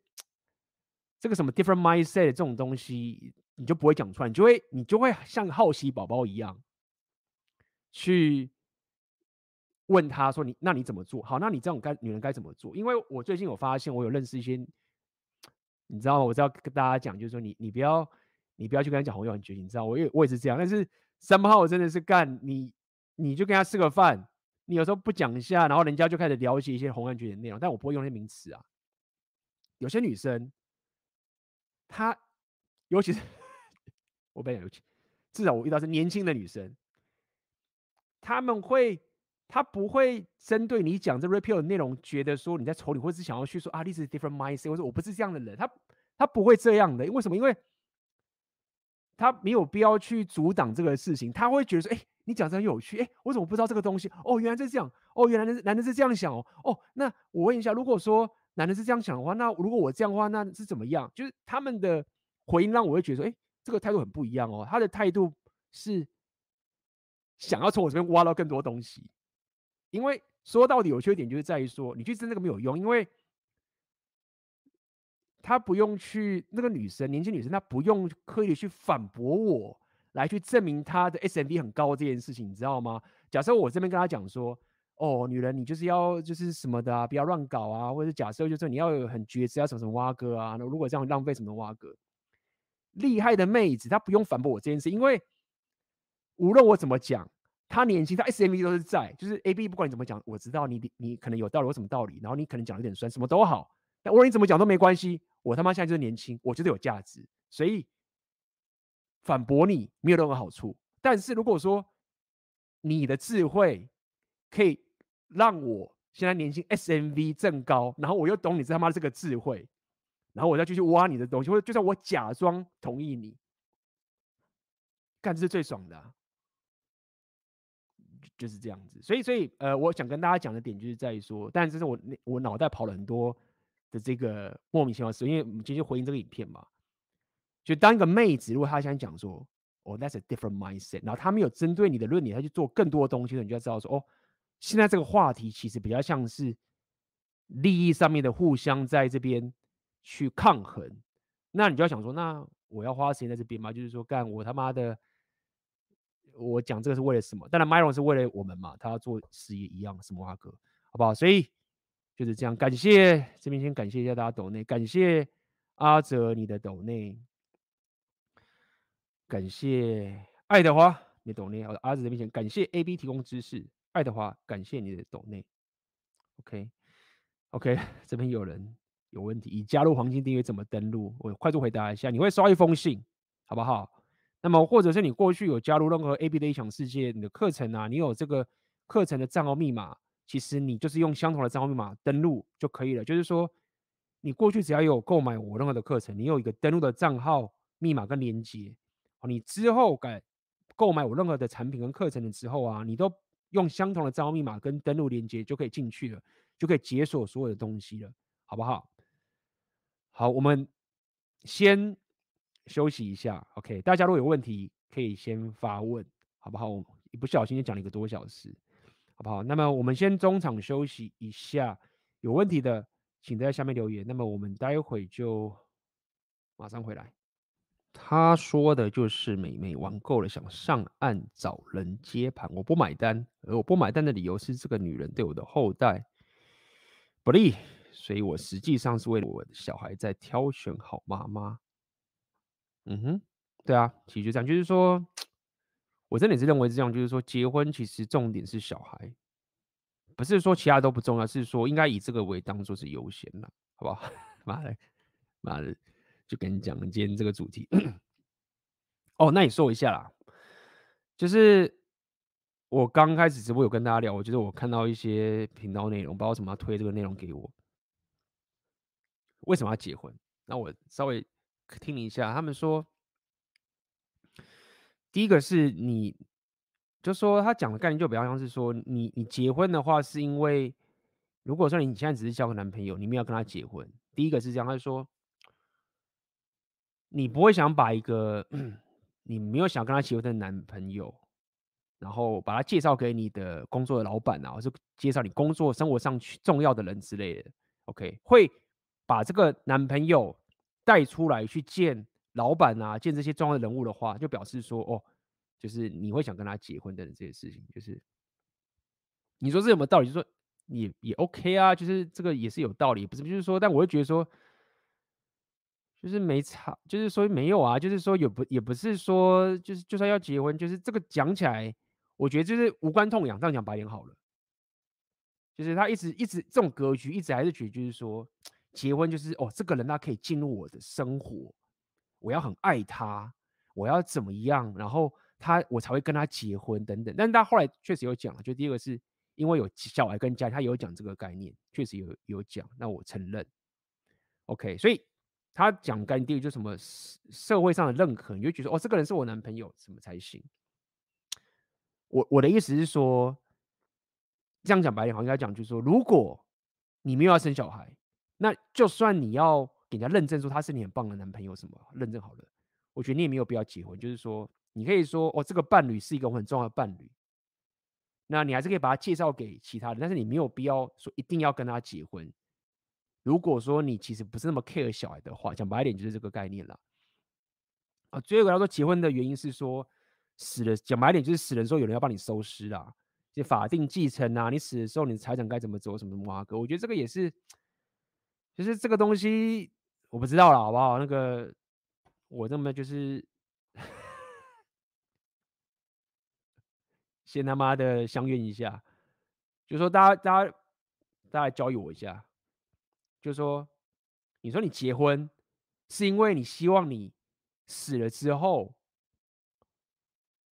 这个什么 different mindset 这种东西。你就不会讲出来，你就会你就会像好奇宝宝一样去问他说你：“那你怎么做好？那你这种该女人该怎么做？”因为我最近有发现，我有认识一些你知道吗？我知道跟大家讲，就是说你你不要你不要去跟他讲红颜绝情，你知道我也我也是这样，但是三号我真的是干你你就跟他吃个饭，你有时候不讲一下，然后人家就开始了解一些红颜绝情的内容，但我不会用那些名词啊。有些女生，她尤其是我不讲尤其，至少我遇到是年轻的女生，他们会。他不会针对你讲这 repeal 的内容，觉得说你在丑你，或者是想要去说啊，this is different mindset，或者我不是这样的人，他他不会这样的，因为什么？因为他没有必要去阻挡这个事情，他会觉得说，哎，你讲这很有趣，哎，我怎么不知道这个东西？哦，原来是这样，哦，原来男男的是这样想哦，哦，那我问一下，如果说男的是这样想的话，那如果我这样的话，那是怎么样？就是他们的回应让我会觉得说，哎，这个态度很不一样哦，他的态度是想要从我这边挖到更多东西。因为说到底有缺点，就是在于说你去争这个没有用，因为他不用去那个女生，年轻女生，她不用刻意去反驳我，来去证明她的 SMV 很高这件事情，你知道吗？假设我这边跟她讲说，哦，女人你就是要就是什么的啊，不要乱搞啊，或者假设就是你要有很觉知，要什么什么挖哥啊，那如果这样浪费什么挖哥，厉害的妹子她不用反驳我这件事，因为无论我怎么讲。她年轻，她 SMV 都是在，就是 AB 不管你怎么讲，我知道你你可能有道理，有什么道理，然后你可能讲有点酸，什么都好，但无论你怎么讲都没关系，我他妈现在就是年轻，我觉得有价值，所以反驳你没有任何好处。但是如果说你的智慧可以让我现在年轻 SMV 正高，然后我又懂你这他妈这个智慧，然后我再继续挖你的东西，或者就算我假装同意你，干这是最爽的。就是这样子，所以所以呃，我想跟大家讲的点就是在于说，但这是我我脑袋跑了很多的这个莫名其妙的事，因为我们今天回应这个影片嘛，就当一个妹子，如果她想讲说，哦，that's a different mindset，然后她没有针对你的论点，她去做更多的东西，你就要知道说，哦，现在这个话题其实比较像是利益上面的互相在这边去抗衡，那你就要想说，那我要花时间在这边吗？就是说，干我他妈的。我讲这个是为了什么？当然，Myron 是为了我们嘛，他要做事业一样，什么阿哥，好不好？所以就是这样。感谢这边先感谢一下大家抖内，感谢阿泽你的抖内，感谢爱德华你的抖内。阿泽这边先感谢 AB 提供知识，爱德华感谢你的抖内。OK OK，[laughs] 这边有人有问题，已加入黄金订阅怎么登录？我快速回答一下，你会收一封信，好不好？那么，或者是你过去有加入任何 AB 的异想世界你的课程啊，你有这个课程的账号密码，其实你就是用相同的账号密码登录就可以了。就是说，你过去只要有购买我任何的课程，你有一个登录的账号密码跟连接，你之后改购买我任何的产品跟课程的时候啊，你都用相同的账号密码跟登录连接就可以进去了，就可以解锁所有的东西了，好不好？好，我们先。休息一下，OK。大家如果有问题，可以先发问，好不好？一不小心就讲了一个多小时，好不好？那么我们先中场休息一下，有问题的请在下面留言。那么我们待会就马上回来。他说的就是美眉玩够了，想上岸找人接盘，我不买单。而我不买单的理由是这个女人对我的后代不利，所以我实际上是为了我的小孩在挑选好妈妈。嗯哼，对啊，其实就这样，就是说，我真的也是认为是这样，就是说，结婚其实重点是小孩，不是说其他都不重要，是说应该以这个为当做是优先的，好不好？[laughs] 妈的，妈的，就跟你讲今天这个主题。哦，那你说一下啦，就是我刚开始直播有跟大家聊，我觉得我看到一些频道内容，不知道为什么要推这个内容给我，为什么要结婚？那我稍微。听你一下，他们说，第一个是你，就说他讲的概念就比较像是说，你你结婚的话，是因为如果说你现在只是交个男朋友，你没有跟他结婚，第一个是这样，他说，你不会想把一个你没有想跟他结婚的男朋友，然后把他介绍给你的工作的老板啊，或者介绍你工作生活上去重要的人之类的，OK，会把这个男朋友。带出来去见老板啊，见这些重要的人物的话，就表示说，哦，就是你会想跟他结婚的这些事情，就是你说这有没有道理？就是说也也 OK 啊，就是这个也是有道理，不是？就是说，但我会觉得说，就是没差，就是说没有啊，就是说也不也不是说就是就算要结婚，就是这个讲起来，我觉得就是无关痛痒，这样讲白点好了。就是他一直一直这种格局，一直还是觉得就是说结婚就是哦，这个人他可以进入我的生活，我要很爱他，我要怎么样，然后他我才会跟他结婚等等。但是他后来确实有讲，就第一个是因为有小孩跟家，他有讲这个概念，确实有有讲，那我承认。OK，所以。他讲干爹就什么社会上的认可，你就觉得哦，这个人是我男朋友，什么才行？我我的意思是说，这样讲白点，好应该讲就是说，如果你没有要生小孩，那就算你要给人家认证说他是你很棒的男朋友，什么认证好了，我觉得你也没有必要结婚。就是说，你可以说哦，这个伴侣是一个很重要的伴侣，那你还是可以把他介绍给其他人，但是你没有必要说一定要跟他结婚。如果说你其实不是那么 care 小孩的话，讲白一点就是这个概念了。啊，最后一个要说结婚的原因是说死了，讲白一点就是死人时候有人要帮你收尸啦，就法定继承啊，你死的时候你的财产该怎么走，什么什么啊哥，我觉得这个也是，就是这个东西我不知道了，好不好？那个我这么就是先他妈的相约一下，就说大家大家大家教育我一下。就说，你说你结婚是因为你希望你死了之后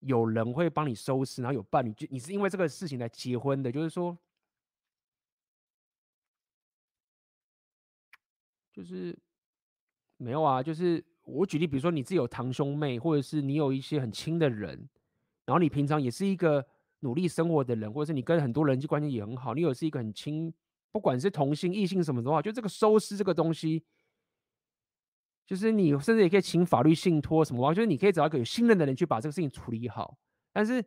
有人会帮你收尸，然后有伴侣，就你是因为这个事情来结婚的。就是说，就是没有啊。就是我举例，比如说你自己有堂兄妹，或者是你有一些很亲的人，然后你平常也是一个努力生活的人，或者是你跟很多人际关系也很好，你有是一个很亲。不管是同性、异性什么的话，就这个收尸这个东西，就是你甚至也可以请法律信托什么话，就是你可以找一个有信任的人去把这个事情处理好。但是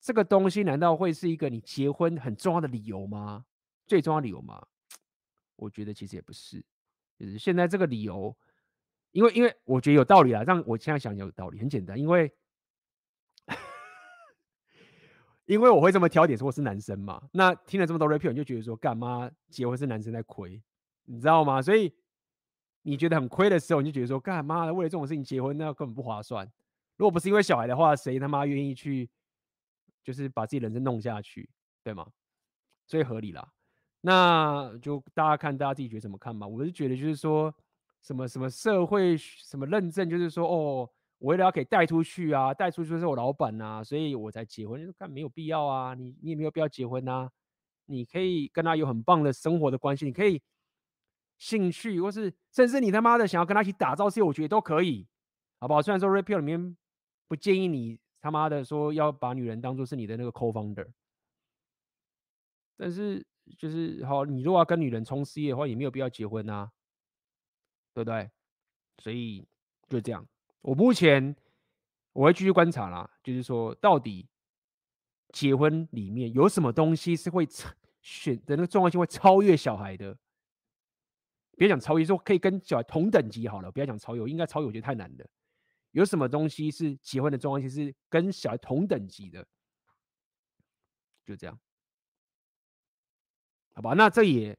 这个东西难道会是一个你结婚很重要的理由吗？最重要理由吗？我觉得其实也不是。就是现在这个理由，因为因为我觉得有道理啊，让我现在想有道理，很简单，因为。[laughs] 因为我会这么挑点，说我是男生嘛。那听了这么多 rap，你就觉得说，干嘛结婚是男生在亏，你知道吗？所以你觉得很亏的时候，你就觉得说，干嘛为了这种事情结婚，那根本不划算。如果不是因为小孩的话，谁他妈愿意去，就是把自己人生弄下去，对吗？所以合理啦。那就大家看，大家自己觉得怎么看吧。我是觉得就是说什么什么社会什么认证，就是说哦。我为了要可以带出去啊，带出去是我老板呐、啊，所以我才结婚。就看没有必要啊，你你也没有必要结婚呐、你可以跟他有很棒的生活的关系，你可以兴趣或是甚至你他妈的想要跟他一起打造事业，我觉得都可以，好不好？虽然说 Rapio 里面不建议你他妈的说要把女人当做是你的那个 co-founder，但是就是好，你如果要跟女人冲事业的话，也没有必要结婚呐、啊，对不对？所以就这样。我目前我会继续观察啦，就是说到底结婚里面有什么东西是会选的那个重要性会超越小孩的？别讲超越，说可以跟小孩同等级好了，不要讲超越，应该超越我觉得太难了。有什么东西是结婚的重要性是跟小孩同等级的？就这样，好吧？那这也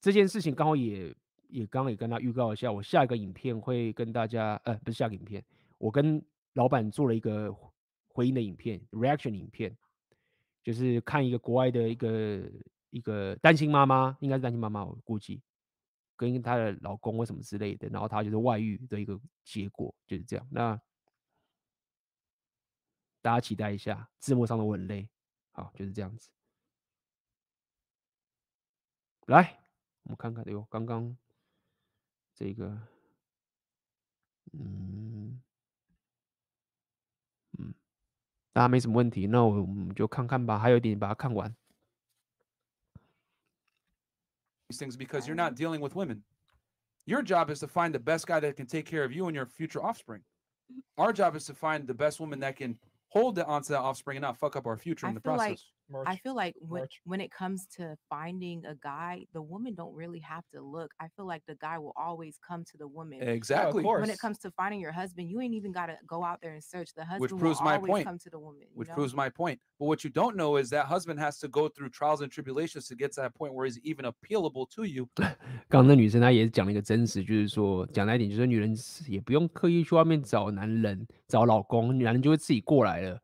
这件事情刚好也。也刚刚也跟他预告一下，我下一个影片会跟大家，呃，不是下个影片，我跟老板做了一个回应的影片，reaction 影片，就是看一个国外的一个一个单亲妈妈，应该是单亲妈妈，我估计跟她的老公或什么之类的，然后她就是外遇的一个结果，就是这样。那大家期待一下，字幕上的吻泪，好，就是这样子。来，我们看看，哎呦，刚刚。这个，嗯嗯，大家没什么问题，那我们就看看吧。还有一点，把它看完。These things because you're not dealing with women. Your job is to find the best guy that can take care of you and your future offspring. Our job is to find the best woman that can hold onto that offspring and not fuck up our future in the process. I Merch. feel like when Merch. when it comes to finding a guy, the woman don't really have to look. I feel like the guy will always come to the woman. Exactly. When it comes to finding your husband, you ain't even gotta go out there and search. The husband Which will proves my always point. come to the woman. you Which know? proves my point. But what you don't know is that husband has to go through trials and tribulations to get to that point where he's even appealable to you. [laughs] 刚刚那女生她也讲了一个真实，就是说讲来一点，就是说女人是也不用刻意去外面找男人、找老公，男人就会自己过来了，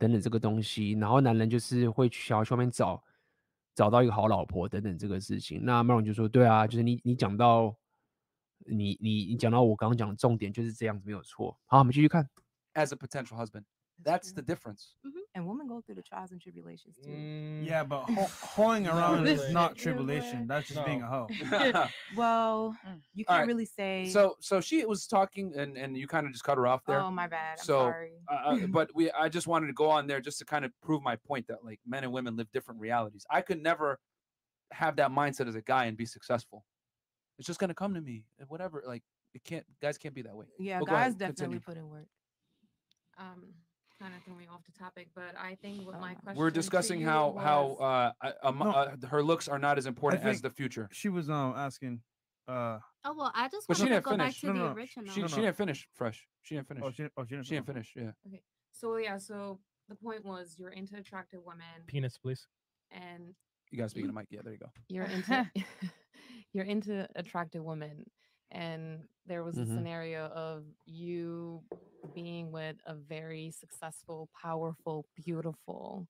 等等这个东西。然后男人就是会去想要去外面找找到一个好老婆等等这个事情。那 Maron 就说：“对啊，就是你你讲到你你你讲到我刚刚讲的重点就是这样子，没有错。”好，我们继续看。as a potential husband. That's the difference. And women go through the trials and tribulations too. Mm, Yeah, but [laughs] ho- hoeing Not around is really. not Yeah, tribulation. but- That's just being a hoe. [laughs] [laughs] Well, Mm. you All can't right, really say. so so she was talking and and you kind of just cut her off there. oh my bad. I'm so sorry. uh, uh, but we I just wanted to go on there just to kind of prove my point that like men and women live different realities. I could never have that mindset as a guy and be successful. It's just gonna come to me, and whatever. Like it can't. Guys can't be that way. yeah, Well, go guys ahead, definitely continue. put in work. Um, kind of throwing off the topic, but I think what my Uh, question We're discussing how how was- uh, uh, um, No. uh her looks are not as important as the future. She was um asking. Uh, Oh well, I just But she to didn't go back finish. to No, the no, no, original. She No, she didn't finish fresh. She didn't finish. oh, she, oh, she didn't. she didn't oh. finish. Yeah. Okay. So yeah, so the point was you're into attractive women, Penis, please. and You gotta speak in the mic. Yeah, there you go. you're into [laughs] [laughs] you're into attractive women and there was a Mhm. scenario of you being with a very successful powerful beautiful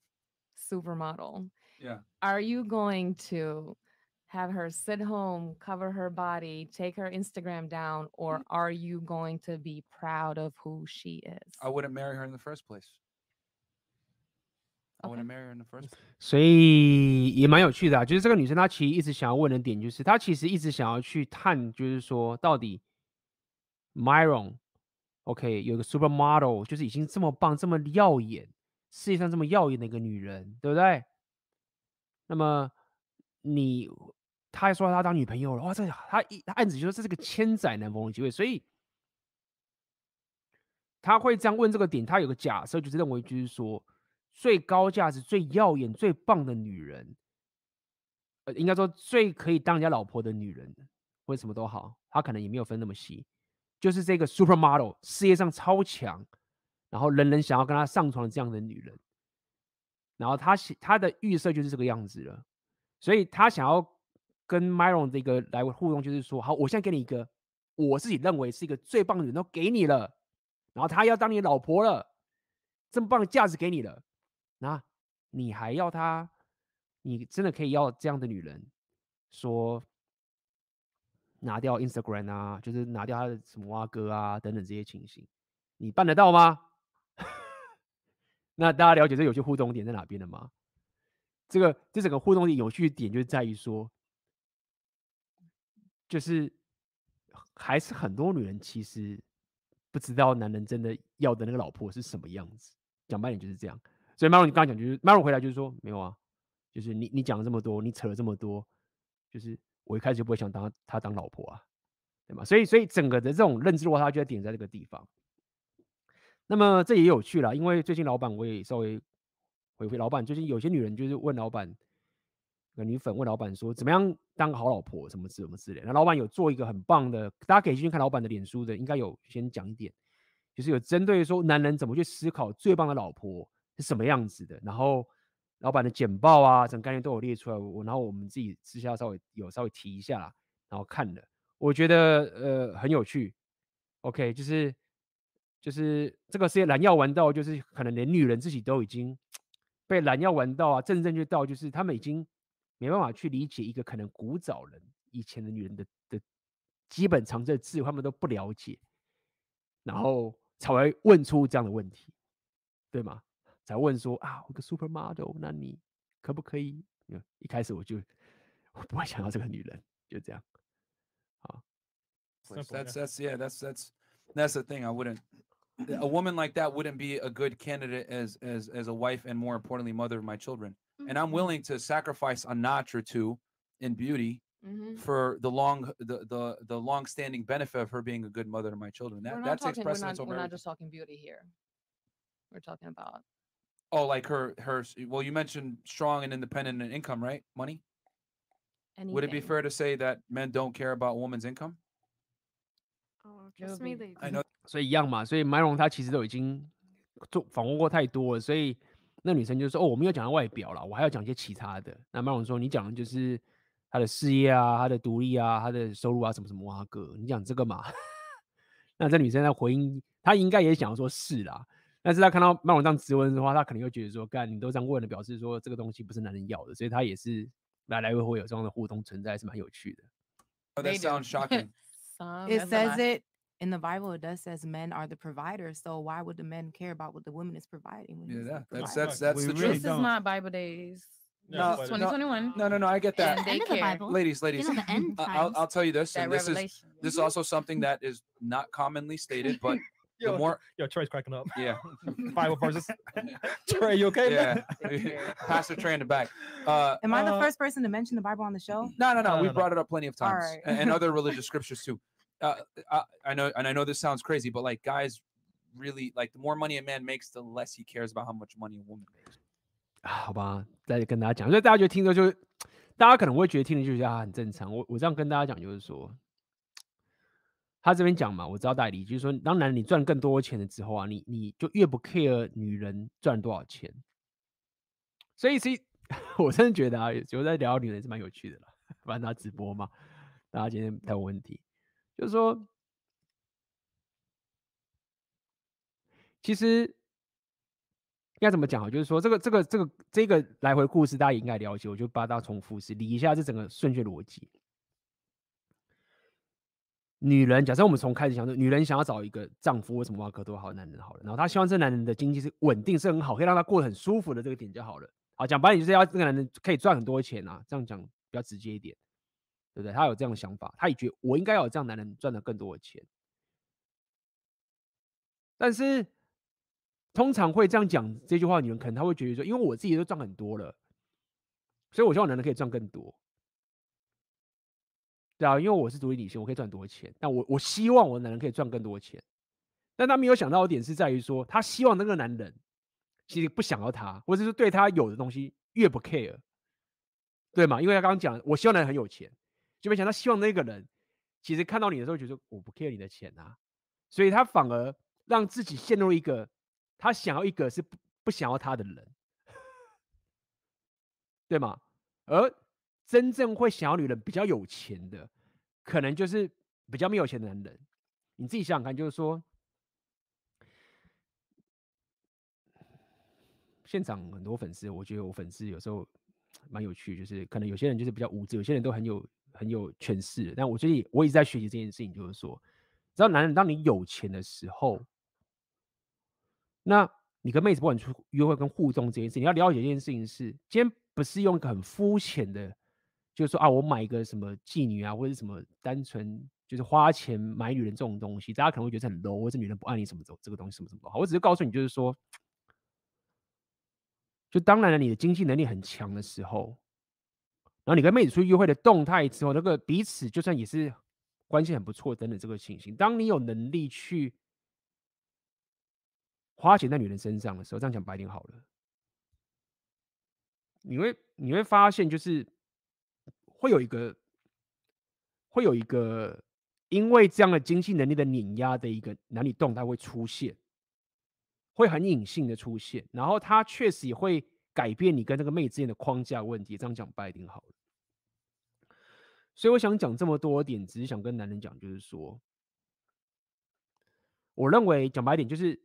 supermodel Yeah. are you going to have her sit home cover her body take her instagram down or are you going to be proud of who she is I wouldn't marry her in the first place. 所以也蛮有趣的啊，就是这个女生她其实一直想要问的点，就是她其实一直想要去探，就是说到底 Myron，OK，、有个 supermodel，就是已经这么棒、这么耀眼，世界上这么耀眼的一个女人，对不对？那么你，她还说她当女朋友了，哇，这她一她暗指就说这是个千载难逢的机会，所以他会这样问这个点，他有个假设，就是认为就是说。最高价值、最耀眼、最棒的女人，呃，应该说最可以当人家老婆的女人，或者什么都好，她可能也没有分那么细，就是这个 supermodel，事业上超强，然后人人想要跟她上床这样的女人，然后她她的预设就是这个样子了，所以她想要跟 Myron 这个来互动，就是说，好，我现在给你一个我自己认为是一个最棒的人都给你了，然后她要当你老婆了，这么棒的价值给你了。那你还要他？你真的可以要这样的女人？说拿掉 Instagram 啊，就是拿掉他的什么蛙哥啊等等这些情形，你办得到吗？[laughs] 那大家了解这有趣互动点在哪边了吗？这个这整个互动点有趣的点就在于说，就是还是很多女人其实不知道男人真的要的那个老婆是什么样子。讲白点就是这样。所以 Maro 你刚刚讲就是 Maro 回来就是说没有啊，就是你你讲了这么多，你扯了这么多，就是我一开始就不会想当他当老婆啊，对吗？所以所以整个的这种认知落差就在点在这个地方。那么这也有趣了，因为最近老板我也稍微回回老板，最近有些女人就是问老板，有女粉问老板说怎么样当个好老婆，什么之什么之类。那老板有做一个很棒的，大家可以去看老板的脸书的，应该有先讲一点，就是有针对说男人怎么去思考最棒的老婆。是什么样子的？然后老板的简报啊，整个概念都有列出来。我然后我们自己私下稍微有稍微提一下，然后看了，我觉得呃很有趣。OK，就是就是这个世界蓝药丸到，就是可能连女人自己都已经被蓝药丸到啊，正正确到就是他们已经没办法去理解一个可能古早人以前的女人的的基本常识智慧，他们都不了解，然后才会问出这样的问题，对吗？才问说啊，我个 supermodel，那你可不可以？一开始我就我不会想要这个女人，就这样。好 That's that's yeah, that's that's that's the thing. I wouldn't a woman like that wouldn't be a good candidate as as as a wife and more importantly mother of my children. And I'm willing to sacrifice a notch or two in beauty Mhm. for the long the the the long standing benefit of her being a good mother to my children. we're That not that takes talking, we're precedence not, over we're not everything. just talking beauty here we're talking about Oh, like her her. Well, you mentioned strong and independent and income, right? Money. and Would it be fair to say that men don't care about woman's income? Oh, trust me, they I know. 所以一样嘛，所以麦龙他其实都已经做访问过太多了，所以那女生就说：“哦，我没有讲到外表了，我还要讲一些其他的。”那麦龙说：“你讲的就是他的事业啊，他的独立啊，他的收入啊，什么什么啊哥，你讲这个嘛？”那这女生在回应，她应该也想说是啦，但是她看到麦龙这样质问的话，她可能会觉得说：“干，你都这样问了，表示说这个东西不是男人要的。”所以她也是来来回回有这样的互动存在，是蛮有趣的。 Oh, They that do. sounds [laughs] shocking. Some, It that's a says lot. it in the Bible. It does says men are the providers. So why would the men care about what the woman is providing? When Yeah, he's the that, that's provider? that's that's We the really truth. This is don't. not Bible days. Yeah, No, This is but- no, 2021. No, no, no. I get that. And End of the daycare. Bible. ladies, ladies. You know, the end I- I'll, I'll times. tell you this, That and this is revelation. this is also something that is not commonly stated, but [laughs] the Yo, more, yo, Trey's cracking up. yeah, [laughs] Bible verses. [laughs] Trey, you okay? yeah, man? Pastor Trey in the back. Uh, Am I the Uh, first person to mention the Bible on the show? no, no, no. No, we no, no. brought it up plenty of All times, right. and, and other religious [laughs] scriptures too. Uh, I, I know, and I know this sounds crazy, but like guys, really like the more money a man makes, the less he cares about how much money a woman makes. 啊，[sighs] 好吧，再跟大家讲，所以大家觉得听着就，大家可能会觉得听着就觉得啊很正常。我我这样跟大家讲，就是说， 他这边讲嘛，我知道代理，就是说，当男人你赚更多钱了之后啊，你你就越不 care 女人赚多少钱。所以其实 [laughs] 我真的觉得啊，有时候在聊女人是蛮有趣的啦，反正他直播嘛，大家今天太有问题，就是说，其实。应该怎么讲啊？就是说，这个、这个、这个、这个来回故事，大家也应该了解。我就把它重复一次，理一下这整个顺序逻辑。女人，假设我们从开始想说，女人想要找一个丈夫，为什么挖个多好男人好了？然后她希望这男人的经济是稳定，是很好，可以让她过得很舒服的这个点就好了。好，讲白点就是要这个男人可以赚很多钱啊，这样讲比较直接一点，对不对？她有这样的想法，她也觉得我应该要有这样男人赚的更多的钱，但是。通常会这样讲这句话的女人，可能她会觉得说，因为我自己都赚很多了，所以我希望男人可以赚更多。对啊，因为我是独立女性，我可以赚多钱，但我我希望我的男人可以赚更多钱。但他没有想到的点是在于说，他希望那个男人其实不想要他，或者是对他有的东西越不 care，对吗？因为他刚刚讲，我希望男人很有钱，就没想到希望那个人其实看到你的时候，觉得我不 care 你的钱啊，所以他反而让自己陷入一个。他想要一个是不不想要他的人，[laughs] 对吗？而真正会想要女人比较有钱的，可能就是比较没有钱的男人。你自己想想看，就是说，现场很多粉丝，我觉得我粉丝有时候蛮有趣，就是可能有些人就是比较无知，有些人都很有很有权势。但我最近我一直在学习这件事情，就是说，只要男人当你有钱的时候。那你跟妹子不管出约会跟互动这件事，你要了解一件事情是，今天不是用一个很肤浅的，就是说啊，我买一个什么妓女啊，或者什么单纯就是花钱买女人这种东西，大家可能会觉得很 low，或者女人不爱你什么这这个东西什么什么好。我只是告诉你，就是说，就当然了，你的经济能力很强的时候，然后你跟妹子出去约会的动态之后，那个彼此就算也是关系很不错等等这个情形，当你有能力去。花钱在女人身上的时候，这样讲白点好了，你会你会发现，就是会有一个会有一个因为这样的经济能力的碾压的一个男女动态会出现，会很隐性的出现，然后它确实也会改变你跟那个妹之间的框架问题。这样讲白点好了，所以我想讲这么多点，只是想跟男人讲，就是说，我认为讲白一点就是。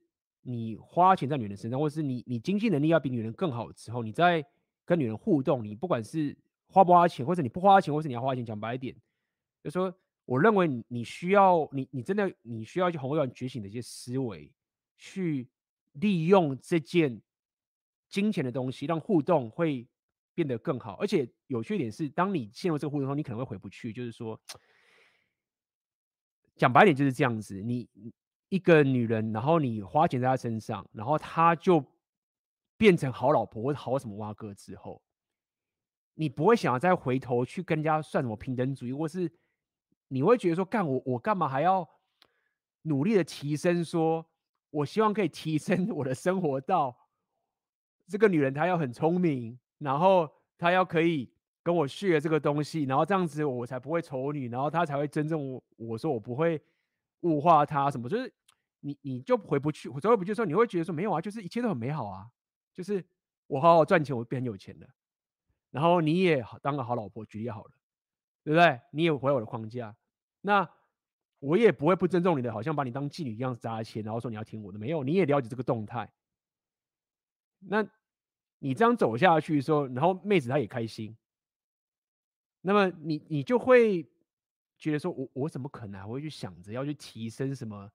你花钱在女人身上，或是你你经济能力要比女人更好之后，你在跟女人互动，你不管是花不花钱，或者你不花钱，或是你要花钱，讲白一点，就是说，我认为你需要你你真的你需要去宏观觉醒的一些思维，去利用这件金钱的东西，让互动会变得更好。而且有趣一点是，当你陷入这个互动中，你可能会回不去。就是说，讲白点就是这样子，你。一个女人，然后你花钱在她身上，然后她就变成好老婆或者好什么蛙哥之后，你不会想要再回头去跟人家算什么平等主义，或是你会觉得说，干我我干嘛还要努力的提升说？我希望可以提升 [laughs] 我的生活到这个女人她要很聪明，然后她要可以跟我 share 这个东西，然后这样子我才不会丑女，然后她才会真正我我说我不会物化她什么，就是你你就回不去，回不去的时候，你会觉得说没有啊，就是一切都很美好啊，就是我好好赚钱，我变很有钱了，然后你也当个好老婆，举例好了，对不对？你也回我的框架，那。我也不会不尊重你的，好像把你当妓女一样砸钱，然后说你要听我的。没有，你也了解这个动态。那你这样走下去的时候，然后妹子她也开心，那么你你就会觉得说我我怎么可能还会去想着要去提升什么？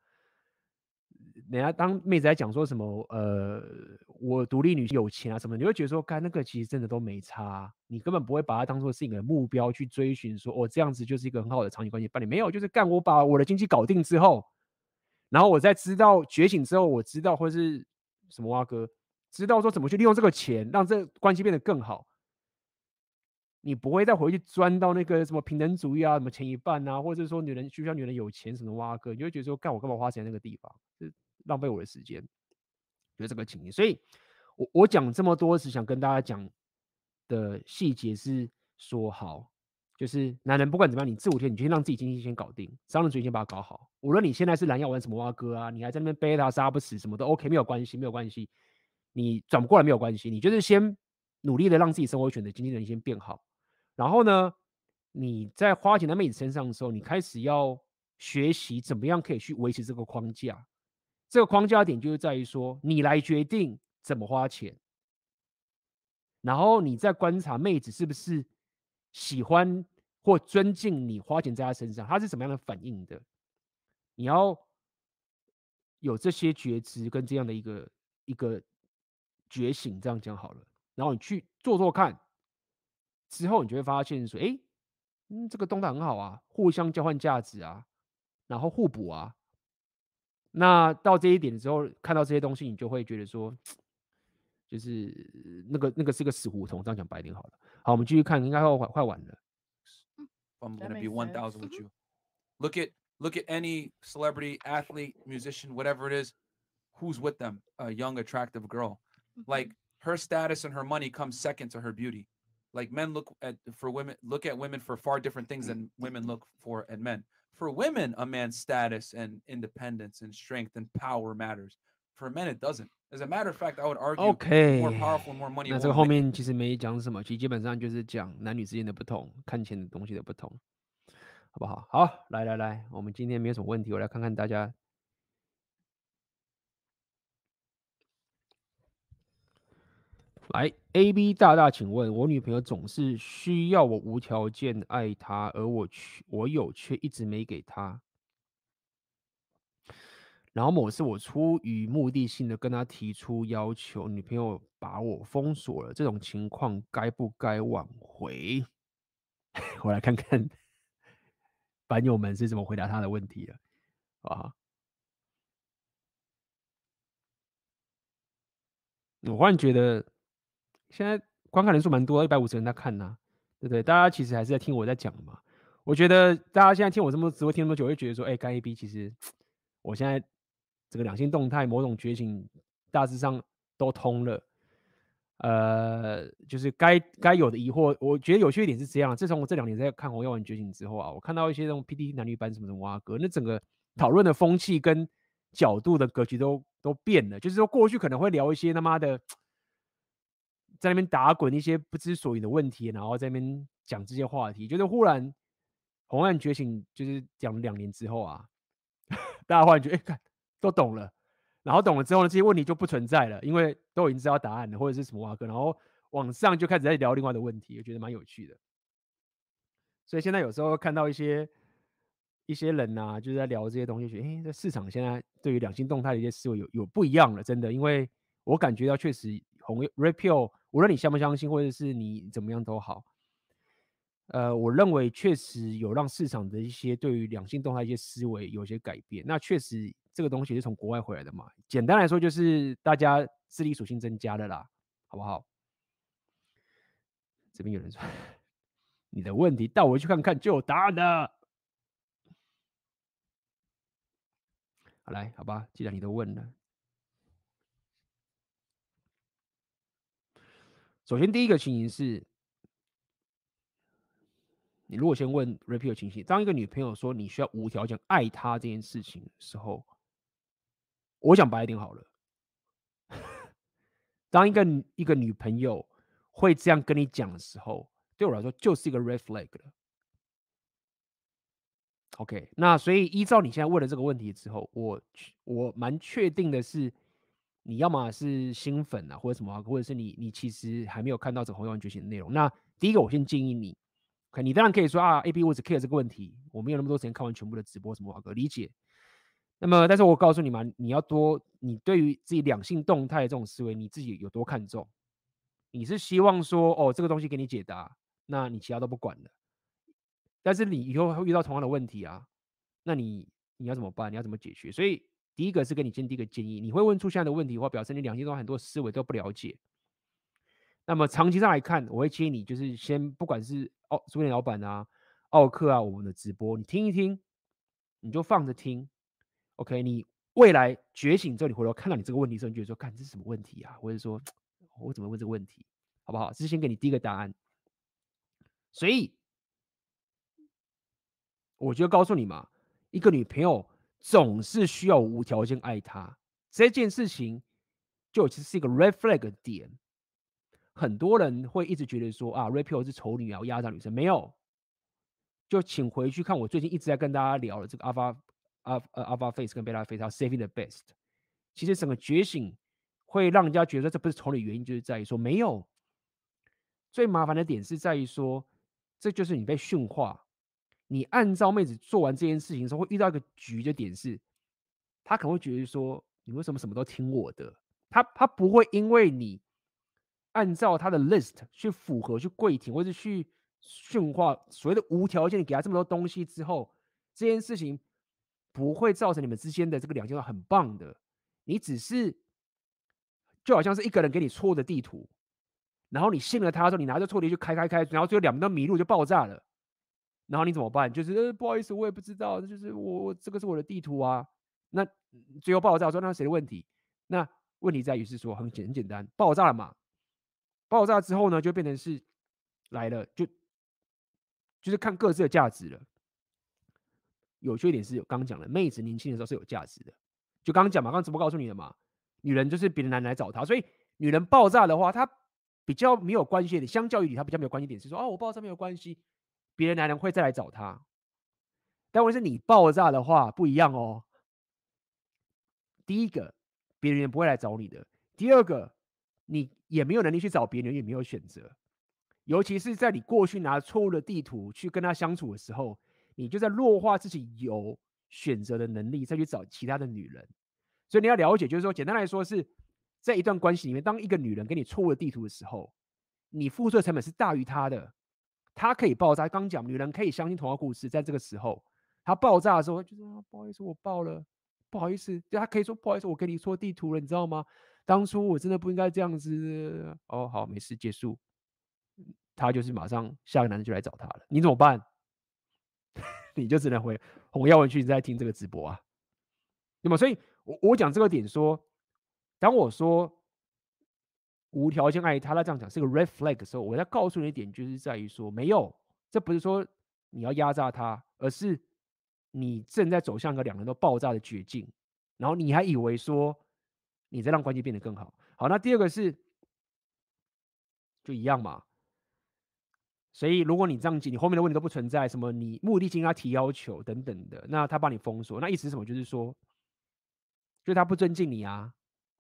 人家当妹子在讲说什么，呃，我独立女性有钱啊什么，你会觉得说，干那个其实真的都没差，你根本不会把它当做是一个目标去追寻，说我这样子就是一个很好的长期关系伴侣，没有，就是干我把我的经济搞定之后，然后我在知道觉醒之后，我知道或是什么蛙哥，知道说怎么去利用这个钱，让这关系变得更好，你不会再回去钻到那个什么平等主义啊，什么钱一半啊，或者说女人需要女人有钱什么蛙哥，你会觉得说，干我干嘛花钱那个地方？浪费我的时间，就这个情形。所以我我讲这么多，是想跟大家讲的细节是说，好，就是男人不管怎么样，你四五天，你就先让自己经济先搞定，商人主义先把它搞好。无论你现在是蓝要玩什么蛙哥啊，你还在那边背他杀不死什么都 OK，没有关系，没有关系。你转不过来没有关系，你就是先努力的让自己生活选择经济能力先变好。然后呢，你在花钱在妹子身上的时候，你开始要学习怎么样可以去维持这个框架。这个框架点就是在于说，你来决定怎么花钱，然后你再观察妹子是不是喜欢或尊敬你花钱在她身上，她是什么样的反应的。你要有这些觉知跟这样的一个一个觉醒，这样讲好了，然后你去做做看，之后你就会发现说，哎，嗯，这个动态很好啊，互相交换价值啊，然后互补啊。那到这一点的时候，看到这些东西，你就会觉得说，就是那个那个是个死胡同。这样讲白一点好了。好，我们继续看，应该快快完了。I'm gonna be one thousand with you. Look at look at any celebrity, athlete, musician, whatever it is, who's with them, a young attractive girl. Like her status and her money comes second to her beauty. Like men look at for women look at women for far different things than women look for at men. For women, a man's status and independence and strength and power matters. For men, it doesn't. As a matter of fact, I would argue OK more powerful, more money. 那这个后面其实没讲什么，其实基本上就是讲男女之间的不同，看钱的东西的不同，好不好？好，来来来，我们今天没有什么问题，我来看看大家。 来，A B 大大，请问我女朋友总是需要我无条件爱她，而我却我有却一直没给她。然后某次我出于目的性的跟她提出要求，女朋友把我封锁了。这种情况该不该挽回？[laughs] 我来看看版友们是怎么回答他的问题的，啊？我忽然觉得。现在观看人数蛮多，一百五十人在看呐、啊，对不对？大家其实还是在听我在讲嘛。我觉得大家现在听我这么直播听那么久，会觉得说，哎，干 A B，其实我现在这个两性动态某种觉醒，大致上都通了。呃，就是该该有的疑惑，我觉得有趣一点是这样。自从我这两年在看《红药丸觉醒》之后啊，我看到一些这种 P D 男女版什么什么蛙哥，那整个讨论的风气跟角度的格局都都变了。就是说过去可能会聊一些他妈的。在那边打滚一些不知所以的问题，然后在那边讲这些话题，就是忽然红岸觉醒，就是讲了两年之后啊，[laughs] 大家忽然觉得哎，看都懂了，然后懂了之后呢，这些问题就不存在了，因为都已经知道答案了，或者是什么挖哥，然后网上就开始在聊另外的问题，我觉得蛮有趣的。所以现在有时候看到一些一些人呐、啊，就是在聊这些东西，觉得哎，这市场现在对于两性动态的一些思维有有不一样了，真的，因为我感觉到确实红 Repeal。无论你相不相信，或者是你怎么样都好，呃，我认为确实有让市场的一些对于两性动态一些思维有些改变。那确实这个东西是从国外回来的嘛？简单来说，就是大家智力属性增加了啦，好不好？这边有人说，[laughs] 你的问题带我去看看就有答案的。好来，好吧，既然你都问了。首先第一个情形是，你如果先问 Rapio 情形，当一个女朋友说你需要无条件爱她这件事情的时候，我讲白一点好了。当一个一个女朋友会这样跟你讲的时候，对我来说就是一个 red flag 了。OK，那所以依照你现在问的这个问题之后，我我蛮确定的是，你要么是新粉啊，或者什么，或者是你你其实还没有看到整个红药丸觉醒的内容。那第一个，我先建议你，OK，你当然可以说啊，AB 我只 care 这个问题，我没有那么多时间看完全部的直播什么，我理解。那么，但是我告诉你嘛，你要多，你对于自己两性动态这种思维，你自己有多看重？你是希望说，哦，这个东西给你解答，那你其他都不管了。但是你以后会遇到同样的问题啊，那你你要怎么办？你要怎么解决？所以第一个是给你先第一个建议，你会问出现的问题的话，表示你两性中很多思维都不了解。那么长期上来看，我会建议你就是先不管是哦，书店老板啊、奥克啊，我们的直播，你听一听，你就放着听。OK，你未来觉醒之后，你回头看到你这个问题的时候，你觉得说，看这是什么问题啊？或者说，我怎么问这个问题，好不好？这是先给你第一个答案。所以，我就告诉你嘛，一个女朋友总是需要无条件爱她这件事情，就其实是一个 red flag 点。很多人会一直觉得说啊，Rapio 是丑女啊，压榨女生，没有。就请回去看我最近一直在跟大家聊的这个 Alpha。阿呃 Alpha Face 跟 Beta Face，它 Saving the Best。其实整个觉醒会让人家觉得这不是丑女原因，就是在于说没有。最麻烦的点是在于说，这就是你被驯化。你按照妹子做完这件事情的时候，会遇到一个局的点是，他可能会觉得说，你为什么什么都听我的？他他不会因为你按照他的 list 去符合、去跪舔，或者去驯化所谓的无条件给他这么多东西之后，这件事情。不会造成你们之间的这个两件很棒的，你只是就好像是一个人给你错的地图，然后你信了他之后，你拿着错地图去开开开，然后最后两边都迷路就爆炸了，然后你怎么办？就是呃不好意思，我也不知道，就是我这个是我的地图啊。那最后爆炸说那谁的问题？那问题在于是说很简很简单，爆炸了嘛。爆炸之后呢，就变成是来了，就就是看各自的价值了。有缺点是有刚讲的，妹子年轻的时候是有价值的，就刚讲嘛，刚刚直播告诉你的嘛，女人就是别的男人来找她，所以女人爆炸的话，她比较没有关系的，相较于你，她比较没有关系点是说，哦，我爆炸没有关系，别的男人会再来找她，但问题是你爆炸的话不一样哦。第一个，别人不会来找你的；第二个，你也没有能力去找别人，也没有选择，尤其是在你过去拿错误的地图去跟他相处的时候。你就在弱化自己有选择的能力，再去找其他的女人。所以你要了解，就是说，简单来说是在一段关系里面，当一个女人给你错误的地图的时候，你付出的成本是大于她的。他可以爆炸。刚讲女人可以相信童话故事，在这个时候，他爆炸的时候，就说、啊、不好意思，我爆了，不好意思。就他可以说不好意思，我给你错地图了，你知道吗？当初我真的不应该这样子。哦，好，没事，结束。他就是马上下个男人就来找他了，你怎么办？[laughs] 你就只能回红药丸去在听这个直播啊。那么，所以我我讲这个点说，当我说无条件爱他，他这样讲是个 red flag 的时候，我要告诉你一点，就是在于说，没有，这不是说你要压榨他，而是你正在走向一个两人都爆炸的绝境，然后你还以为说你在让关系变得更好。好，那第二个是就一样嘛。所以，如果你这样讲，你后面的问题都不存在，什么你目的性他提要求等等的，那他帮你封锁，那意思是什么？就是说，就是他不尊敬你啊，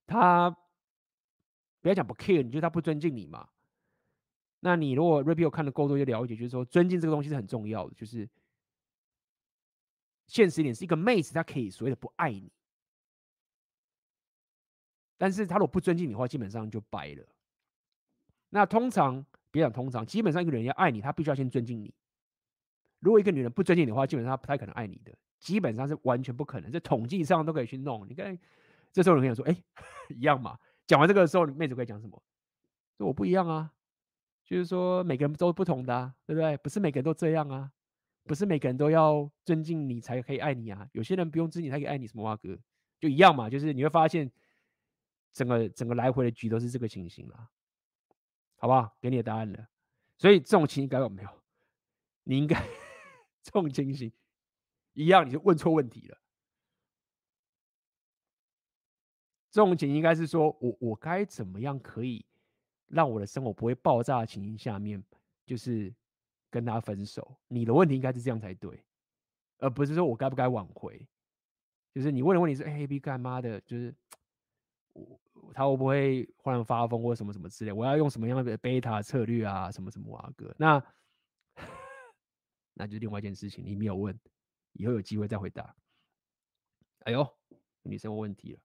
他不要讲不 care，你就是他不尊敬你嘛。那你如果 Rapio 看的够多，就了解，就是说，尊敬这个东西是很重要的。就是现实一点，是一个妹子，她可以所谓的不爱你，但是她如果不尊敬你的话，基本上就掰了。那通常。别讲通常，基本上一个人要爱你，他必须要先尊敬你。如果一个女人不尊敬你的话，基本上她不太可能爱你的，基本上是完全不可能。这统计上都可以去弄。你看，这时候有人跟你说：“哎，[laughs] 一样嘛。”讲完这个的时候，你妹子可以讲什么？说我不一样啊，就是说每个人都不同的啊，对不对？不是每个人都这样啊，不是每个人都要尊敬你才可以爱你啊。有些人不用尊敬他可以爱你，什么哇哥？就一样嘛，就是你会发现整个整个来回的局都是这个情形了。好不好？给你的答案了。所以这种情形该有没有？你应该 [laughs] 这种情形一样，你就问错问题了。这种情应该是说我我该怎么样可以让我的生活不会爆炸的情形下面，就是跟他分手。你的问题应该是这样才对，而不是说我该不该挽回。就是你问的问题是：哎，A B 干妈的，就是我他会不会忽然发疯或什么什么之类？我要用什么样的贝塔策略啊？什么什么啊哥？那 [laughs] 那就另外一件事情，你没有问，以后有机会再回答。哎呦，女生问问题了。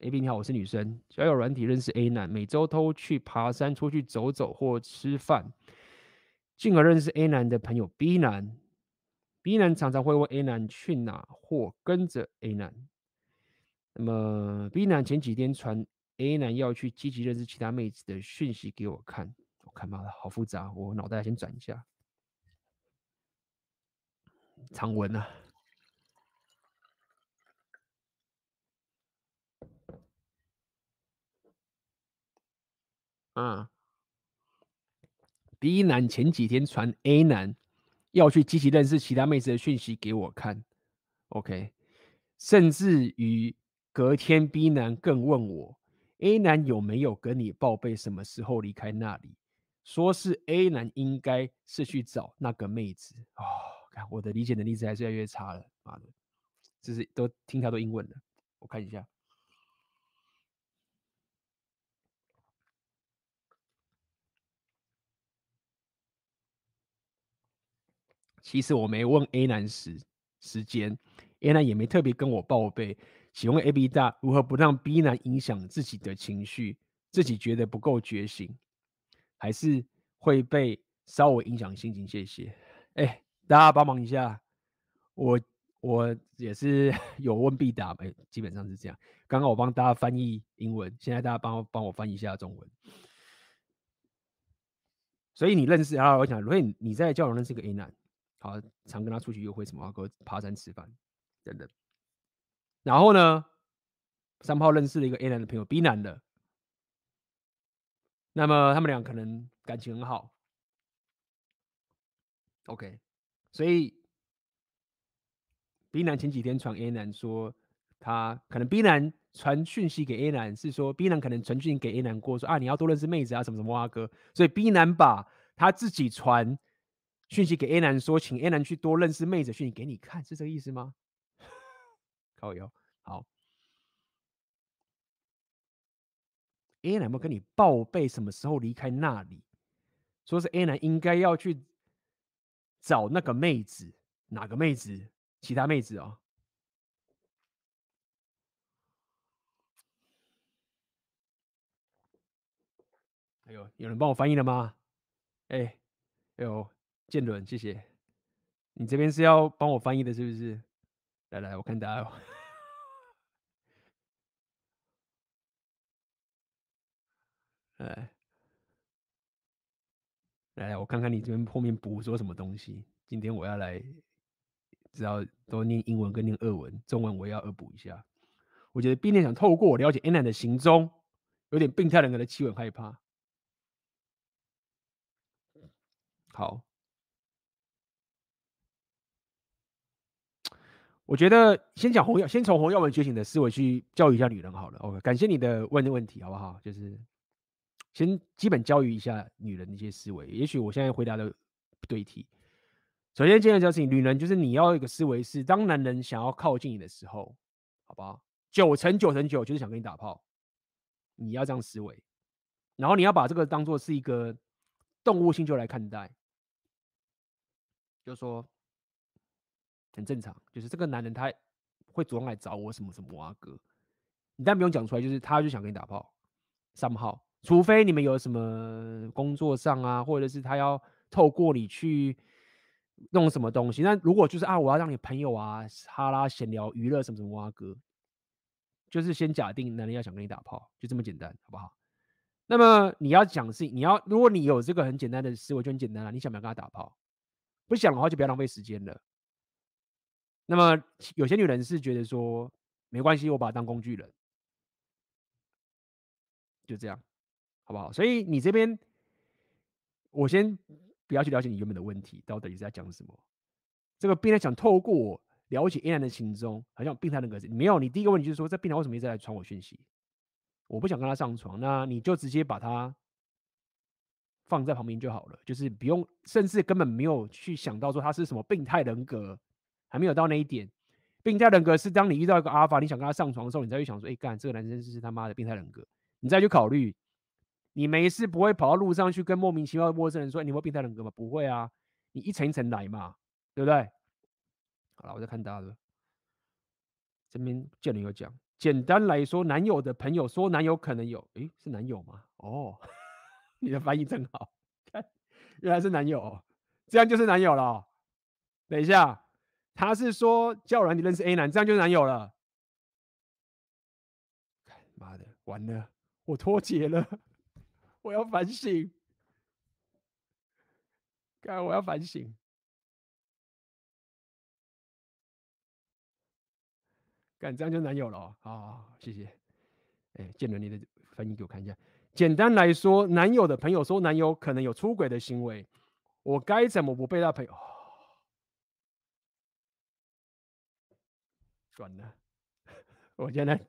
A B 你好，我是女生，交友软体认识 A 男，每周都去爬山、出去走走或吃饭，进而认识 A 男的朋友 B 男。B 男常常会问 A 男去哪，或跟着 A 男。那么 B 男前几天传 A 男要去积极认识其他妹子的讯息给我看，我看妈的好复杂，我脑袋先转一下。长文啊，嗯，B 男前几天传 A 男。要去积极认识其他妹子的讯息给我看，OK，甚至于隔天 B 男更问我 A 男有没有跟你报备什么时候离开那里，说是 A 男应该是去找那个妹子哦，看我的理解能力是还是越来越差了，妈的，这是都听他都英文了，我看一下。其实我没问 A 男时时间，A 男也没特别跟我报备。请问 A B 大如何不让 B 男影响自己的情绪，自己觉得不够觉醒，还是会被稍微影响心情？谢谢。哎，大家帮忙一下，我我也是 [laughs] 有问必答，哎，基本上是这样。刚刚我帮大家翻译英文，现在大家帮帮我翻译一下中文。所以你认识啊？我想，如果你在交友认识个 A 男。啊，常跟他出去约会，什么和爬山吃饭等等。然后呢，三炮认识了一个 A 男的朋友 B 男的，那么他们俩可能感情很好。OK，所以 B 男前几天传 A 男说，他可能 B 男传讯息给 A 男是说 B 男可能传讯给 A 男过说啊，你要多认识妹子啊，什么什么啊哥，所以 B 男把他自己传。讯息给 A 男说，请 A 男去多认识妹子。讯息给你看，是这个意思吗？[laughs] 靠腰，好。A 男有没有跟你报备什么时候离开那里？说是 A 男应该要去找那个妹子，哪个妹子？其他妹子哦。哎呦，有人帮我翻译了吗？哎，哎呦。建伦，谢谢。你这边是要帮我翻译的，是不是？来来，我看大家。来，来，我看看你这边后面补说什么东西。今天我要来，只要多念英文跟念俄文，中文我也要恶补一下。我觉得 B 男想透过我了解 A 男的行踪，有点病态人格的气氛，害怕。好。我觉得先讲红药，先从红药丸觉醒的思维去教育一下女人好了。OK，感谢你的问的问题，好不好？就是先基本教育一下女人的一些思维。也许我现在回答的不对题。首先，今天教醒女人，就是你要一个思维是，当男人想要靠近你的时候，好不好？九成九成九就是想跟你打炮，你要这样思维。然后你要把这个当做是一个动物性就来看待，就说。很正常，就是这个男人他会主动来找我什么什么啊哥，你但不用讲出来，就是他就想跟你打炮，三号，除非你们有什么工作上啊，或者是他要透过你去弄什么东西，那如果就是啊，我要让你朋友啊哈拉闲聊娱乐什么什么啊哥，就是先假定男人要想跟你打炮，就这么简单，好不好？那么你要讲是你要，如果你有这个很简单的思维，就很简单了，你想不想跟他打炮？不想的话，就不要浪费时间了。那么有些女人是觉得说没关系，我把她当工具人。就这样，好不好？所以你这边，我先不要去了解你原本的问题到底是在讲什么。这个病人想透过我了解 A 男的行踪，好像病态人格。没有，你第一个问题就是说，这病人为什么一直在传我讯息？我不想跟他上床，那你就直接把他放在旁边就好了，就是不用，甚至根本没有去想到说他是什么病态人格，还没有到那一点。病态人格是当你遇到一个阿尔法，你想跟他上床的时候，你才会想说，哎，干这个男生是他妈的病态人格，你再去考虑。你没事不会跑到路上去跟莫名其妙的陌生人说，你有病态人格吗？不会啊，你一层一层来嘛，对不对？好了，我再看大的，这边建人有讲。简单来说，男友的朋友说男友可能有，诶，是男友吗？哦，[laughs] 你的翻译真好，看，原来是男友哦，这样就是男友了。等一下，他是说叫人你认识 A 男，这样就是男友了。妈的，完了，我脱节了，[laughs] 我要反省，干，我要反省。干，这样就男友了哦。好，好，好，谢谢。哎，建伦，你的翻译给我看一下。简单来说，男友的朋友说男友可能有出轨的行为，我该怎么不被他朋友？算了，[laughs] 我现在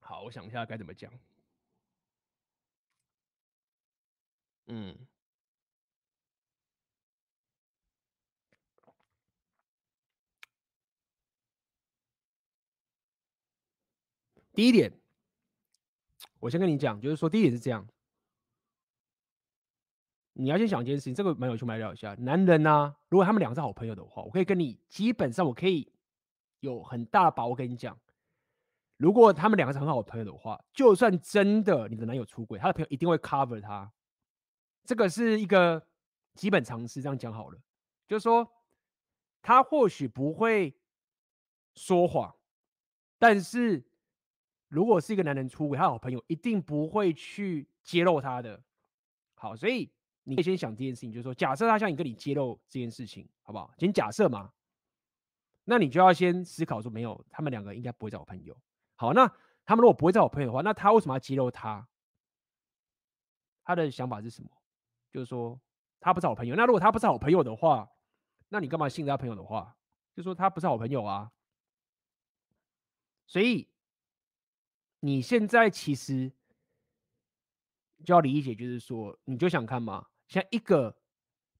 好，我想一下该怎么讲。嗯。第一点，我先跟你讲，就是说，第一点是这样，你要先想一件事情，这个蛮有趣，我们来聊一下。男人呢、啊，如果他们两个是好朋友的话，我可以跟你，基本上我可以有很大的把握跟你讲，如果他们两个是很好的朋友的话，就算真的你的男友出轨，他的朋友一定会 cover 他，这个是一个基本常识。这样讲好了，就是说，他或许不会说谎，但是。如果是一个男人出轨，他好朋友一定不会去揭露他的。好，所以你可以先想这件事情，就是说，假设他向你跟你揭露这件事情，好不好？先假设嘛，那你就要先思考说，没有，他们两个应该不会找我朋友。好，那他们如果不会找我朋友的话，那他为什么要揭露他？他的想法是什么？就是说，他不是好朋友。那如果他不是好朋友的话，那你干嘛信他朋友的话？就说他不是好朋友啊。所以。你现在其实就要理解，就是说，你就想看嘛，像一个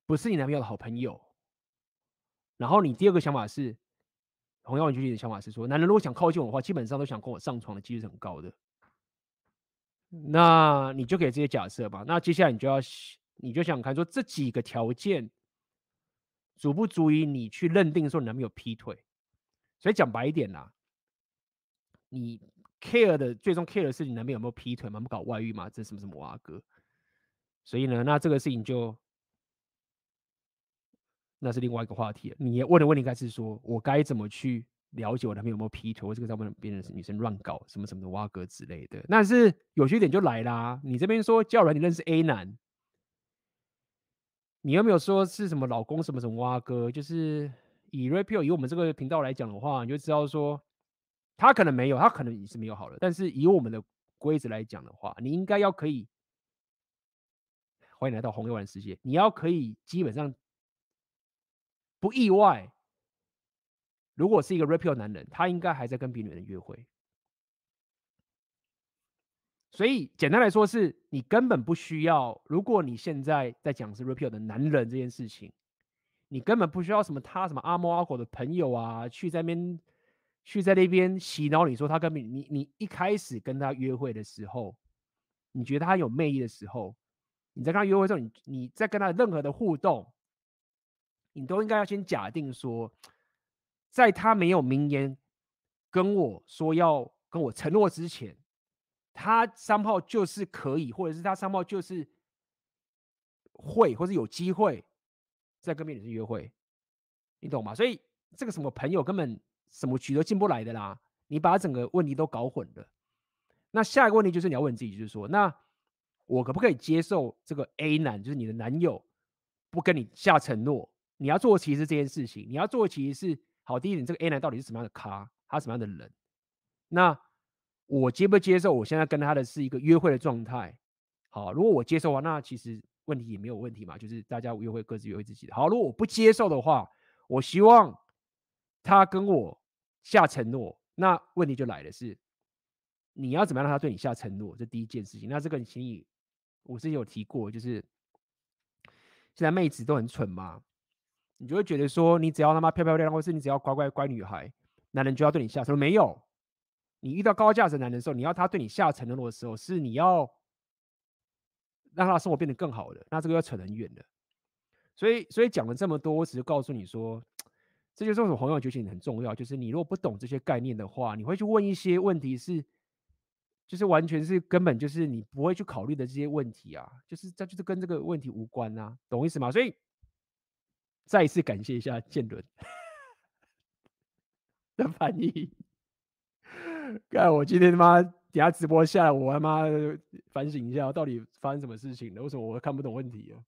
不是你男朋友的好朋友，然后你第二个想法是，同样你的想法是说，男人如果想靠近我的话，基本上都想跟我上床的几率是很高的。那你就给这些假设吧。那接下来你就要，你就想看说这几个条件足不足以你去认定说你男朋友劈腿。所以讲白一点啦，你。Care 的最终 care 的是你男朋友有没有劈腿吗？不搞外遇吗？这什么什么哇哥？所以呢，那这个事情就那是另外一个话题了。你问的问题应该是说，我该怎么去了解我男朋友有没有劈腿，或这个上面别人女生乱搞什么什么的哇哥之类的。但是有些点就来啦，你这边说叫人你认识 A 男，你有没有说是什么老公什么什么哇哥？就是以 Rapio 以我们这个频道来讲的话，你就知道说。他可能没有，他可能也是没有好了。但是以我们的规则来讲的话，你应该要可以。欢迎来到红药丸世界。你要可以基本上不意外，如果是一个 Rapio 男人，他应该还在跟别女人约会。所以简单来说，是你根本不需要。如果你现在在讲是 Rapio 的男人这件事情，你根本不需要什么他什么阿猫阿狗的朋友啊，去在那边。去在那边洗脑你说他跟你你你一开始跟他约会的时候，你觉得他有魅力的时候，你在跟他约会的时候，你你在跟他任何的互动，你都应该要先假定说，在他没有明言跟我说要跟我承诺之前，他三炮就是可以，或者是他三炮就是会，或者有机会在跟别的女生约会，你懂吗？所以这个什么朋友根本。什么局都进不来的啦！你把整个问题都搞混了。那下一个问题就是你要问自己，就是说，那我可不可以接受这个 A 男，就是你的男友，不跟你下承诺？你要做的其实这件事情，你要做的其实是，好，第一点，这个 A 男到底是什么样的咖？他什么样的人？那我接不接受？我现在跟他的是一个约会的状态。好，如果我接受的话，那其实问题也没有问题嘛，就是大家约会各自约会自己的。好，如果我不接受的话，我希望他跟我下承诺，那问题就来了是，你要怎么样让他对你下承诺？这第一件事情。那这个你请你，我之前有提过，就是现在妹子都很蠢嘛，你就会觉得说，你只要他妈漂漂亮亮，或是你只要乖乖乖女孩，男人就要对你下承诺？没有。你遇到高价值男人的时候，你要他对你下承诺的时候，是你要让他的生活变得更好的。那这个要扯很远的。所以，所以讲了这么多，我只是告诉你说，这就是为什么红药觉醒很重要。就是你如果不懂这些概念的话，你会去问一些问题是，就是完全是根本就是你不会去考虑的这些问题啊，就是这就是跟这个问题无关啊，懂我意思吗？所以再一次感谢一下建伦 [laughs] 的翻译。看我今天他妈等下直播下来，我他妈反省一下，到底发生什么事情了？为什么我看不懂问题啊？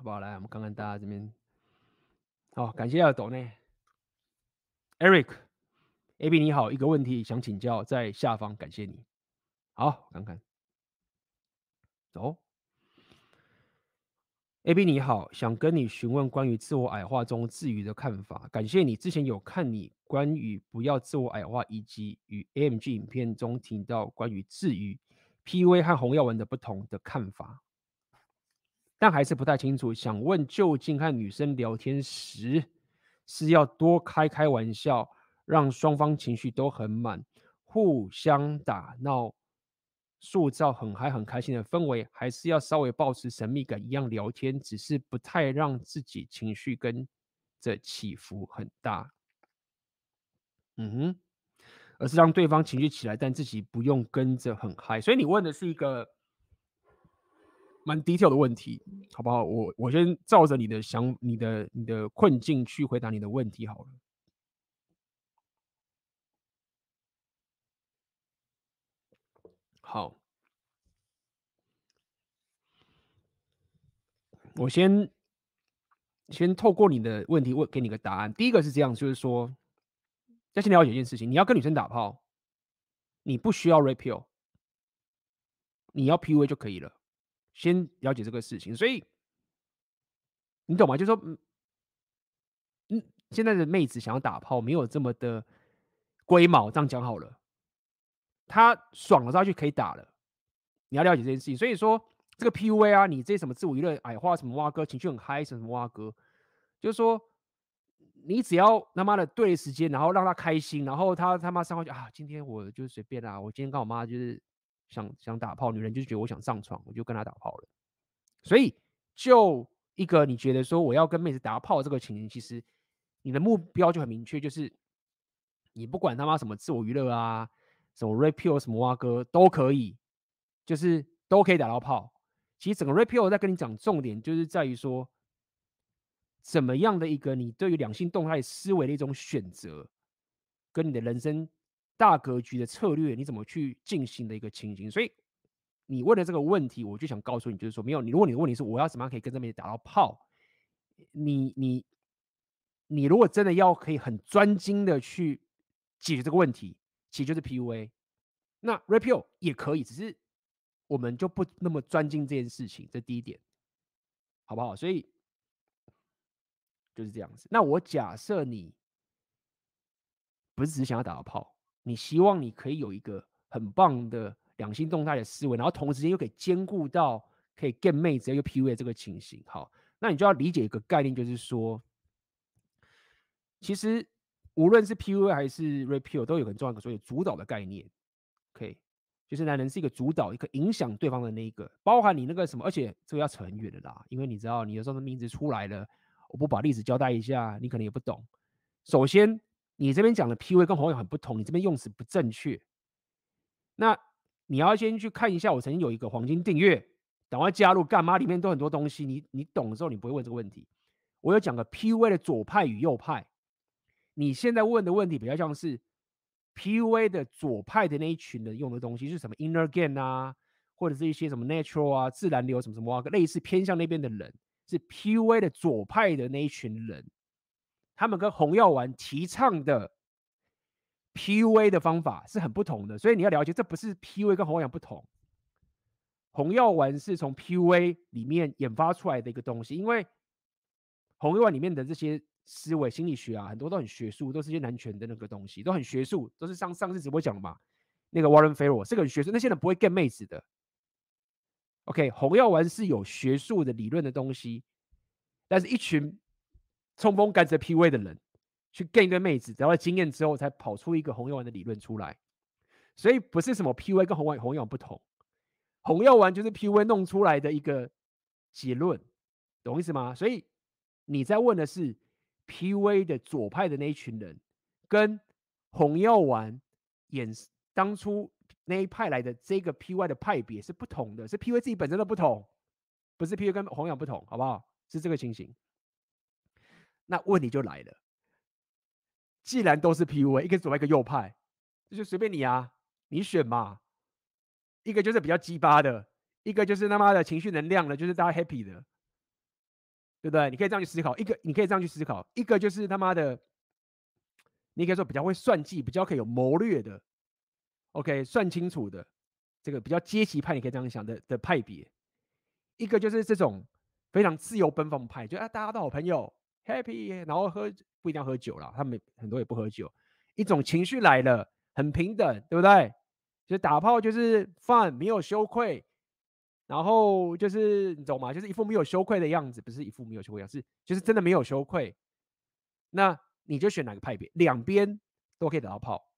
好不好？来，我们看看大家这边。好，感谢阿斗呢，Eric，AB 你好，一个问题想请教，在下方，感谢你。好，我看看，走。A B 你好，想跟你询问关于自我矮化中自愈的看法。感谢你之前有看你关于不要自我矮化以及与 AMG 影片中提到关于自愈 PV 和红药丸的不同的看法，但还是不太清楚。想问，究竟和女生聊天时是要多开开玩笑，让双方情绪都很满，互相打闹？塑造很嗨很开心的氛围，还是要稍微保持神秘感一样聊天，只是不太让自己情绪跟着起伏很大。嗯哼，而是让对方情绪起来，但自己不用跟着很嗨。所以你问的是一个蛮 detail 的问题，好不好？我我先照着你的想、你的、你的困境去回答你的问题好了。好，我先先透过你的问题问给你个答案。第一个是这样，就是说，要先了解一件事情：你要跟女生打炮，你不需要 rape，你要 PUA 就可以了。先了解这个事情，所以你懂吗？就是说，嗯，现在的妹子想要打炮，没有这么的龟毛。这样讲好了。他爽了之后就可以打了，你要了解这件事情。所以说这个 PUA 啊，你这些什么自我娱乐、矮化什么蛙哥，情绪很嗨什么蛙哥，就是说你只要他妈的对时间，然后让他开心，然后他他妈上去啊，今天我就随便啦，我今天跟我妈就是想想打炮，女人就觉得我想上床，我就跟他打炮了。所以就一个你觉得说我要跟妹子打炮这个情形，其实你的目标就很明确，就是你不管他妈什么自我娱乐啊。什么 rapio 什么蛙哥都可以，就是都可以打到炮。其实整个 rapio 在跟你讲重点，就是在于说，怎么样的一个你对于两性动态思维的一种选择，跟你的人生大格局的策略，你怎么去进行的一个情形。所以你问的这个问题，我就想告诉你，就是说，没有你，如果你的问题是我要怎么样可以跟这边打到炮，你你你如果真的要可以很专精的去解决这个问题。其实就是 PUA，那 Rapio 也可以，只是我们就不那么专精这件事情，这第一点，好不好？所以就是这样子。那我假设你不是只想要打到炮，你希望你可以有一个很棒的两性动态的思维，然后同时间又可以兼顾到可以 get 妹子又 PUA 这个情形，好，那你就要理解一个概念，就是说，其实。无论是 PUA 还是 Rapio，都有很重要的所谓主导的概念。OK，就是男人是一个主导，一个影响对方的那一个，包含你那个什么，而且这个要扯很远的啦，因为你知道，你有时候的名字出来了，我不把例子交代一下，你可能也不懂。首先，你这边讲的 PUA 跟红友很不同，你这边用词不正确。那你要先去看一下，我曾经有一个黄金订阅，赶快加入干嘛？里面都很多东西，你你懂的时候，你不会问这个问题。我有讲个 PUA 的左派与右派。你现在问的问题比较像是 PUA 的左派的那一群人用的东西是什么 Inner Game 啊，或者是一些什么 Natural 啊、自然流什么什么啊，类似偏向那边的人是 PUA 的左派的那一群人，他们跟红药丸提倡的 PUA 的方法是很不同的，所以你要了解，这不是 PUA 跟红药丸不同。红药丸是从 PUA 里面研发出来的一个东西，因为红药丸里面的这些思维心理学啊，很多都很学术，都是些男权的那个东西，都很学术，都是上上次直播讲的嘛。那个 Warren Farrell 是个很学术，那些人不会 get 妹子的。OK，红药丸是有学术的理论的东西，但是一群冲锋甘蔗 PUA 的人去跟一堆妹子，得到经验之后才跑出一个红药丸的理论出来，所以不是什么 PUA 跟红丸红药丸不同。红药丸就是 PUA 弄出来的一个结论，懂意思吗？所以你在问的是 PUA 的左派的那一群人，跟红药丸演当初那一派来的这个 PUA 的派别是不同的，是 PUA 自己本身的不同，不是 PUA 跟红药不同，好不好？是这个情形。那问题就来了，既然都是 PUA，一个左派一个右派，这就随便你啊，你选嘛。一个就是比较鸡巴的，一个就是他妈的情绪能量的，就是大家 happy 的，对不对？你可以这样去思考。一个你可以这样去思考，一个就是他妈的，你可以说比较会算计，比较可以有谋略的，OK，算清楚的，这个比较阶级派，你可以这样想的的派别。一个就是这种非常自由奔放派，就啊大家都好朋友，happy，然后喝不一定要喝酒啦，他们很多也不喝酒。一种情绪来了，很平等，对不对？就打炮就是 fun，没有羞愧，然后就是你懂吗？就是一副没有羞愧的样子，不是一副没有羞愧的样子，是就是真的没有羞愧。那你就选哪个派别？两边都可以打到炮，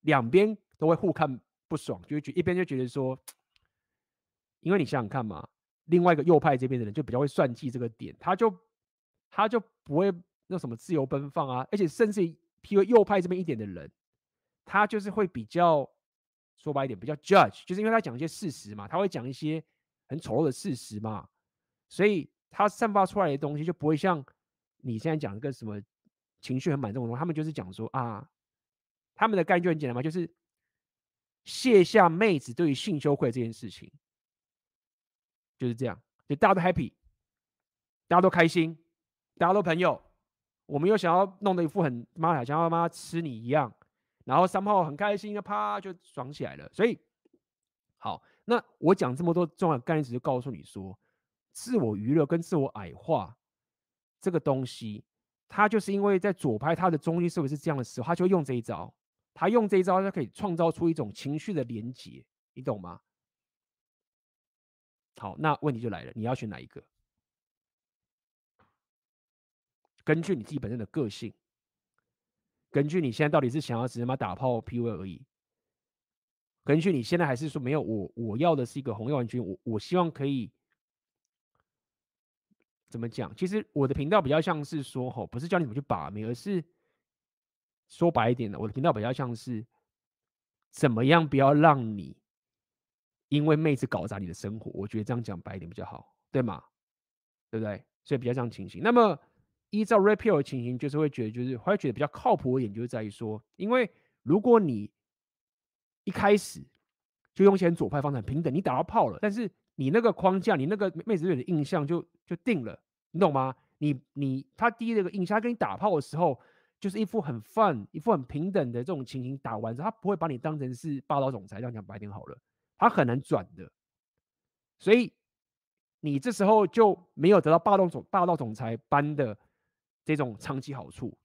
两边都会互看不爽，就觉一边就觉得说，因为你想想看嘛，另外一个右派这边的人就比较会算计这个点，他就他就不会那什么自由奔放啊，而且甚至譬如右派这边一点的人，他就是会比较。说白一点，比较 judge，就是因为他讲一些事实嘛，他会讲一些很丑陋的事实嘛，所以他散发出来的东西就不会像你现在讲一个什么情绪很满这种东西。他们就是讲说啊，他们的概念就很简单嘛，就是卸下妹子对于性羞愧这件事情，就是这样，就大家都 happy，大家都开心，大家都朋友，我们又想要弄得一副很妈的，想要妈吃你一样。然后三炮很开心的啪就爽起来了，所以好，那我讲这么多重要概念，只是告诉你说，自我娱乐跟自我矮化这个东西，它就是因为在左派他的中心思维是这样的时候，他就会用这一招，他用这一招，他可以创造出一种情绪的连结，你懂吗？好，那问题就来了，你要选哪一个？根据你自己本身的个性。根据你现在到底是想要直接嘛打炮 PUA 而已，根据你现在还是说没有我我要的是一个红药丸君，我我希望可以怎么讲？其实我的频道比较像是说吼，不是教你怎么去把妹，而是说白一点的，我的频道比较像是怎么样不要让你因为妹子搞砸你的生活。我觉得这样讲白一点比较好，对吗？对不对？所以比较这样情形。那么。依照 Rapio 的情形，就是会觉得，就是会觉得比较靠谱一点，就是在于说，因为如果你一开始就用一些左派方式很平等，你打到炮了，但是你那个框架，你那个妹子对你的印象就就定了，你懂吗？你你他第一个印象，他跟你打炮的时候，就是一副很 fun，一副很平等的这种情形，打完之后，他不会把你当成是霸道总裁，这样讲白点好了，他很难转的，所以你这时候就没有得到霸道总霸道总裁般的。这种长期好处，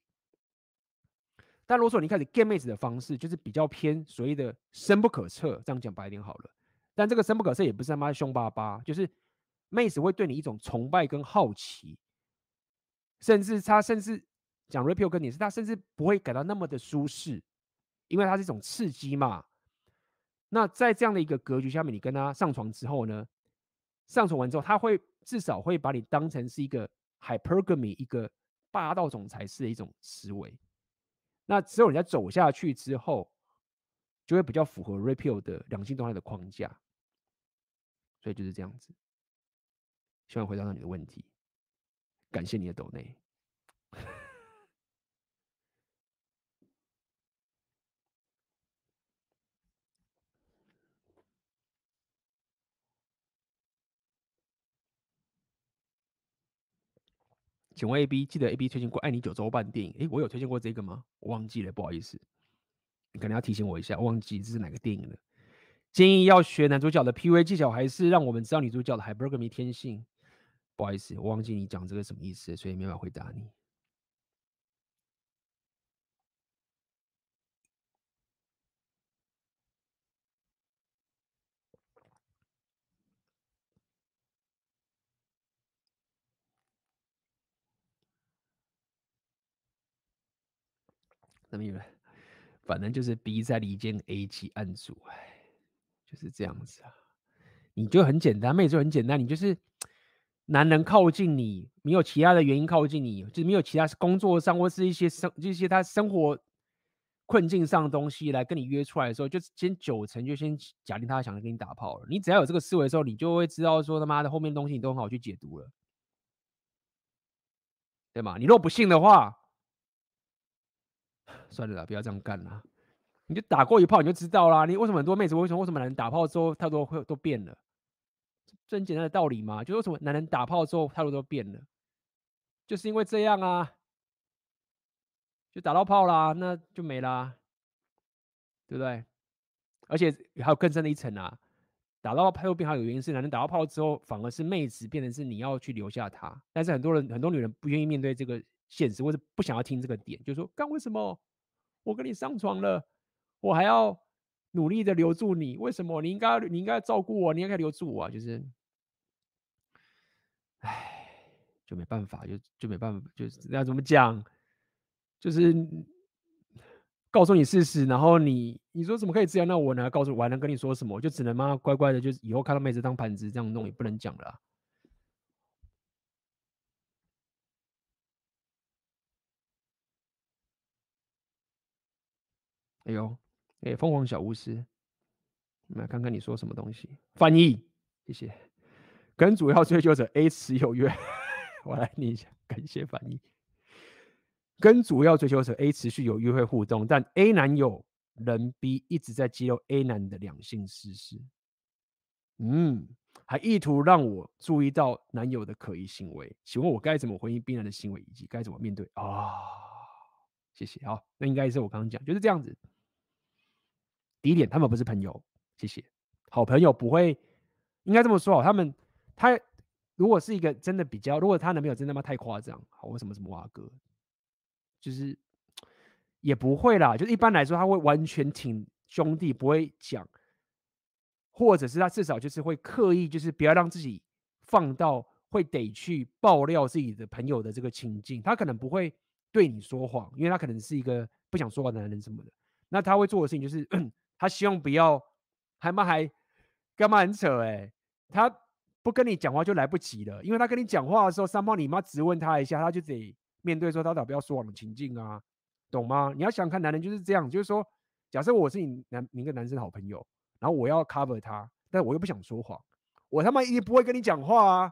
但如果说你开始 get 妹子的方式，就是比较偏所谓的深不可测，这样讲白一点好了。但这个深不可测也不是他妈凶巴巴，就是妹子会对你一种崇拜跟好奇，甚至他甚至讲 Rapio 跟你是，他甚至不会感到那么的舒适，因为它是一种刺激嘛。那在这样的一个格局下面，你跟他上床之后呢，上床完之后，他会至少会把你当成是一个 hypergamy 一个。霸道总裁式的一种思维，那只有人家走下去之后，就会比较符合 Repeal 的两性动态的框架，所以就是这样子。希望回答到你的问题，感谢你的抖内。请问 A B 记得 A B 推荐过《爱你九州半》电影？诶，我有推荐过这个吗？我忘记了，不好意思，你可能要提醒我一下，忘记这是哪个电影了。建议要学男主角的 PUA 技巧，还是让我们知道女主角的 Hypergamy 天性？不好意思，我忘记你讲这个什么意思，所以没法回答你。怎么样？反正就是 B 在离间 A 起案组，哎，就是这样子啊。你就很简单，妹子就很简单，你就是男人靠近你，没有其他的原因靠近你，就是没有其他工作上或是一些生，就一些他生活困境上的东西来跟你约出来的时候，就先九成就先假定他想跟你打炮了。你只要有这个思维的时候，你就会知道说他妈的后面东西你都很好去解读了，对吗？你若不信的话。算了啦，不要这样干啦。你就打过一炮，你就知道啦。你为什么很多妹子为什么为什么男人打炮之后态度会都变了？这很简单的道理嘛。就为什么男人打炮之后态度都变了？就是因为这样啊。就打到炮啦，那就没啦，对不对？而且还有更深的一层啊。打到炮又变，还有原因是男人打到炮之后，反而是妹子变成是你要去留下他。但是很多人很多女人不愿意面对这个现实，或者不想要听这个点，就说干为什么？我跟你上床了，我还要努力的留住你，为什么？你应该你应该照顾我，你应该留住我啊！就是，唉，就没办法，就就没办法，就是要怎么讲？就是告诉你事实，然后你你说怎么可以这样？那我呢？告诉我还能跟你说什么？就只能嘛乖乖的，就是以后看到妹子当盘子这样弄，也不能讲了。哎呦，哎，凤凰小巫师，我们来看看你说什么东西。翻译，谢谢。跟主要追求者 A 持有约，[laughs] 我来念一下，感谢翻译。跟主要追求者 A 持续有约会互动，但 A 男友人 B 一直在揭露 A 男的两性私事。嗯，还意图让我注意到男友的可疑行为。请问我该怎么回应 B 男的行为，以及该怎么面对啊？哦，谢谢。好，那应该是我刚刚讲，就是这样子。第一点，他们不是朋友，谢谢。好朋友不会，应该这么说哦。他们，他如果是一个真的比较，如果他男朋友真的妈太夸张，好，为什么什么挖哥，就是也不会啦。就是一般来说，他会完全挺兄弟，不会讲，或者是他至少就是会刻意，就是不要让自己放到会得去爆料自己的朋友的这个情境。他可能不会对你说谎，因为他可能是一个不想说话的男人什么的。那他会做的事情就是。他希望不要，还嘛还干嘛很扯哎、他不跟你讲话就来不及了，因为他跟你讲话的时候，三猫你妈质问他一下，他就得面对说他到底不要说谎的情境啊，懂吗？你要想看男人就是这样，就是说，假设我是你男你一个男生的好朋友，然后我要 cover 他，但我又不想说谎，我他妈一定不会跟你讲话啊！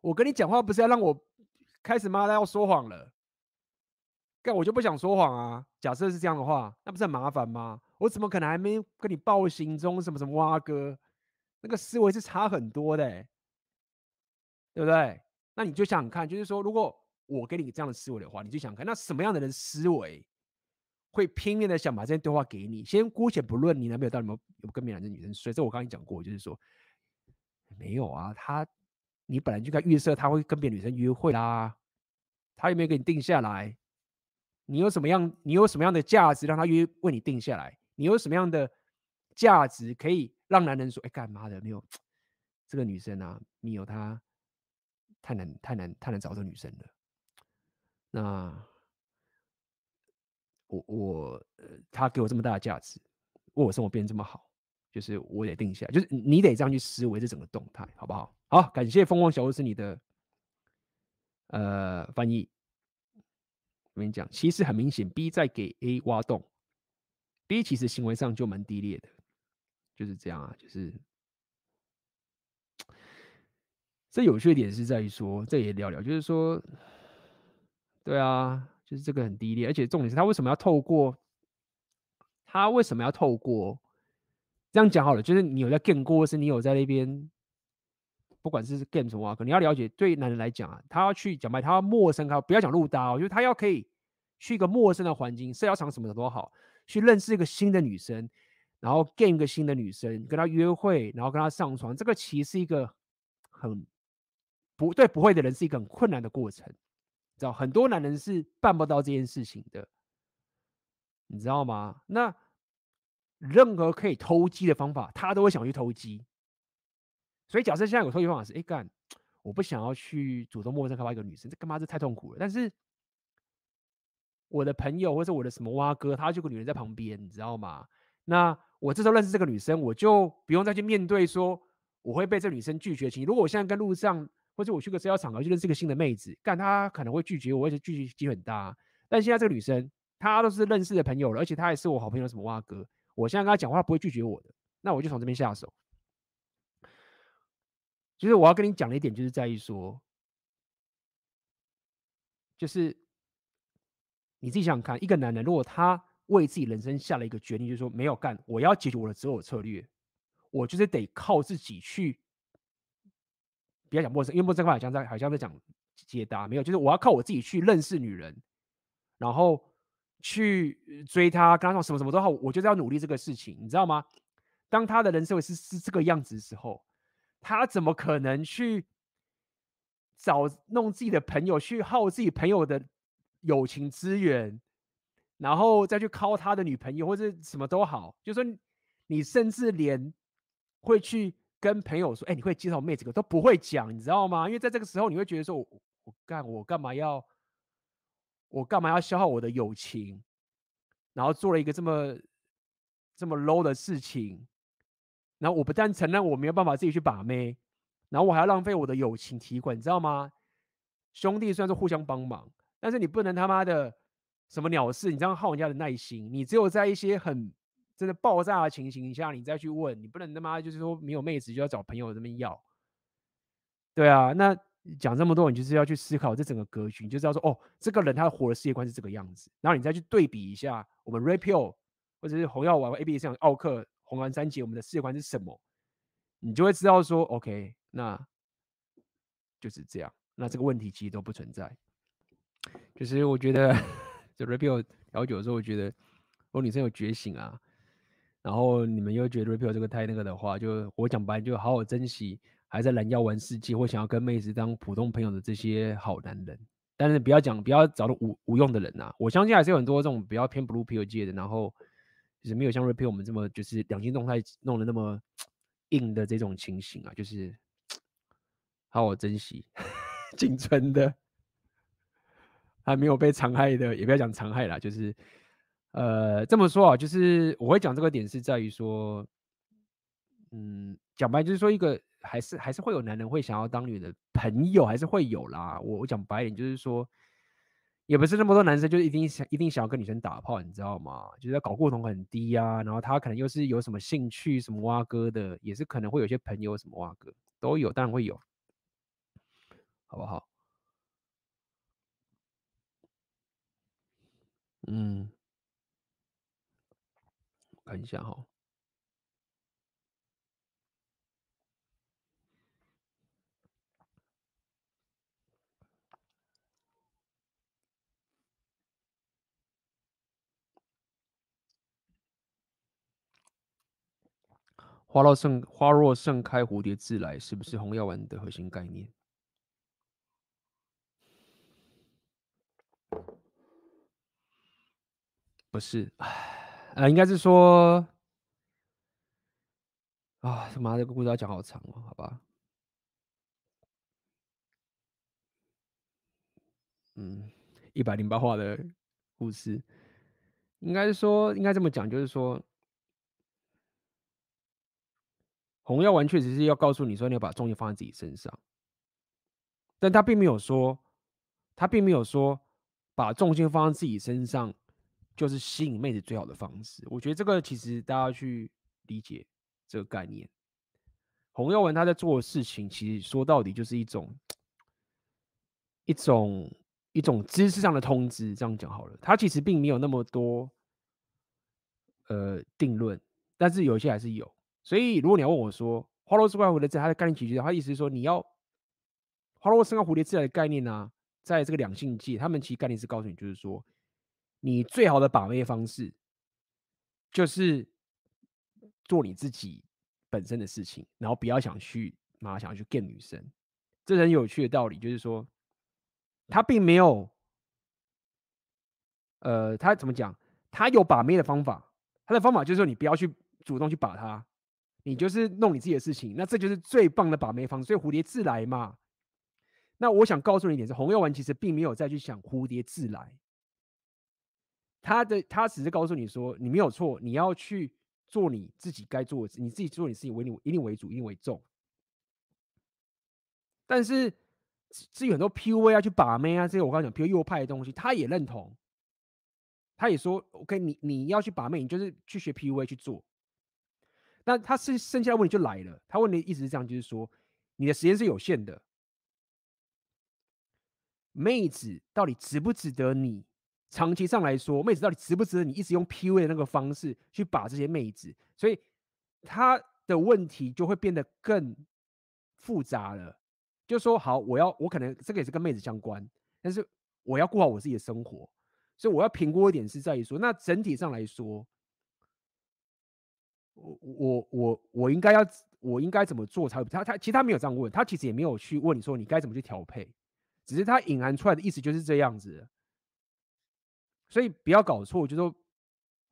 我跟你讲话不是要让我开始妈的要说谎了。干我就不想说谎啊！假设是这样的话，那不是很麻烦吗？我怎么可能还没跟你报行踪什么什么挖哥？那个思维是差很多的、欸，对不对？那你就想想看，就是说，如果我给你这样的思维的话，你就想看，那什么样的人思维会拼命的想把这些对话给你？先姑且不论你男朋友到底有没有，跟别的女生睡，这我刚才讲过，就是说没有啊，他你本来就该预设他会跟别的女生约会啦，他有没有给你定下来？你有什么样？你有什么样的价值让他约为你定下来？你有什么样的价值可以让男人说：“哎，干嘛的？没有这个女生啊，没有她太难太难太难找这个女生了。”那我我呃，他给我这么大的价值，为我生活变得这么好，就是我得定下来，就是你得这样去思维这整个动态，好不好？好，感谢凤凰小屋是你的呃翻译。我跟你讲，其实很明显，B 在给 A 挖洞，B 其实行为上就蛮低劣的，就是这样啊，就是。这有趣的点是在于说，这也聊聊，就是说，对啊，就是这个很低劣，而且重点是他为什么要透过他为什么要透过这样讲好了，就是你有在见过，是你有在那边不管是 game 什么啊，可能要了解，对男人来讲啊，他要去讲白，他要陌生，他不要讲路搭哦，就是他要可以去一个陌生的环境，社交场什么的都好，去认识一个新的女生，然后 game 一个新的女生，跟她约会，然后跟她上床，这个其实是一个很不对不会的人是一个很困难的过程，知道很多男人是办不到这件事情的，你知道吗？那任何可以偷鸡的方法，他都会想去偷鸡。所以假设现在有偷鸡方法是，哎干，我不想要去主动陌生开发一个女生，这干嘛这太痛苦了。但是我的朋友或者我的什么蛙哥，他就有个女人在旁边，你知道吗？那我这时候认识这个女生，我就不用再去面对说我会被这女生拒绝情。如果我现在跟路上或者我去个社交场合，就认识个新的妹子，干她可能会拒绝我，而且拒绝机很大。但现在这个女生，她都是认识的朋友了，而且她也是我好朋友，什么蛙哥，我现在跟她讲话，她不会拒绝我的。那我就从这边下手。其实我要跟你讲的一点，就是在于说，就是你自己想想看，一个男人如果他为自己人生下了一个决定，就是说没有干，我要解决我的择偶策略，我就是得靠自己去，不要讲陌生，因为陌生话好像在好像在讲解答，没有，就是我要靠我自己去认识女人，然后去追她，跟她说什么什么都好，我就是要努力这个事情，你知道吗？当他的人生是是这个样子的时候。他怎么可能去找弄自己的朋友，去耗自己朋友的友情资源，然后再去靠他的女朋友或者什么都好，就说你甚至连会去跟朋友说，哎，你会介绍妹子，都不会讲，你知道吗？因为在这个时候，你会觉得说，我我干我干嘛要我干嘛要消耗我的友情，然后做了一个这么这么 low 的事情。然后我不但承认我没有办法自己去把妹，然后我还要浪费我的友情提款，你知道吗？兄弟虽然说互相帮忙，但是你不能他妈的什么鸟事，你这样耗人家的耐心。你只有在一些很真的爆炸的情形下，你再去问，你不能他妈就是说没有妹子就要找朋友这边要。对啊，那讲这么多，你就是要去思考这整个格局，你就知道说哦，这个人他活的世界观是这个样子，然后你再去对比一下我们 Rapio 或者是红药丸 A B 这样奥克。红蓝三杰，我们的世界观是什么？你就会知道说，OK，那就是这样。那这个问题其实都不存在。就是我觉得，就 Rapio 聊久的时候，我觉得如果女生有觉醒啊，然后你们又觉得 Rapio 这个太那个的话，就我讲白，就好好珍惜还在蓝药玩世界或想要跟妹子当普通朋友的这些好男人。但是不要讲，不要找到无无用的人呐。我相信还是有很多这种比较偏 Blue Pill 界的，然后。就是没有像 Rapio 我们这么就是两性动态弄得那么硬的这种情形啊，就是好好珍惜 [laughs] 仅存的，还没有被残害的，也不要讲残害啦，就是呃这么说啊，就是我会讲这个点是在于说，嗯，讲白就是说一个还是还是会有男人会想要当女的朋友，还是会有啦。我我讲白一点就是说。也不是那么多男生就一定想一定想要跟女生打炮，你知道吗？就是要搞过头很低啊，然后他可能又是有什么兴趣什么挖哥的，也是可能会有些朋友什么挖哥都有，当然会有，好不好？嗯，看一下哈。花若盛花若盛开，蝴蝶自来，是不是红药丸的核心概念？不是，哎，呃，应该是说，啊，他妈这个故事要讲好长哦，好吧？嗯，一百零八话的故事，应该是说，应该这么讲，就是说。红药丸确实是要告诉你说，你要把重心放在自己身上，但他并没有说，他并没有说把重心放在自己身上就是吸引妹子最好的方式。我觉得这个其实大家去理解这个概念。红药丸他在做的事情，其实说到底就是一种一种一种知识上的通知。这样讲好了，他其实并没有那么多呃定论，但是有些还是有。所以，如果你要问我说，花落生活蝴蝶自来，它的概念其实它意思是说，你要花落生活蝴蝶自来的概念呢、在这个两性界，他们其实概念是告诉你，就是说，你最好的把妹方式就是做你自己本身的事情，然后不要想去，马上想要去 get 女生。这很有趣的道理，就是说，他并没有，呃，他怎么讲？他有把妹的方法，他的方法就是说，你不要去主动去把他，你就是弄你自己的事情，那这就是最棒的把妹方式。所以蝴蝶自来嘛。那我想告诉你一点是，红药丸其实并没有再去想蝴蝶自来，他的他只是告诉你说，你没有错，你要去做你自己该做的，你自己做你自己为你一定为主，一定为重。但是至于很多 PUA 要去把妹啊，这些我刚刚讲 PUA 右派的东西，他也认同，他也说 OK，你你要去把妹，你就是去学 PUA 去做。那他是剩下的问题就来了，他问的意思是这样，就是说你的时间是有限的，妹子到底值不值得你？长期上来说，妹子到底值不值得你一直用 PUA 的那个方式去把这些妹子？所以他的问题就会变得更复杂了。就说好，我要我可能这个也是跟妹子相关，但是我要过好我自己的生活，所以我要评估一点是在于说，那整体上来说，我我我我应该要我应该怎么做才会？他他其实他没有这样问，他其实也没有去问你说你该怎么去调配，只是他隐含出来的意思就是这样子，所以不要搞错，就是说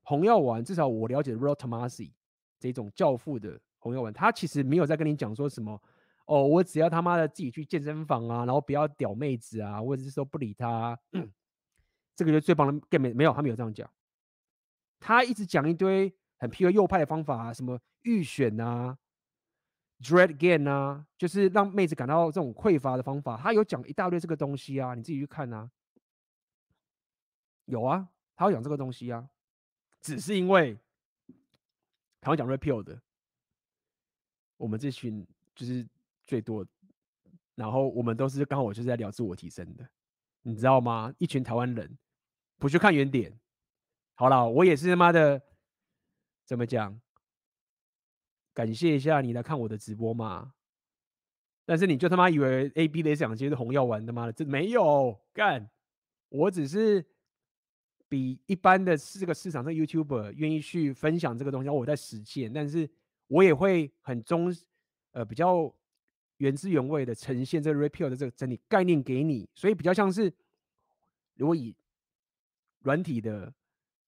红药丸至少我了解的 Rollo Tomassi 这种教父的红药丸，他其实没有在跟你讲说什么。哦，我只要他妈的自己去健身房啊，然后不要屌妹子啊，或者是说不理他，[clears throat] 这个就最棒的。更没没有，他没有这样讲。他一直讲一堆很 PUA 右派的方法啊，什么预选啊，dread gain 啊，就是让妹子感到这种匮乏的方法。他有讲一大堆这个东西啊，你自己去看啊。有啊，他有讲这个东西啊，只是因为台湾讲 repeal 的，我们这群就是。最多，然后我们都是刚好我就是在聊自我提升的，你知道吗？一群台湾人不去看原点，好了，我也是他妈的，怎么讲？感谢一下你来看我的直播嘛。但是你就他妈以为 A B 的奖金是红药丸他妈的，这没有干，我只是比一般的这个市场上 YouTuber 愿意去分享这个东西，我在实践，但是我也会很忠，呃，比较。原汁原味的呈现这个 repeal 的这个整体概念给你，所以比较像是，如果以软体的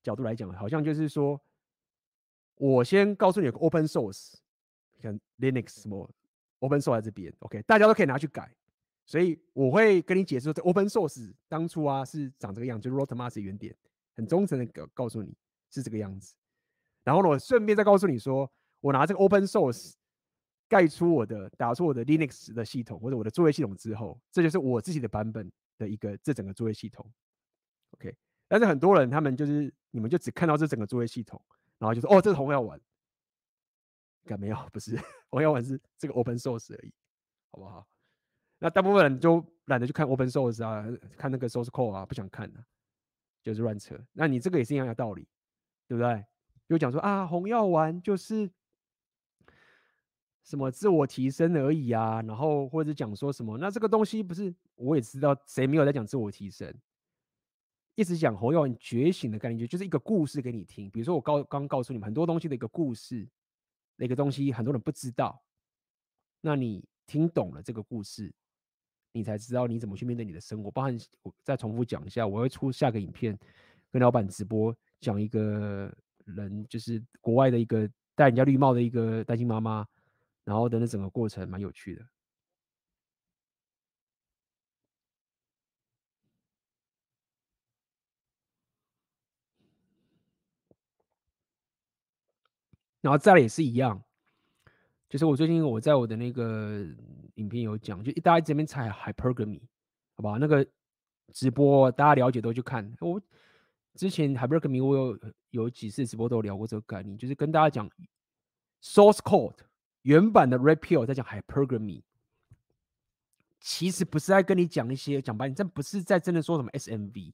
角度来讲，好像就是说，我先告诉你有个 open source，像 Linux 什么 open source 在这边，OK，大家都可以拿去改，所以我会跟你解释，这 open source 当初啊是长这个样子，就是 Rotomas 原点，很忠诚的告告诉你是这个样子，然后呢，我顺便再告诉你说，我拿这个 open source。盖出我的，打出我的 Linux 的系统或者我的作业系统之后，这就是我自己的版本的一个这整个作业系统。OK，但是很多人他们就是你们就只看到这整个作业系统，然后就说哦，这是红药丸，看没有？不是 [laughs] 红药丸是这个 Open Source 而已，好不好？那大部分人就懒得去看 Open Source 啊，看那个 Source Code 啊，不想看了，就是乱扯。那你这个也是一样的道理，对不对？就讲说啊，红药丸就是。什么自我提升而已啊，然后或者讲说什么，那这个东西不是我也知道，谁没有在讲自我提升？一直讲侯耀文觉醒的概念，就就是一个故事给你听。比如说我刚刚告诉你们很多东西的一个故事，那个东西很多人不知道，那你听懂了这个故事，你才知道你怎么去面对你的生活。包含我再重复讲一下，我会出下个影片跟老板直播讲一个人，就是国外的一个戴人家绿帽的一个单亲妈妈。然后等等，整个过程蛮有趣的。然后再来也是一样，就是我最近我在我的那个影片有讲，就大家这边猜 hypergamy，好吧？那个直播大家了解都去看。我之前 hypergamy 我有有几次直播都有聊过这个概念，就是跟大家讲 source code。原版的 repeal 在讲 hypergamy，其实不是在跟你讲一些讲白，你这不是在真的说什么 SMV。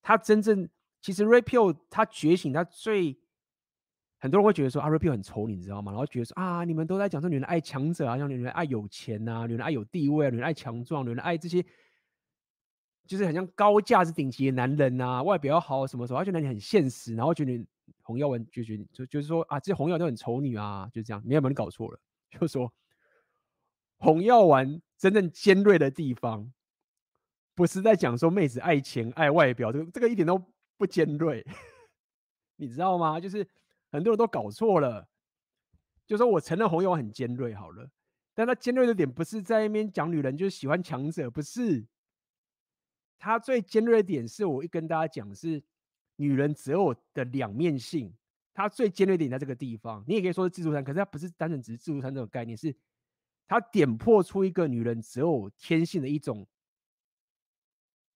它真正其实 repeal 它觉醒，它最很多人会觉得说阿 Repeal 很丑，你知道吗？然后觉得说啊，你们都在讲说女人爱强者啊，像女人爱有钱、啊，女人爱有地位啊，女人爱强壮，女人爱这些，就是很像高价值顶级的男人、啊，外表要好什么什么，而且男人很现实，然后觉得洪耀文就觉得就就是说啊，这些洪耀都很丑女啊，就这样，你有没有搞错了？就说洪耀文真正尖锐的地方，不是在讲说妹子爱钱爱外表，这个这个一点都不尖锐，你知道吗？就是。很多人都搞错了，就说我承认红友很尖锐好了，但他尖锐的点不是在那边讲女人就是喜欢强者，不是。他最尖锐的点是我一跟大家讲是女人择偶的两面性，他最尖锐的点在这个地方。你也可以说是自助餐，可是他不是单纯只是自助餐这种概念，是他点破出一个女人择偶天性的一种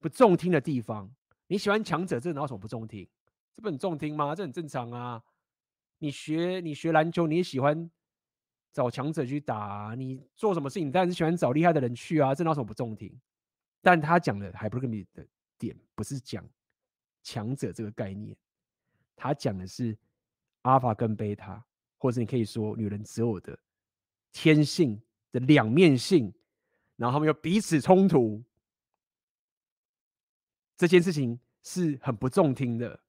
不中听的地方。你喜欢强者，这哪有什么不中听？这不很中听吗？这很正常啊。你学你学篮球，你也喜欢找强者去打。你做什么事情，当然是喜欢找厉害的人去啊。这哪有什么不中听？但他讲的 hypergamy 的点，不是讲强者这个概念，他讲的是阿尔法跟贝塔，或者你可以说女人择偶的天性的两面性，然后他们又彼此冲突，这件事情是很不中听的。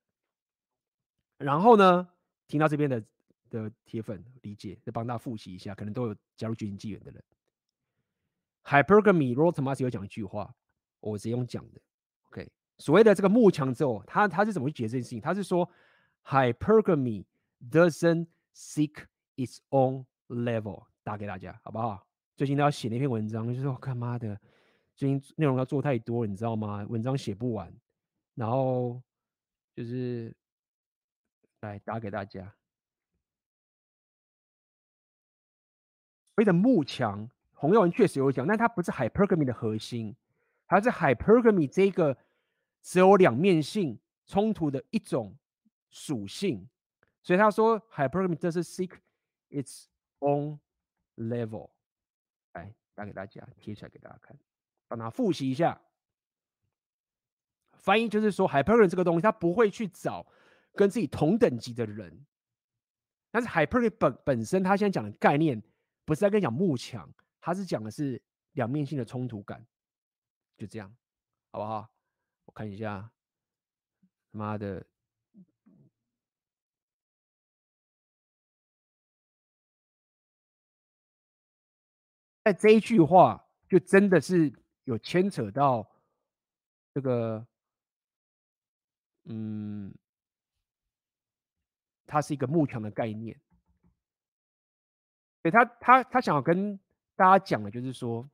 然后呢？听到这边的的铁粉理解，再帮大家复习一下，可能都有加入绝情纪元的人。Hypergamy r o t h m a s 有讲一句话，我直接用讲的。OK，所谓的这个幕墙之后，他他是怎么去解释这件事情？他是说，Hypergamy doesn't seek its own level。打给大家，好不好？最近都要写那篇文章，就是说，干妈的，最近内容要做太多，你知道吗？文章写不完，然后就是。来打给大家。所谓的慕强，洪耀文确实有讲，但它不是 hypergamy 的核心，它是 hypergamy 这个只有两面性冲突的一种属性。所以他说 hypergamy does seek its own level。来打给大家，贴出来给大家看，帮他复习一下。翻译就是说 hypergamy 这个东西，它不会去找。跟自己同等级的人，但是 Hyperi 本本身，他现在讲的概念不是在跟你讲慕强，他是讲的是两面性的冲突感，就这样，好不好？我看一下，妈的，在这一句话就真的是有牵扯到这个，嗯。它是一个幕墙的概念，对他他他想要跟大家讲的，就是说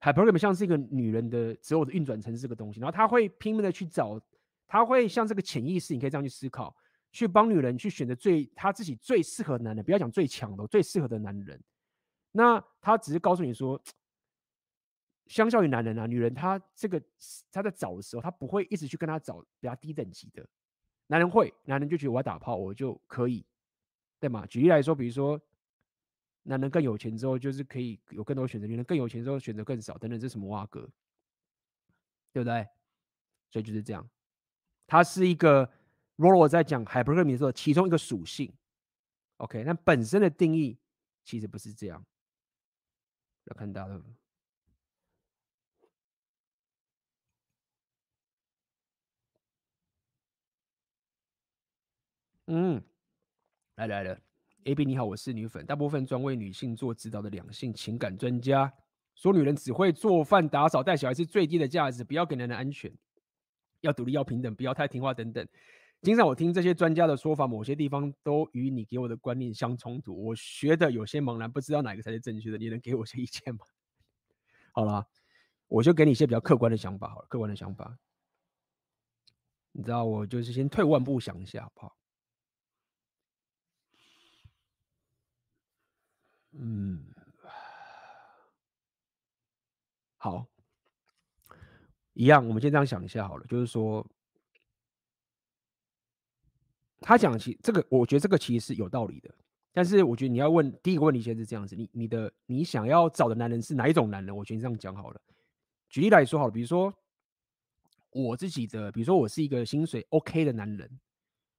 ，hypergamy 像是一个女人的择偶的运转程式这个东西，然后他会拼命的去找，他会像这个潜意识，你可以这样去思考，去帮女人去选择最她自己最适合的男人，不要讲最强的，最适合的男人。那他只是告诉你说，相较于男人啊，女人她这个她在找的时候，她不会一直去跟他找比较低等级的。男人会，男人就觉得我要打炮，我就可以，对吗？举例来说，比如说，男人更有钱之后，就是可以有更多选择；女人更有钱之后，选择更少，等等，这是什么挖格？对不对？所以就是这样，它是一个 Rollo 在讲 hypergamy 的时候，其中一个属性。OK，那本身的定义其实不是这样。要看到了。嗯，来来了，AB 你好，我是女粉，大部分专为女性做指导的两性情感专家，说女人只会做饭、打扫、带小孩是最低的价值，不要给男人安全，要独立、要平等，不要太听话等等。经常我听这些专家的说法，某些地方都与你给我的观念相冲突，我学的有些茫然，不知道哪个才是正确的，你能给我些意见吗？好了，我就给你一些比较客观的想法，好了，客观的想法，你知道，我就是先退万步想一下，好不好？嗯，好，一样，我们先这样想一下好了，就是说，他讲其这个，我觉得这个其实是有道理的，但是我觉得你要问第一个问题，先是这样子，你你的你想要找的男人是哪一种男人？我觉得这样讲好了。举例来说，好了，比如说我自己的，比如说我是一个薪水 OK 的男人，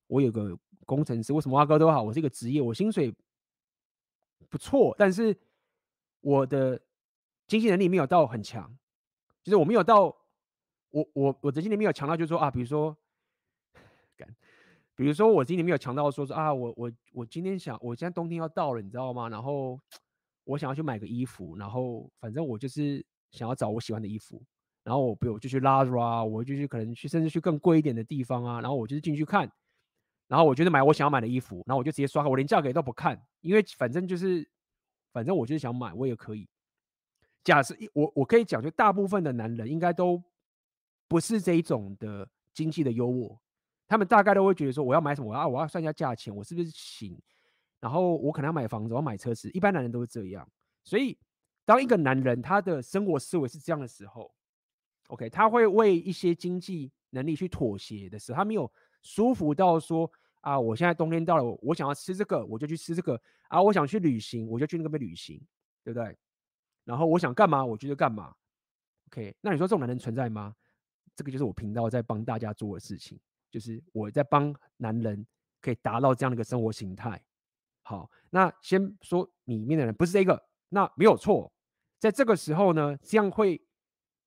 我有个工程师，我什么阿哥都好，我是一个职业，我薪水不错，但是我的经济能力没有到很强，就是我没有到我我我的经济没有强到，就是说啊，比如说，比如说我今年没有强到说说啊，我我我今天想，我现在冬天要到了，你知道吗？然后我想要去买个衣服，然后反正我就是想要找我喜欢的衣服，然后我比如就去拉 a 啊我就去可能去甚至去更贵一点的地方啊，然后我就是进去看，然后我觉得买我想要买的衣服，然后我就直接刷卡，我连价格都不看，因为反正就是反正我就是想买，我也可以。假设我我可以讲，就大部分的男人应该都不是这一种的经济的优渥。他们大概都会觉得说，我要买什么？我要我要算一下价钱，我是不是行？然后我可能要买房子，我要买车子。一般男人都是这样。所以，当一个男人他的生活思维是这样的时候，OK，他会为一些经济能力去妥协的时候，他没有舒服到说啊，我现在冬天到了，我想要吃这个，我就去吃这个啊，我想去旅行，我就去那边旅行，对不对？然后我想干嘛，我就去干嘛。OK，那你说这种男人存在吗？这个就是我频道在帮大家做的事情。就是我在帮男人可以达到这样的一个生活形态。好，那先说里面的人不是这个，那没有错。在这个时候呢，这样会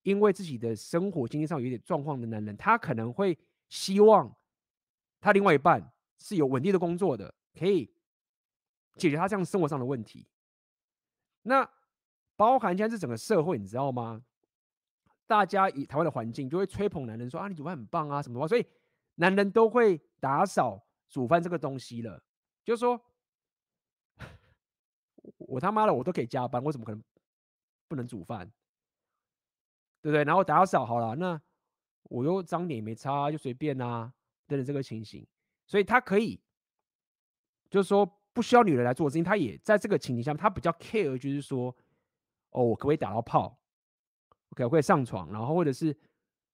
因为自己的生活经济上有点状况的男人，他可能会希望他另外一半是有稳定的工作的，可以解决他这样生活上的问题。那包含现在这整个社会，你知道吗？大家以台湾的环境就会吹捧男人说啊，你煮饭很棒啊，什么的，所以。男人都会打扫、煮饭这个东西了，就是说，我他妈的我都可以加班，我怎么可能不能煮饭？对不对？然后打扫好了，那我又脏点也没擦，就随便啊，等等这个情形，所以他可以，就是说不需要女人来做事情，他也在这个情形下面，他比较 care，就是说，哦，我可不可以打到炮？OK，我可以上床，然后或者是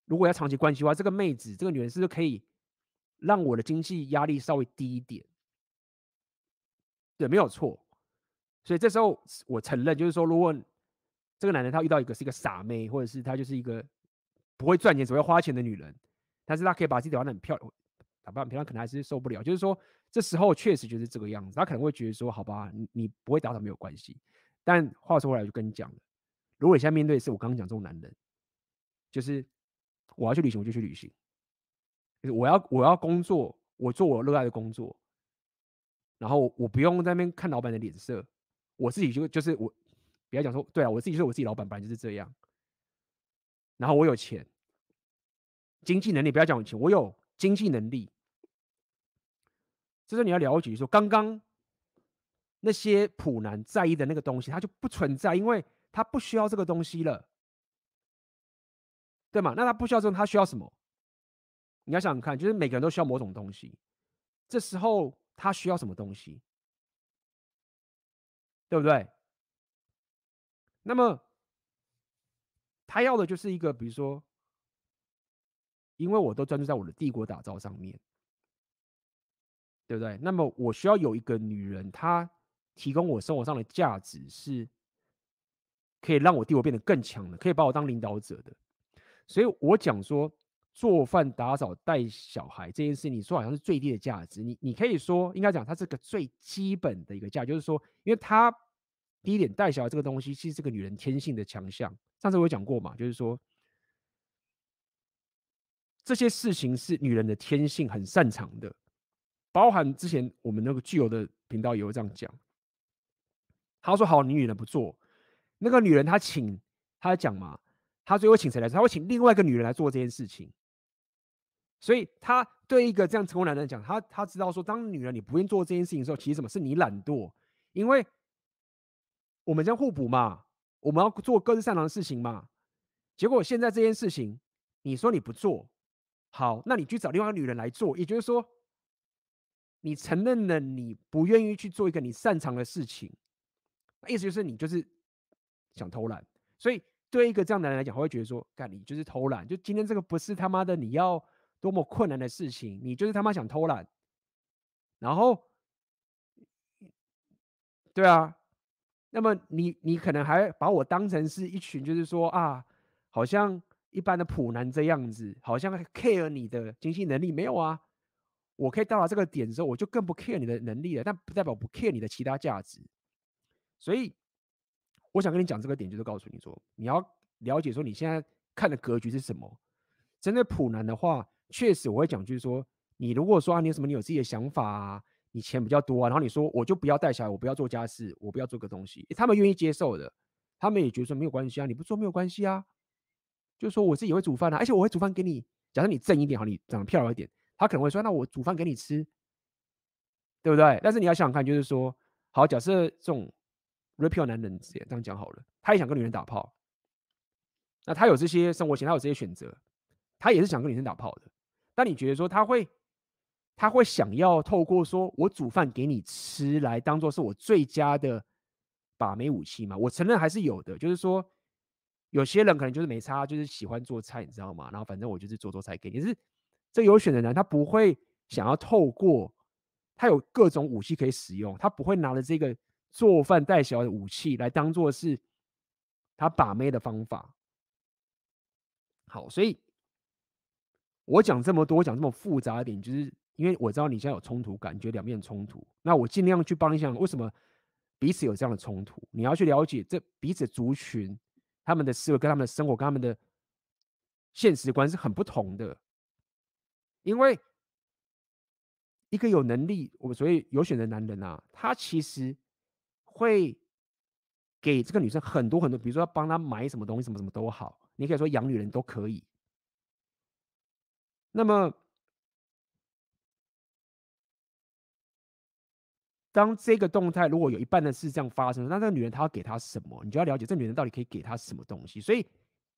如果要长期关系的话，这个妹子，这个女人是不是可以？让我的经济压力稍微低一点，对，没有错。所以这时候我承认，就是说，如果这个男人他遇到一个是一个傻妹，或者是他就是一个不会赚钱只会花钱的女人，但是他可以把自己打扮的很漂亮，打扮很漂亮，可能还是受不了。就是说，这时候确实就是这个样子，他可能会觉得说，好吧，你你不会打扫没有关系。但话说回来，我就跟你讲了，如果你现在面对的是我刚刚讲这种男人，就是我要去旅行，我就去旅行。就是我要我要工作，我做我热爱的工作，然后我不用在那边看老板的脸色，我自己就就是我，不要讲说对啊，我自己就是我自己老板，本来就是这样。然后我有钱，经济能力不要讲有钱，我有经济能力。这是你要了解说，刚刚那些普男在意的那个东西，他就不存在，因为他不需要这个东西了，对吗？那他不需要这种，他需要什么？你要想想看，就是每个人都需要某种东西，这时候他需要什么东西，对不对？那么他要的就是一个，比如说，因为我都专注在我的帝国打造上面，对不对？那么我需要有一个女人，她提供我生活上的价值，是可以让我帝国变得更强的，可以把我当领导者的。所以我讲说。做饭、打扫、带小孩这件事，你说好像是最低的价值。你你可以说，应该讲它是个最基本的一个价，就是说，因为它第一点带小孩这个东西，其实是个女人天性的强项。上次我有讲过嘛，就是说这些事情是女人的天性很擅长的，包含之前我们那个具有的频道也有这样讲。他说好，你女人不做，那个女人她请她讲嘛，她最后请谁来做？她会请另外一个女人来做这件事情。所以他对一个这样成功男人讲，他他知道说，当女人你不愿意做这件事情的时候，其实什么是你懒惰？因为我们将互补嘛，我们要做各自擅长的事情嘛。结果现在这件事情，你说你不做，好，那你去找另外一个女人来做，也就是说，你承认了你不愿意去做一个你擅长的事情，意思就是你就是想偷懒。所以对一个这样的人来讲，他会觉得说，干你就是偷懒，就今天这个不是他妈的你要。多么困难的事情，你就是他妈想偷懒，然后，对啊，那么你你可能还把我当成是一群，就是说啊，好像一般的普男这样子，好像 care 你的经济能力没有啊？我可以到达这个点之后，我就更不 care 你的能力了，但不代表不 care 你的其他价值。所以，我想跟你讲这个点，就是告诉你说，你要了解说你现在看的格局是什么。针对普男的话，确实我会讲，就是说，你如果说啊，你有什么，你有自己的想法啊，你钱比较多啊，然后你说我就不要带小孩，我不要做家事，我不要做个东西，他们愿意接受的，他们也觉得说没有关系啊，你不做没有关系啊，就是说我自己会煮饭啊，而且我会煮饭给你。假设你正一点好，你长得漂亮一点，他可能会说，那我煮饭给你吃，对不对？但是你要想想看，就是说，好，假设这种 real 男人这样讲好了，他也想跟女人打炮，那他有这些生活型，他有这些选择，他也是想跟女生打炮的。但你觉得说他会，他会想要透过说我煮饭给你吃来当做是我最佳的把妹武器吗？我承认还是有的，就是说。有些人可能就是没差，就是喜欢做菜，你知道吗？然后反正我就是做做菜给你。是这有选的人，他不会想要透过他有各种武器可以使用，他不会拿着这个做饭带小孩的武器来当做是他把妹的方法。好，所以我讲这么多，讲这么复杂一点，就是因为我知道你现在有冲突感，觉得两面冲突。那我尽量去帮你想，为什么彼此有这样的冲突？你要去了解这彼此族群。他们的思维跟他们的生活跟他们的现实观是很不同的，因为一个有能力，我们所谓有选的男人啊，他其实会给这个女生很多很多，比如说要帮她买什么东西，什么什么都好，你可以说养女人都可以。那么。当这个动态如果有一半的事这样发生，那这个女人她要给他什么？你就要了解这女人到底可以给他什么东西。所以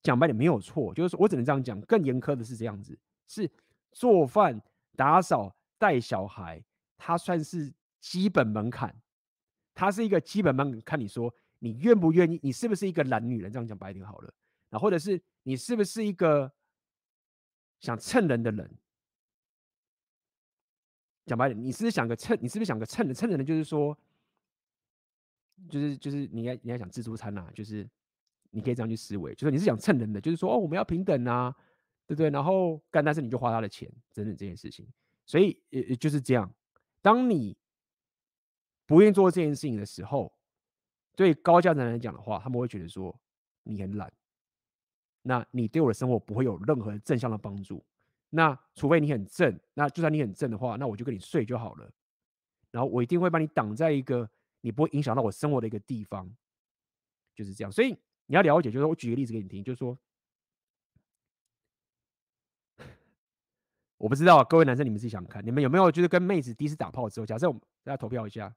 讲白点没有错，就是我只能这样讲。更严苛的是这样子：是做饭、打扫、带小孩，它算是基本门槛。它是一个基本门槛，看你说你愿不愿意，你是不是一个懒女人？这样讲白点好了。然后或者是你是不是一个想蹭人的人？讲白点，你是不是想个蹭？你是不是想个蹭的？蹭的人就是说，就是就是你要你要想自助餐呐、就是你可以这样去思维，就是你是想蹭人的，就是说哦，我们要平等啊，对不对？然后干，但是你就花他的钱，等等这件事情。所以也也就是这样，当你不愿意做这件事情的时候，对高价值来讲的话，他们会觉得说你很懒，那你对我的生活不会有任何正向的帮助。那除非你很正，那就算你很正的话，那我就跟你睡就好了。然后我一定会把你挡在一个你不会影响到我生活的一个地方，就是这样。所以你要了解，就是我举个例子给你听，就是说，我不知道各位男生你们自己想看，你们有没有就是跟妹子第一次打炮之后，假设我们大家投票一下，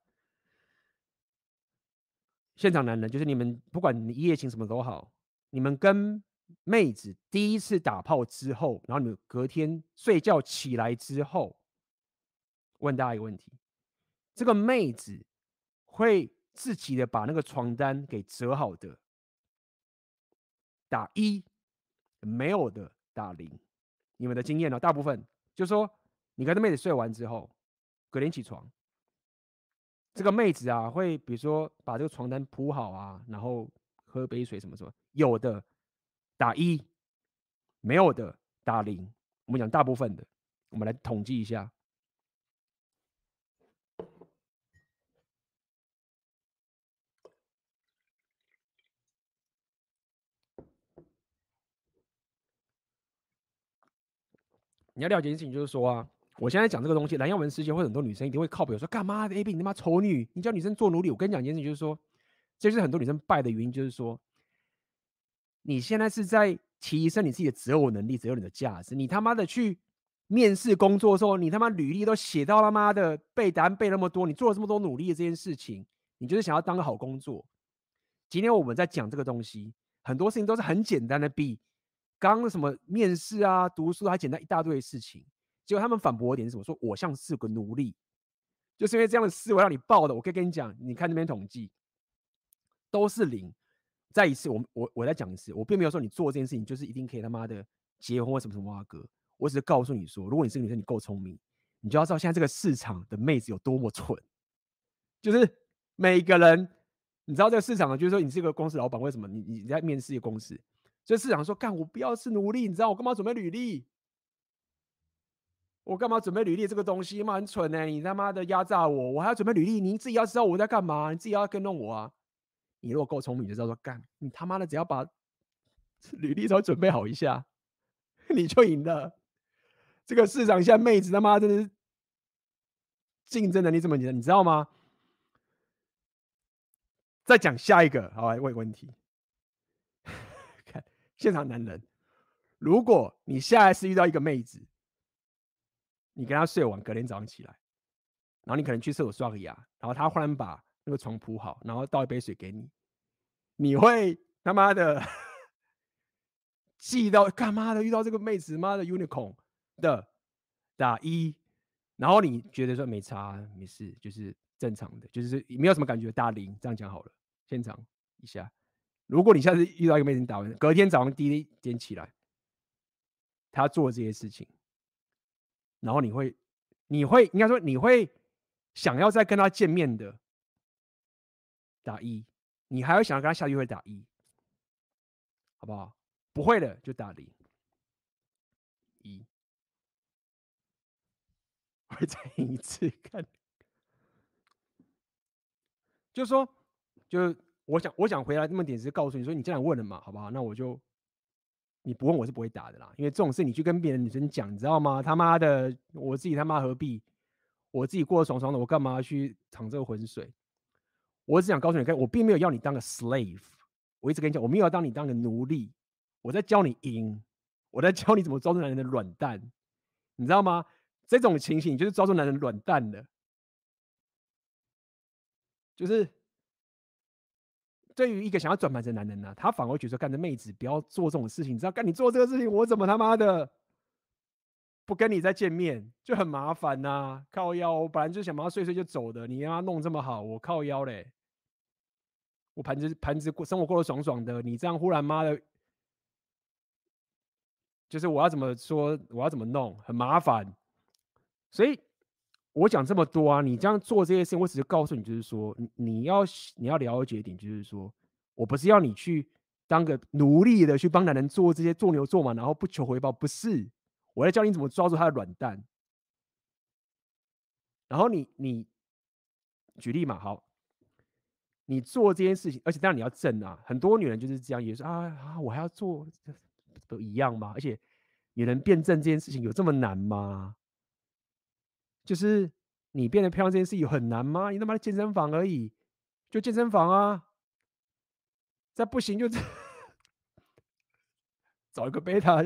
现场男人就是你们不管你一夜情什么都好，你们跟。妹子第一次打炮之后，然后你们隔天睡觉起来之后，问大家一个问题：这个妹子会自己的把那个床单给折好的，打一；没有的打零。你们的经验呢？大部分就说，你跟这妹子睡完之后，隔天起床，这个妹子啊会比如说把这个床单铺好啊，然后喝杯水什么什么，有的。打一，没有的打零。我们讲大部分的，我们来统计一下。你要了解一件事情，就是说啊，我现在讲这个东西，蓝耀文事件，会很多女生一定会靠北说，干嘛？A B，你他妈丑女，你叫女生做奴隶。我跟你讲一件事情，就是说，这是很多女生败的原因，就是说。你现在是在提升你自己的择偶能力，择偶你的价值。你他妈的去面试工作的时候，你他妈履历都写到他妈的背答案背那么多，你做了这么多努力的这件事情，你就是想要当个好工作。今天我们在讲这个东西，很多事情都是很简单的，比刚刚什么面试啊、读书还简单一大堆事情。结果他们反驳我点是什么？说我像是个奴隶，就是因为这样的思维让你爆的。我可以跟你讲，你看那边统计都是零。再一次，我我我再讲一次，我并没有说你做这件事情就是一定可以他妈的结婚或什么什么哇哥，我只是告诉你说，如果你是个女生，你够聪明，你就要知道现在这个市场的妹子有多么蠢，就是每个人，你知道这个市场，就是说你是一个公司老板，为什么你你在面试一个公司，所以市场说干我不要是奴隶，你知道我干嘛准备履历？我干嘛准备履历这个东西？妈很蠢呢、你他妈的压榨我，我还要准备履历？你自己要知道我在干嘛，你自己要跟弄我啊！你如果够聪明，就知道说干，你他妈的只要把 [laughs] 履历稍微准备好一下，[laughs] 你就赢了。这个市场现在妹子他妈真的是竞争能力这么强，你知道吗？再讲下一个，好，来问问题。现场男人，如果你下一次遇到一个妹子。你跟他睡完，隔天早上起来，然后你可能去厕所刷个牙，然后他忽然把那个床铺好，然后倒一杯水给你，你会他妈的气到干嘛的？遇到这个妹子，妈的 unicorn 的打一，然后你觉得说没差，没事，就是正常的，就是没有什么感觉，打零，这样讲好了，现场一下。如果你下次遇到一个妹子，你打完，隔天早上第一点起来，他做这些事情。然后你会，你会应该说你会想要再跟他见面的，打一，你还会想要跟他下约会打一，好不好？不会的就打零，一，[laughs] 会再一次看，[laughs] 就是说，就我想我想回来这么点是告诉你说，你既然问了嘛，好不好？那我就。你不问我是不会打的啦，因为这种事你去跟别的女生讲，你知道吗？他妈的，我自己他妈何必？我自己过得爽爽的，我干嘛去淌这个浑水？我只想告诉你，看我并没有要你当个 slave。我一直跟你讲，我没有要当你当个奴隶。我在教你赢，我在教你怎么抓住男人的软蛋，你知道吗？这种情形就是抓住男人软蛋的，就是。对于一个想要转盘的男人呢、他反而觉得干着妹子不要做这种事情，你知道干你做这个事情，我怎么他妈的不跟你再见面就很麻烦呐、靠腰，我本来就想把他睡睡就走的，你让他弄这么好，我靠腰嘞！我盘子盘子过生活过得爽爽的，你这样忽然妈的，就是我要怎么说，我要怎么弄，很麻烦，所以。我讲这么多啊，你这样做这些事情，我只是告诉你，就是说，你你要你要了解一点，就是说我不是要你去当个奴隶的去帮男人做这些做牛做马，然后不求回报，不是，我在教你怎么抓住他的软蛋。然后你你举例嘛，好，你做这件事情，而且当然你要正啊，很多女人就是这样，也是啊啊，我还要做，都一样吗？而且女人辩证这件事情有这么难吗？就是你变得漂亮这件事有很难吗？你他妈的健身房而已，就健身房啊！再不行就 [laughs] 找一个贝塔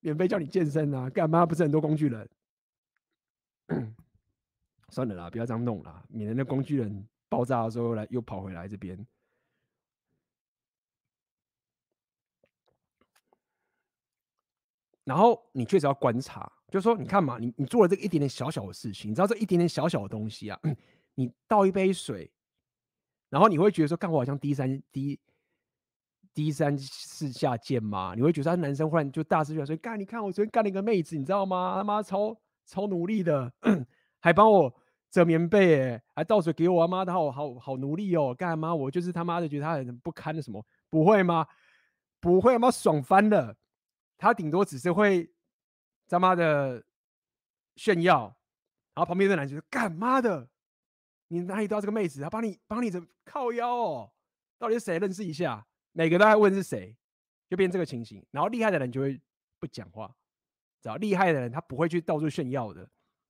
免费教你健身啊！干嘛不是很多工具人？[clears throat] 算了啦，不要这样弄啦，免得那工具人爆炸的时候来又跑回来这边。然后你确实要观察。就是说，你看嘛，你你做了这一点点小小的事情，你知道这一点点小小的东西啊，[clears throat] 你倒一杯水，然后你会觉得说，干我好像低三低低三四下贱嘛？你会觉得他男生忽然就大肆说，干你看我昨天干了一个妹子，你知道吗？他妈超超努力的，[clears throat] 还帮我折棉被，哎，还倒水给我，妈的好好好努力哦，干嘛？我就是他妈的觉得他很不堪的什么？不会吗？不会，妈爽翻了，他顶多只是会。他妈的炫耀，然后旁边的男生就干妈的，你哪里都要这个妹子，他帮你帮你怎么靠腰哦？到底是谁？认识一下，每个都在问是谁，就变这个情形。然后厉害的人就会不讲话，知道厉害的人他不会去到处炫耀的，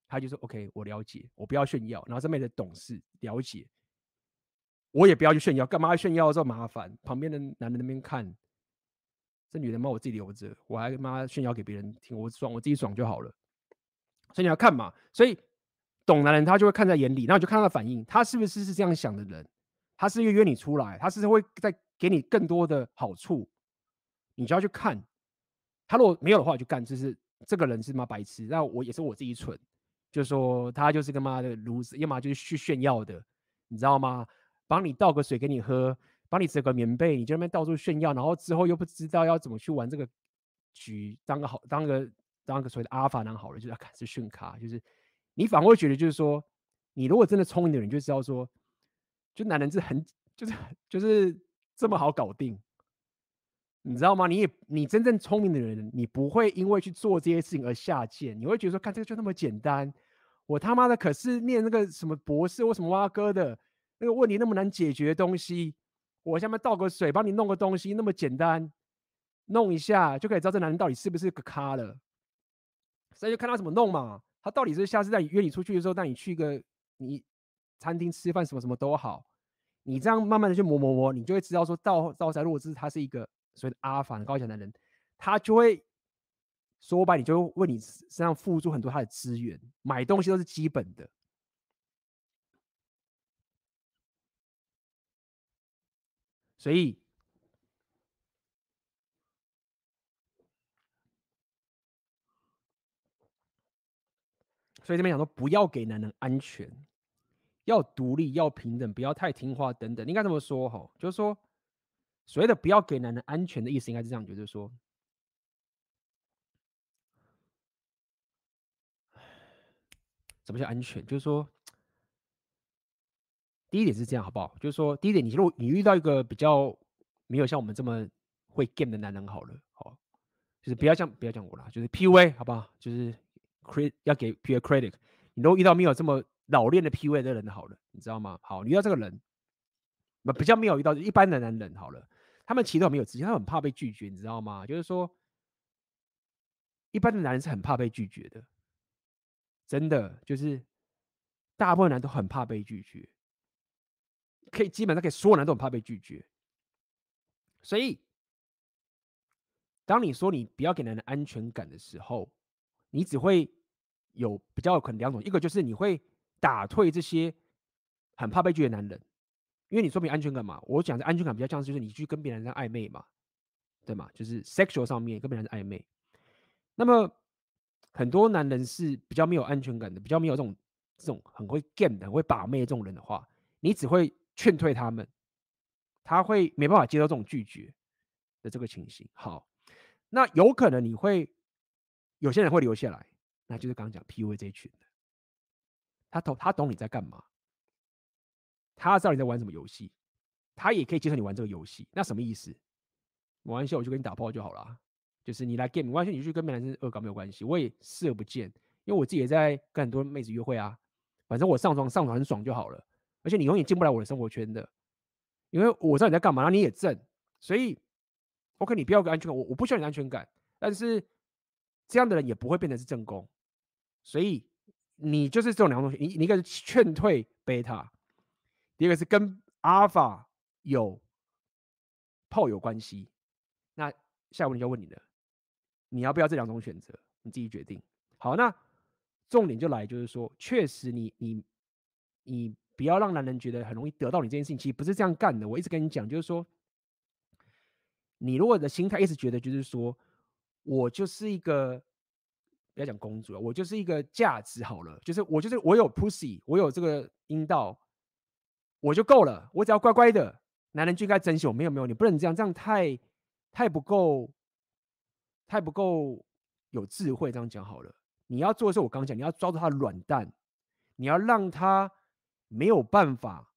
他就说 OK，我了解，我不要炫耀。然后这妹子懂事了解，我也不要去炫耀，干嘛要炫耀这么麻烦？旁边的男人那边看。这女人嘛，我自己留着，我还妈炫耀给别人听，我爽，我自己爽就好了。所以你要看嘛，所以懂男人他就会看在眼里，然后就看他的反应，他是不是是这样想的人？他是约约你出来，他是会再给你更多的好处，你就要去看。他如果没有的话，我就干，就是这个人是妈白痴。那我也是我自己蠢，就说他就是个妈的卢子，要么就是去炫耀的，你知道吗？帮你倒个水给你喝。帮你折个棉被，你就那边到处炫耀，然后之后又不知道要怎么去玩这个局，当个好，当个当个所谓的阿尔法男好了，就是开始炫卡，就是你反而会觉得，就是说，你如果真的聪明的人，就知道说，就男人是很，就是就是这么好搞定，你知道吗？你也你真正聪明的人，你不会因为去做这些事情而下贱，你会觉得说，看这个就那么简单，我他妈的可是念那个什么博士或什么挖哥的，那个问题那么难解决的东西，我下面倒个水帮你弄个东西那么简单，弄一下就可以知道这男人到底是不是个咖了，所以就看他怎么弄嘛，他到底是下次带约你出去的时候带你去一个你餐厅吃饭什么什么都好，你这样慢慢的去磨磨磨，你就会知道说到到时如果是他是一个。所以阿凡高强男人，他就会说白，你就为你身上付出很多他的资源，买东西都是基本的。所以，所以这边讲说，不要给男人安全，要独立，要平等，不要太听话等等。应该这么说哈，就是说。所谓的不要给男人安全的意思，应该是这样，就是说，什么叫安全？就是说，第一点是这样，好不好？就是说，第一点，你如果你遇到一个比较没有像我们这么会 game 的男人，好了，好，就是不要像不要像我啦，就是 PUA，好不好？就是 credit 要给 PUA credit。你如果遇到没有这么老练的 PUA 的人，好了，你知道吗？好，你遇到这个人，那比较没有遇到一般的男人，好了。他们其实都没有自信，他很怕被拒绝，你知道吗？就是说，一般的男人是很怕被拒绝的，真的就是大部分男人都很怕被拒绝，可以基本上可以所有男人都很怕被拒绝。所以，当你说你不要给男人安全感的时候，你只会有比较可能两种，一个就是你会打退这些很怕被拒绝的男人。因为你说明安全感嘛，我讲的安全感比较像是就是你去跟别人在暧昧嘛，对吗？就是 sexual 上面跟别人在暧昧。那么很多男人是比较没有安全感的，比较没有这种这种很会 game 的、很会把妹这种人的话，你只会劝退他们，他会没办法接受这种拒绝的这个情形。好，那有可能你会有些人会留下来，那就是刚刚讲 PUA 这一群的，他懂他懂你在干嘛。他知道你在玩什么游戏，他也可以接受你玩这个游戏。那什么意思？没关系，我就跟你打炮就好了。就是你来 game，没关系，你去跟别的男生恶搞没有关系，我也视而不见，因为我自己也在跟很多妹子约会啊。反正我上床上床很爽就好了。而且你永远进不来我的生活圈的，因为我知道你在干嘛，然后你也正，所以 OK，你不要个安全感，我我不需要你的安全感。但是这样的人也不会变成是正宫，所以你就是这种两种东西，你你一个是劝退贝塔。第一个是跟阿尔法有炮友关系，那下一个问题就要问你了，你要不要这两种选择？你自己决定。好，那重点就来，就是说，确实你你你不要让男人觉得很容易得到你这件事情，其实不是这样干的。我一直跟你讲，就是说，你如果的心态一直觉得就是说我就是一个不要讲公主了，我就是一个价值好了，就是我就是我有 pussy，我有这个阴道。我就够了，我只要乖乖的，男人就应该珍惜我。没有没有，你不能这样，这样太太不够，太不够有智慧。这样讲好了，你要做的是我刚讲，你要抓住他的软蛋，你要让他没有办法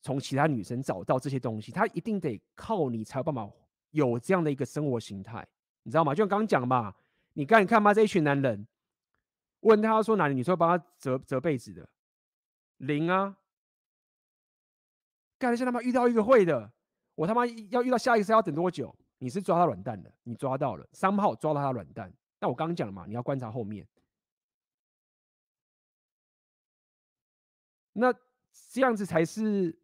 从其他女生找到这些东西，他一定得靠你才有办法有这样的一个生活形态，你知道吗？就像刚刚讲嘛，你看你看嘛，这一群男人问他说哪里女生帮他折折被子的，零啊。干，现在他妈遇到一个会的，我他妈要遇到下一个是要等多久？你是抓他软蛋的，你抓到了，三号抓到他软蛋。那我刚刚讲了嘛，你要观察后面。那这样子才是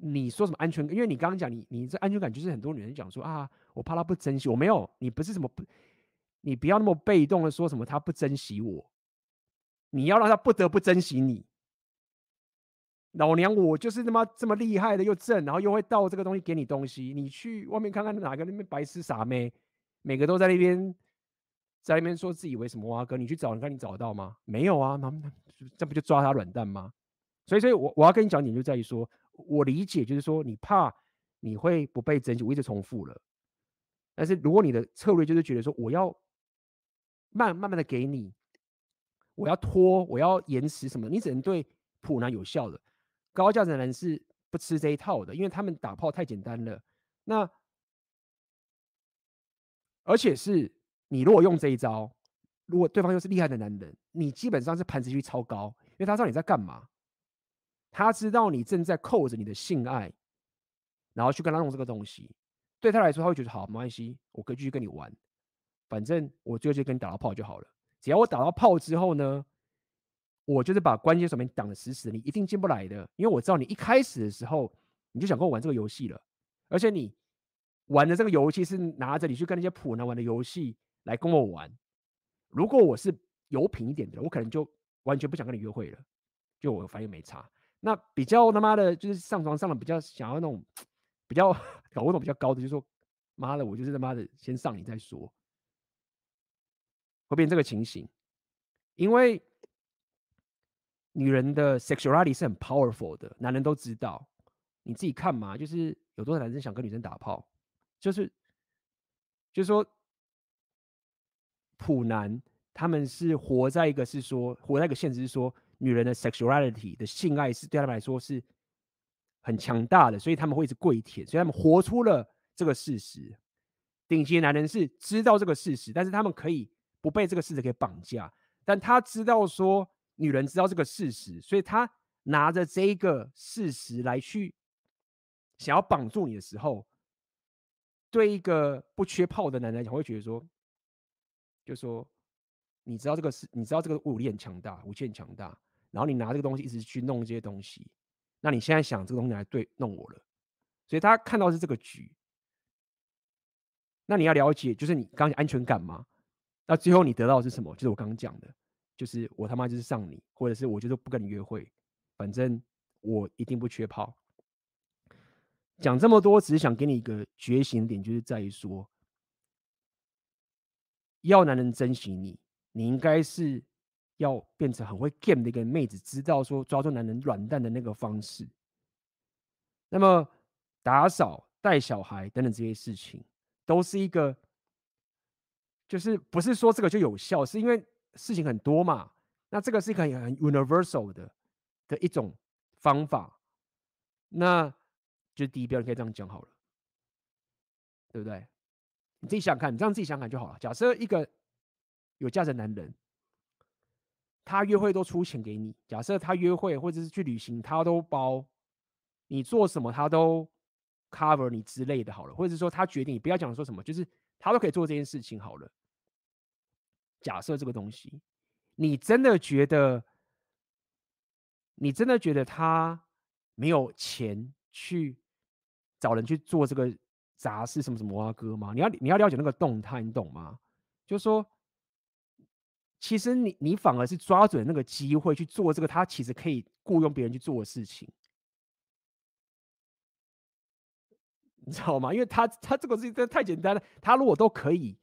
你说什么安全感？因为你刚刚讲你你这安全感就是很多女人讲说啊，我怕他不珍惜我，没有，你不是什么不，你不要那么被动的说什么他不珍惜我，你要让他不得不珍惜你。老娘我就是他妈这么厉害的，又正，然后又会倒这个东西给你东西。你去外面看看哪个那边白痴傻妹，每个都在那边在那边说自以为什么啊哥，你去找，你看你找得到吗？没有啊，那那这不就抓他软蛋吗？所以，所以我我要跟你讲点就在于说，我理解就是说你怕你会不被珍惜，我一直重复了。但是如果你的策略就是觉得说我要慢慢慢的给你，我要拖，我要延迟什么，你只能对普男有效的。高价值的人是不吃这一套的，因为他们打炮太简单了。那而且是你如果用这一招，如果对方又是厉害的男人，你基本上是盘子率超高，因为他知道你在干嘛，他知道你正在扣着你的性爱，然后去跟他弄这个东西，对他来说他会觉得好，没关系，我可以继续跟你玩，反正我最后就跟你打到炮就好了。只要我打到炮之后呢，我就是把关节手面挡得死死的，你一定进不来的，因为我知道你一开始的时候你就想跟我玩这个游戏了，而且你。玩的这个游戏是拿着你去跟那些普男玩的游戏来跟我玩。如果我是有品一点的，我可能就完全不想跟你约会了，就我反应没差。那比较他妈的，就是上床上的比较想要那种比较搞那种比较高的，就是说妈的，我就是他妈的先上你再说，会变这个情形。因为女人的 sexuality 是很 powerful 的，男人都知道。你自己看嘛，就是有多少男生想跟女生打炮？就是，就是说，普男他们是活在一个是说，活在一个现实是说，女人的 sexuality 的性爱是对他们来说是很强大的，所以他们会一直跪舔，所以他们活出了这个事实。顶级的男人是知道这个事实，但是他们可以不被这个事实给绑架，但他知道说女人知道这个事实，所以他拿着这一个事实来去想要绑住你的时候。对一个不缺炮的男人来讲，会觉得说，就说，你知道这个是，你知道这个武力很强大，武器很强大，然后你拿这个东西一直去弄这些东西，那你现在想这个东西来对弄我了，所以他看到是这个局，那你要了解，就是你刚刚安全感嘛，那最后你得到的是什么？就是我刚刚讲的，就是我他妈就是上你，或者是我就是不跟你约会，反正我一定不缺炮。讲这么多，只是想给你一个觉醒点，就是在于说，要男人珍惜你，你应该是要变成很会 game 的一个妹子，知道说抓住男人软蛋的那个方式。那么打扫、带小孩等等这些事情，都是一个，就是不是说这个就有效，是因为事情很多嘛。那这个是一个很 universal 的的一种方法。那。就第一标，你可以这样讲好了，对不对？你自己想想看，你这样自己想想看就好了。假设一个有价值的男人，他约会都出钱给你，假设他约会或者是去旅行，他都包，你做什么他都 cover 你之类的，好了，或者是说他决定，不要讲说什么，就是他都可以做这件事情好了。假设这个东西，你真的觉得，你真的觉得他没有钱去？找人去做这个杂事，什么什么啊哥吗？你要你要了解那个动态，你懂吗？就是说，其实你你反而是抓准那个机会去做这个，他其实可以雇佣别人去做的事情，你知道吗？因为他他这个事情真的太简单了，他如果都可以，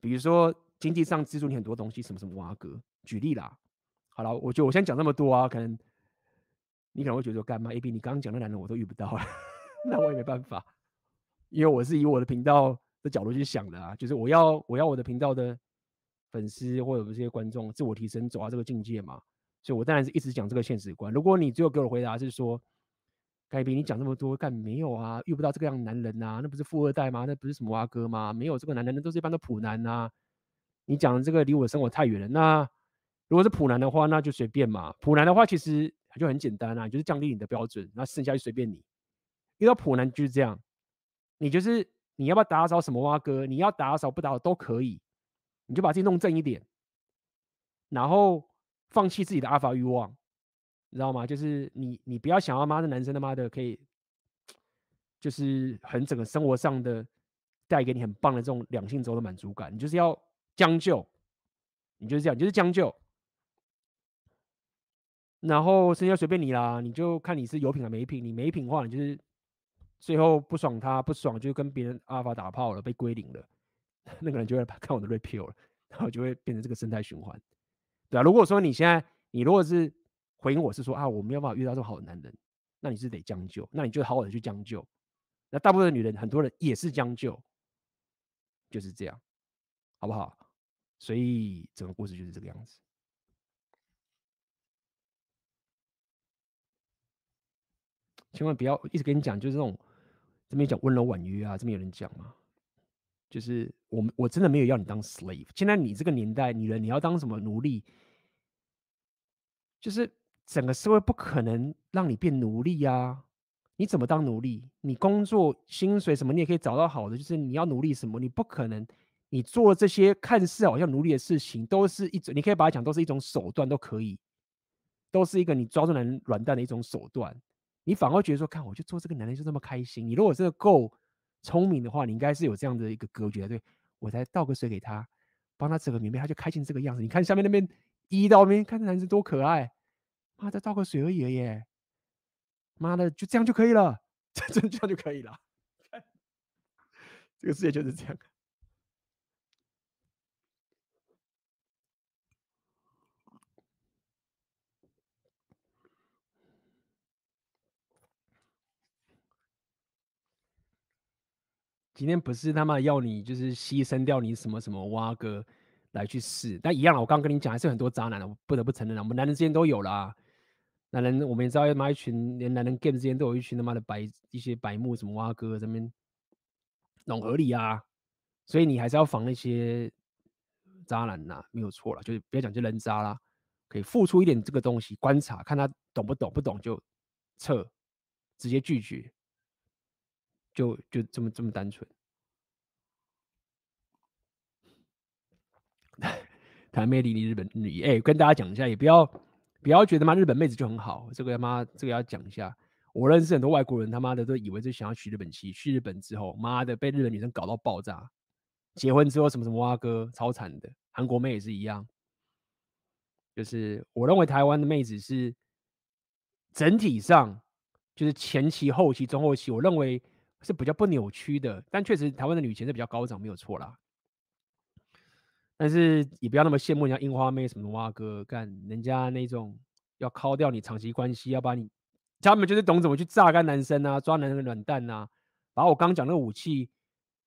比如说经济上资助你很多东西，什么什么啊哥，举例啦。好了，我就我先讲这么多啊，可能你可能会觉得说干嘛？A B，你刚刚讲的男人我都遇不到了。[laughs] 那我也没办法，因为我是以我的频道的角度去想的啊，就是我要我要我的频道的粉丝或者这些观众自我提升，走到这个境界嘛，所以我当然是一直讲这个现实观。如果你最后给我的回答是说，盖比你讲这么多干没有啊？遇不到这个样的男人啊？那不是富二代吗？那不是什么阿哥吗？没有这个男人，那都是一般的普男啊。你讲的这个离我的生活太远了。那如果是普男的话，那就随便嘛。普男的话其实就很简单啊，就是降低你的标准，那剩下就随便你。遇到普男就是这样，你就是你要不要打扫什么挖哥，你要打扫不打扫都可以，你就把自己弄正一点，然后放弃自己的阿法欲望，你知道吗？就是你你不要想要妈的男生他妈的可以，就是很整个生活上的带给你很棒的这种两性轴的满足感，你就是要将就，你就是这样，你就是将就，然后剩下随便你啦，你就看你是有品还没品，你没品的话，你就是。最后不爽他不爽就跟别人阿尔法打炮了，被归零了，[laughs] 那个人就会 [laughs] 看我的 repeal 了，然后就会变成这个生态循环，对啊。如果说你现在你如果是回应我是说啊，我没有办法遇到这么好的男人，那你是得将就，那你就好好的去将就。那大部分女人很多人也是将就，就是这样，好不好？所以整个故事就是这个样子。千万不要一直跟你讲，就是这种。这边讲温柔婉约啊，这边有人讲吗？就是我们我真的没有要你当 slave。现在你这个年代，女人你要当什么奴隶？就是整个社会不可能让你变奴隶啊！你怎么当奴隶？你工作薪水什么，你也可以找到好的。就是你要奴隶什么，你不可能。你做这些看似好像奴隶的事情，都是一种，你可以把它讲都是一种手段，都可以，都是一个你抓住男人软蛋的一种手段。你反而觉得说，看我就做这个男人就这么开心。你如果真的够聪明的话，你应该是有这样的一个格局，对，我才倒个水给他，帮他折个棉被，他就开心这个样子。你看下面那边一到那边，看这男生多可爱，妈的倒个水而已了耶，妈的就这样就可以了，[laughs] 这这样就可以了。[laughs] 这个世界就是这样。今天不是他妈要你就是牺牲掉你什么什么蛙哥来去试，但一样了。我刚跟你讲，还是很多渣男的，我不得不承认了。我们男人之间都有啦，男人我们也知道，他妈一群连男人 game 之间都有一群他妈的白一些白目什么蛙哥这边弄合理啊，所以你还是要防那些渣男呐，没有错了，就是不要讲就人渣啦，可以付出一点这个东西，观察看他懂不懂，不懂就撤，直接拒绝。就就这么这么单纯。谈魅力的日本女，哎、跟大家讲一下，也不要不要觉得嘛，日本妹子就很好，这个他妈这个要讲一下。我认识很多外国人，他妈的都以为是想要娶日本妻，去日本之后，妈的被日本女生搞到爆炸，结婚之后什么什么蛙哥，超惨的。韩国妹也是一样，就是我认为台湾的妹子是整体上就是前期、后期、中后期，我认为。是比较不扭曲的，但确实台湾的女权是比较高涨，没有错啦。但是也不要那么羡慕人家樱花妹什么的哇哥干，人家那种要敲掉你长期关系，要把你，他们就是懂怎么去榨干男生啊，抓男人的软蛋啊，把我刚讲那个武器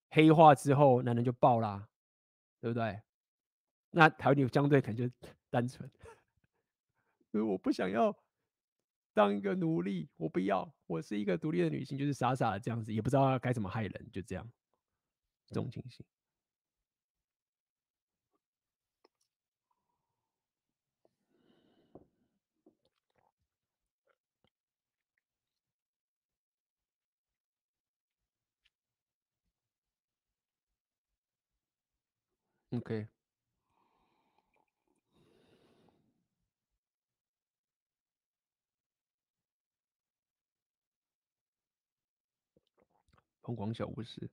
黑化之后，男人就爆啦，对不对？那台湾女相对可能就 [laughs] 单纯，因 [laughs] 为我不想要。当一个奴隶，我不要。我是一个独立的女性，就是傻傻的这样子，也不知道该怎么害人，就这样，这种情形。OK。疯狂小巫师，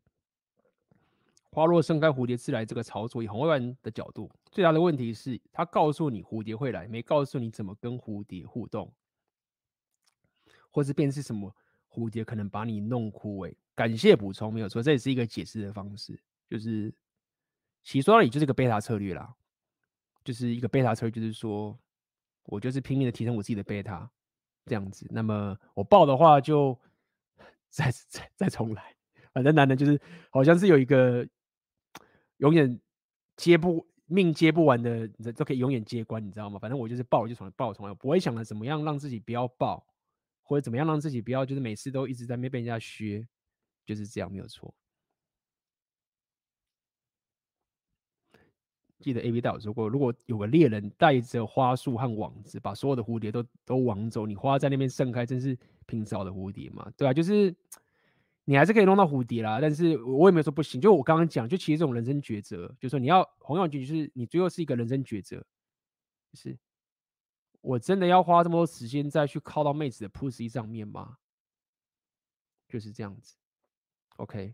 花落盛开，蝴蝶自来。这个操作以红外观的角度，最大的问题是，他告诉你蝴蝶会来，没告诉你怎么跟蝴蝶互动，或是变是什么蝴蝶可能把你弄枯萎。感谢补充，没有错，这也是一个解释的方式。就是其实说到底就是一个贝塔策略啦，就是一个贝塔策略，就是说我就是拼命的提升我自己的贝塔，这样子。那么我爆的话就 [laughs] 再再再重来。反正男的就是好像是有一个永远接不命接不完的，人都可以永远接关，你知道吗？反正我就是爆就从来爆从来，不会想着怎么样让自己不要爆，或者怎么样让自己不要就是每次都一直在那边被人家削，就是这样没有错。记得 A B 带我说过，如果有个猎人带着花束和网子，把所有的蝴蝶都都网走，你花在那边盛开，真是拼死的蝴蝶嘛？对啊，就是。你还是可以弄到蝴蝶啦，但是我也没有说不行。就我刚刚讲，就其实这种人生抉择，就是说你要红药局，就是你最后是一个人生抉择，就是我真的要花这么多时间再去靠到妹子的 pussy 上面吗？就是这样子。OK，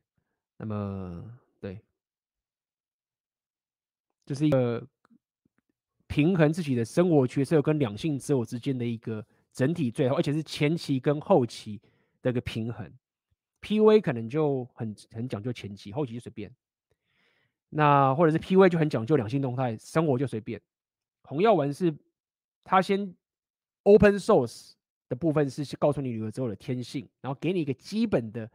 那么对，这、是一个平衡自己的生活角色跟两性自我之间的一个整体最后，而且是前期跟后期的一个平衡。PUA 可能就很很讲究前期，后期就随便。那或者是 PUA 就很讲究两性动态，生活就随便。红药丸是他先 open source 的部分是告诉你女人之后的天性，然后给你一个基本的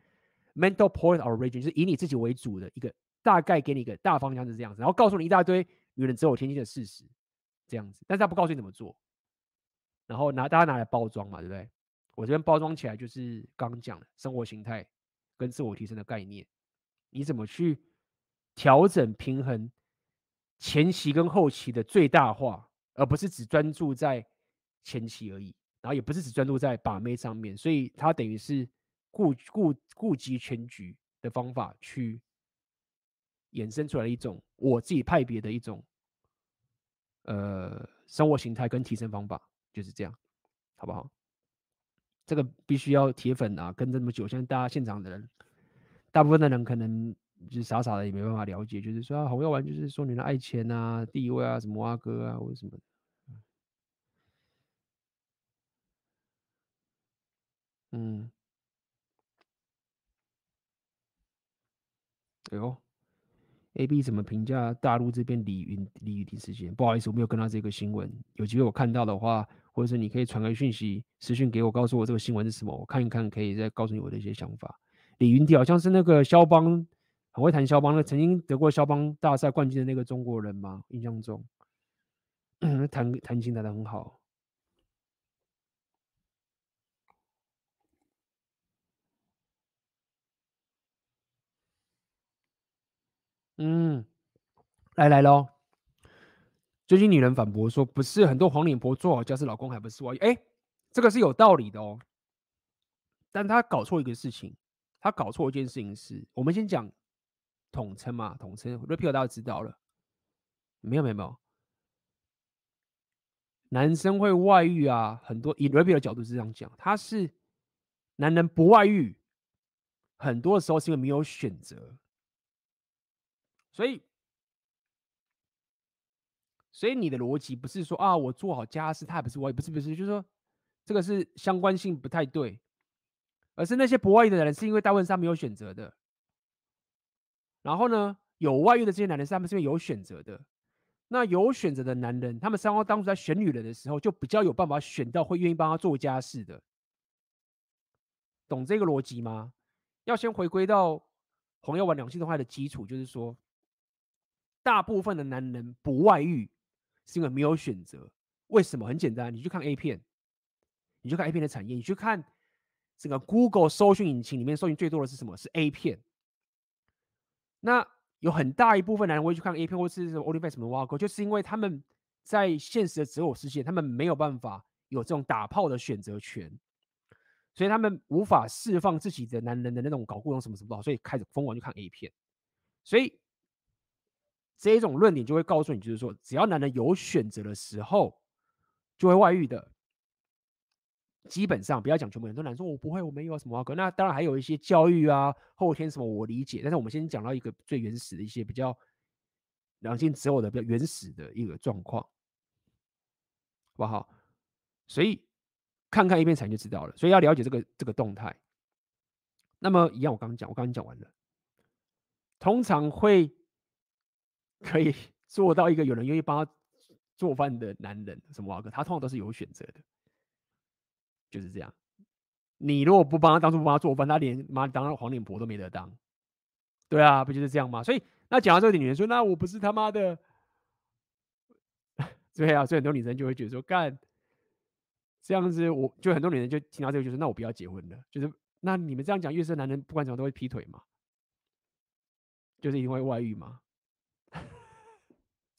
mental point origin，就是以你自己为主的一个大概给你一个大方向是这样子，然后告诉你一大堆女人之后天性的事实，这样子。但是他不告诉你怎么做，然后拿大家拿来包装嘛，对不对？我这边包装起来就是刚刚讲的生活形态。跟自我提升的概念，你怎么去调整平衡前期跟后期的最大化，而不是只专注在前期而已，然后也不是只专注在把妹上面，所以他等于是顾顾顾及全局的方法去衍生出来一种我自己派别的一种呃生活形态跟提升方法，就是这样，好不好？这个必须要铁粉啊，跟这么久，现在大家现场的人，大部分的人可能就是傻傻的，也没办法了解，就是说啊，红药丸就是说你的爱钱啊、地位啊、什么阿哥啊，或者什么。嗯，哎呦，A B 怎么评价大陆这边李云李雨婷事件？不好意思，我没有跟到这个新闻，有机会我看到的话。或者是你可以传个讯息、私讯给我，告诉我这个新闻是什么，我看一看，可以再告诉你我的一些想法。李云迪好像是那个肖邦，很会弹肖邦，那曾经得过肖邦大赛冠军的那个中国人吗？印象中，[clears throat] 弹弹琴弹得很好。嗯，来来喽。最近女人反驳说：“不是很多黄脸婆做好家事，老公还不是外遇？”哎，这个是有道理的哦。但他搞错一个事情，他搞错一件事情是，我们先讲统称嘛，统称。Repeal 大家知道了，没有没有没有，男生会外遇啊，很多以 Repeal 的角度是这样讲，他是男人不外遇，很多时候是因为没有选择，所以。所以你的逻辑不是说啊，我做好家事，他也不是外遇，不是不是，就是说这个是相关性不太对，而是那些不外遇的人是因为大部分上没有选择的，然后呢，有外遇的这些男人是他们是因为有选择的，那有选择的男人，他们三方当初在选女人的时候，就比较有办法选到会愿意帮他做家事的，懂这个逻辑吗？要先回归到红药丸两性的话的基础，就是说，大部分的男人不外遇。是因为没有选择，为什么？很简单，你去看 A 片，你去看 A 片的产业，你去看整个 Google 搜寻引擎里面搜寻最多的是什么？是 A 片。那有很大一部分男人会去看 A 片，或是什么 o l i f a n 什么挖沟，就是因为他们在现实的择偶世界，他们没有办法有这种打炮的选择权，所以他们无法释放自己的男人的那种搞故弄什么什么，所以开始疯狂去看 A 片，所以。这一种论点就会告诉你，就是说，只要男人有选择的时候，就会外遇的。基本上不要讲全部人，很多男说我不会，我没有什么。那当然还有一些教育啊、后天什么，我理解。但是我们先讲到一个最原始的一些比较两性择偶的比较原始的一个状况，好不好？所以看看一片产就知道了。所以要了解这个这个动态。那么一样，我刚刚讲，我刚刚讲完了，通常会。可以 [laughs] 做到一个有人愿意帮他做饭的男人，什么哇哥，他通常都是有选择的，就是这样。你如果不帮他当初不帮他做饭，他连妈当黄脸婆都没得当。对啊，不就是这样吗？所以那讲到这里，女人说：“那我不是他妈的。[laughs] ”对啊，所以很多女生就会觉得说：“干这样子我，就很多女人就听到这个，就说：‘那我不要结婚了。’就是那你们这样讲，越是男人不管怎么都会劈腿嘛，就是因为外遇嘛。”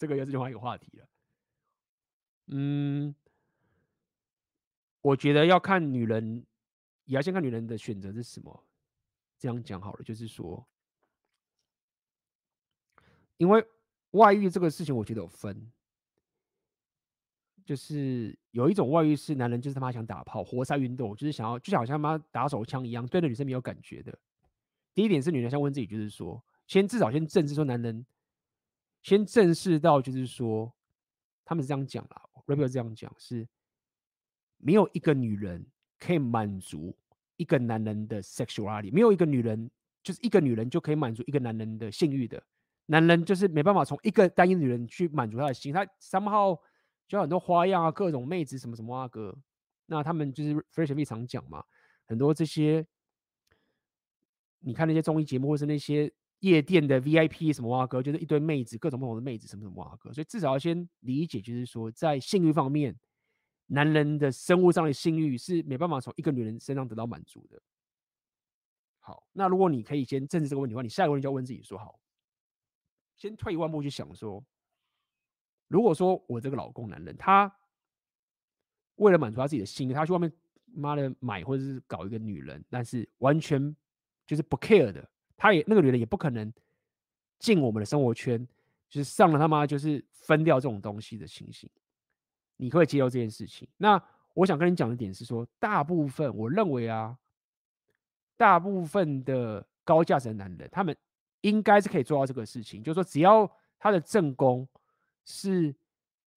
这个又是另外一个话题了。嗯，我觉得要看女人，也要先看女人的选择是什么。这样讲好了，就是说，因为外遇这个事情，我觉得有分，就是有一种外遇是男人就是他妈想打炮，活塞运动，就是想要就像好像他妈打手枪一样，对那女生没有感觉的。第一点是女人先问自己，就是说，先至少先正视说男人。先正视到，就是说，他们是这样讲啦，Rebel 这样讲是，没有一个女人可以满足一个男人的 sexuality，没有一个女人就是一个女人就可以满足一个男人的性欲的，男人就是没办法从一个单一女人去满足他的心，他 somehow 就有很多花样啊，各种妹子什么什么啊哥，那他们就是 Fresh V 常讲嘛，很多这些，你看那些综艺节目或是那些。夜店的 VIP 什么哇哥，就是一堆妹子，各种不同的妹子，什么什么哇哥，所以至少要先理解，就是说在性欲方面，男人的生物上的性欲是没办法从一个女人身上得到满足的。好，那如果你可以先正视这个问题的话，你下一个问题就要问自己说：好，先退一万步去想说，如果说我这个老公男人，他为了满足他自己的心，他去外面妈的买或者是搞一个女人，但是完全就是不 care 的，他也那个女人也不可能进我们的生活圈，就是上了他妈就是分掉这种东西的情形，你可以接受这件事情。那我想跟你讲的点是说，大部分我认为啊，大部分的高价值的男人，他们应该是可以做到这个事情，就是说，只要他的正宫是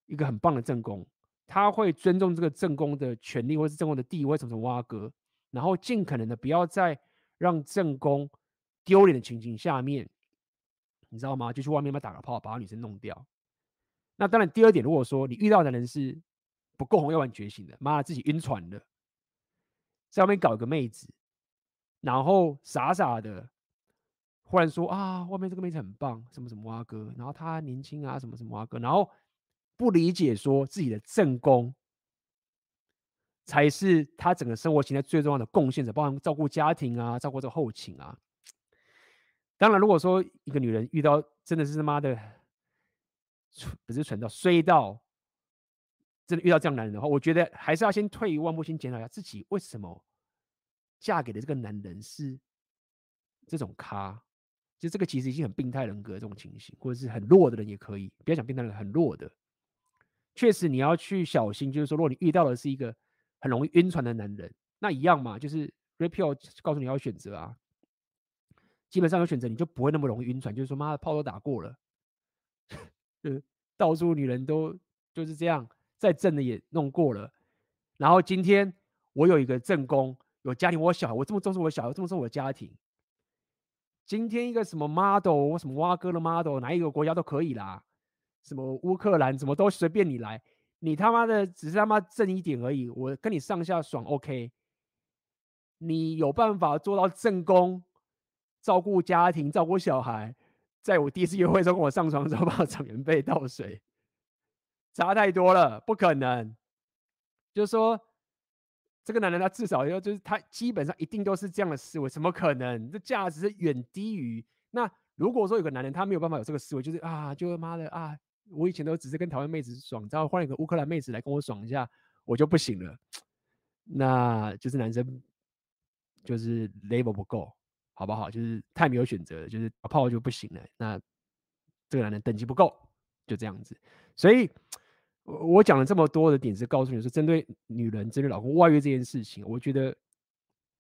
一个很棒的正宫，他会尊重这个正宫的权利，或是正宫的地位，什么什么挖哥，然后尽可能的不要再让正宫丢脸的情景下面，你知道吗？就去外面打个炮，把女生弄掉。那当然，第二点，如果说你遇到的人是不够红要玩觉醒的，妈的自己晕船了，在外面搞一个妹子，然后傻傻的忽然说啊，外面这个妹子很棒，什么什么蛙哥，然后她年轻啊，什么什么蛙哥，然后不理解说自己的正宫才是他整个生活形态最重要的贡献者，包含照顾家庭啊，照顾这个后勤啊。当然，如果说一个女人遇到真的是他妈的，不是蠢到衰到。真的遇到这样男人的话，我觉得还是要先退一万步，先检讨一下自己为什么嫁给的这个男人是这种咖。就这个其实已经很病态人格这种情形，或者是很弱的人也可以，不要讲病态人，很弱的。确实你要去小心，就是说，如果你遇到的是一个很容易晕船的男人，那一样嘛，就是 Rapio 告诉你要选择啊。基本上有选择，你就不会那么容易晕船。就是说，妈的炮都打过了，就到处女人都就是这样。再正的也弄过了，然后今天我有一个正宫，有家庭，我小孩，我这么重视我小孩，我这么重视我的家庭。今天一个什么 model，什么蛙哥的 model，哪一个国家都可以啦，什么乌克兰，什么都随便你来，你他妈的只是他妈正一点而已，我跟你上下爽 OK。你有办法做到正宫，照顾家庭，照顾小孩，在我第一次约会的时候跟我上床的时候，帮我长 [laughs] 棉被倒水。差太多了，不可能。就是说，这个男人他至少要，就是他基本上一定都是这样的思维，怎么可能？这价值是远低于。那如果说有个男人他没有办法有这个思维，就是啊，就妈的啊，我以前都只是跟台湾妹子爽，然后换一个乌克兰妹子来跟我爽一下，我就不行了。[tsk] 那就是男生就是 level 不够，好不好？就是太没有选择了，就是打炮就不行了。那这个男人等级不够，就这样子。所以。我我讲了这么多的点，是告诉你说，针对女人、针对老公外遇这件事情，我觉得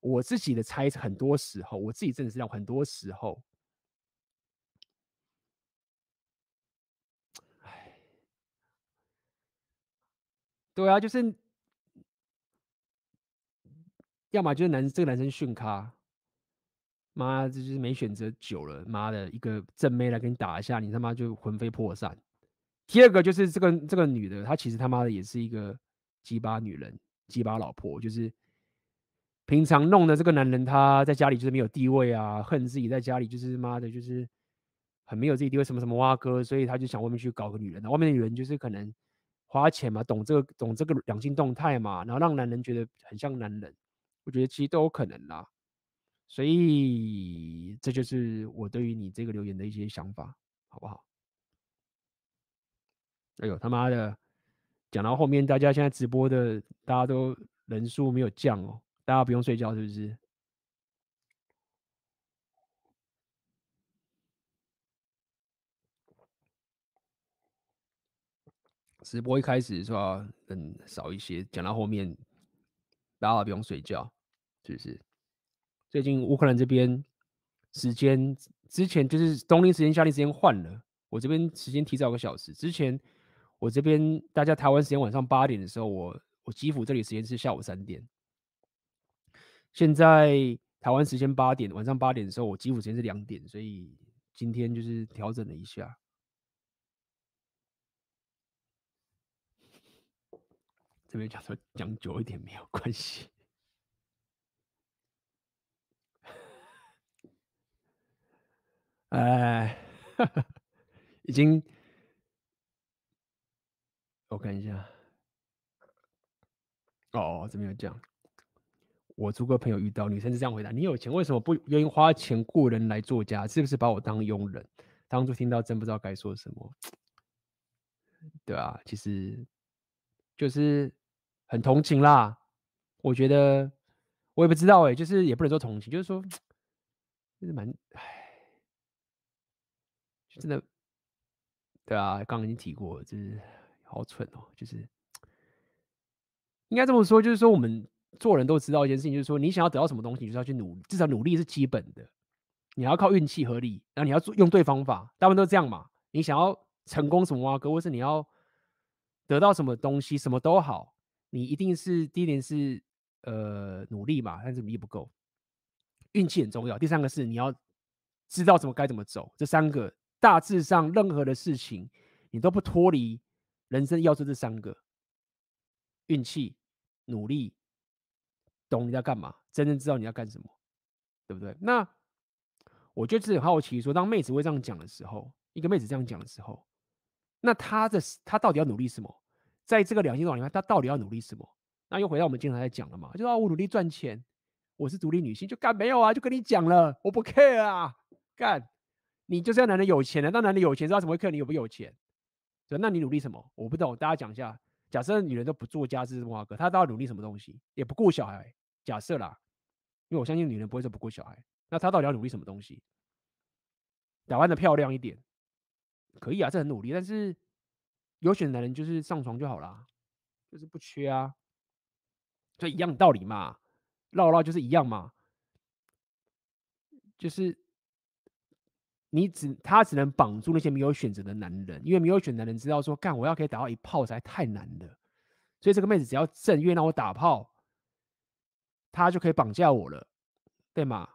我自己的猜测，很多时候，我自己真的是这样，很多时候，哎，对啊，就是，要么就是男这个男生逊咖，妈，这就是没选择久了，妈的一个正妹来跟你打一下，你他妈就魂飞魄散。第二个就是这个这个女的，她其实他妈的也是一个鸡巴女人，鸡巴老婆，就是平常弄的这个男人，他在家里就是没有地位啊，恨自己在家里就是妈的，就是很没有自己地位，什么什么挖哥，所以他就想外面去搞个女人，外面的女人就是可能花钱嘛，懂这个懂这个两性动态嘛，然后让男人觉得很像男人，我觉得其实都有可能啦，所以这就是我对于你这个留言的一些想法，好不好？哎呦他妈的！讲到后面，大家现在直播的大家都人数没有降哦，大家不用睡觉是不是？直播一开始是吧，人少一些，讲到后面大家不用睡觉，是不是？最近乌克兰这边时间之前就是冬令时间、夏令时间换了，我这边时间提早个小时，之前。我这边大家台湾时间晚上八点的时候，我我基辅这里时间是下午三点。现在台湾时间八点，晚上八点的时候，我基辅时间是两点，所以今天就是调整了一下。这边讲说讲久一点没有关系。哎，[laughs] 已经。我看一下，哦，这边有讲，我租个朋友遇到女生是这样回答：你有钱为什么不愿意花钱雇人来做家？是不是把我当佣人？当初听到真不知道该说什么，对啊，其实就是很同情啦。我觉得我也不知道哎、就是也不能说同情，就是说，[tsk] 就是蛮唉，真的，对啊，刚刚已经提过了，就是好蠢哦，就是应该这么说，就是说我们做人都知道一件事情，就是说你想要得到什么东西，你就是要去努，至少努力是基本的。你要靠运气合理，然后你要做用对方法，大部分都是这样嘛。你想要成功什么啊，哥，或是你要得到什么东西，什么都好，你一定是第一点是呃努力嘛，但是努力不够，运气很重要。第三个是你要知道怎么该怎么走，这三个大致上任何的事情你都不脱离人生要做这三个：运气、努力、懂你在干嘛，真正知道你要干什么，对不对？那。我就是很好奇，说当妹子会这样讲的时候，一个妹子这样讲的时候，那她的她到底要努力什么？在这个两性状态里面，她到底要努力什么？那又回到我们经常在讲了嘛，就说我努力赚钱，我是独立女性，就干没有啊？就跟你讲了，我不 care 啊，干，你就是要男人有钱的，那男人有钱，知道怎么会看你有不有钱？对，那你努力什么？我不懂，大家讲一下。假设女人都不做家事，哇哥，她都要努力什么东西？也不顾小孩，假设啦，因为我相信女人不会说不顾小孩。那她到底要努力什么东西？打扮的漂亮一点，可以啊，这很努力。但是有选的男人就是上床就好啦，就是不缺啊，所以一样的道理嘛，绕绕就是一样嘛，就是你只他只能绑住那些没有选择的男人，因为没有选的男人知道说，干我要可以打到一炮实在太难了，所以这个妹子只要正愿让我打炮，他就可以绑架我了。对吗？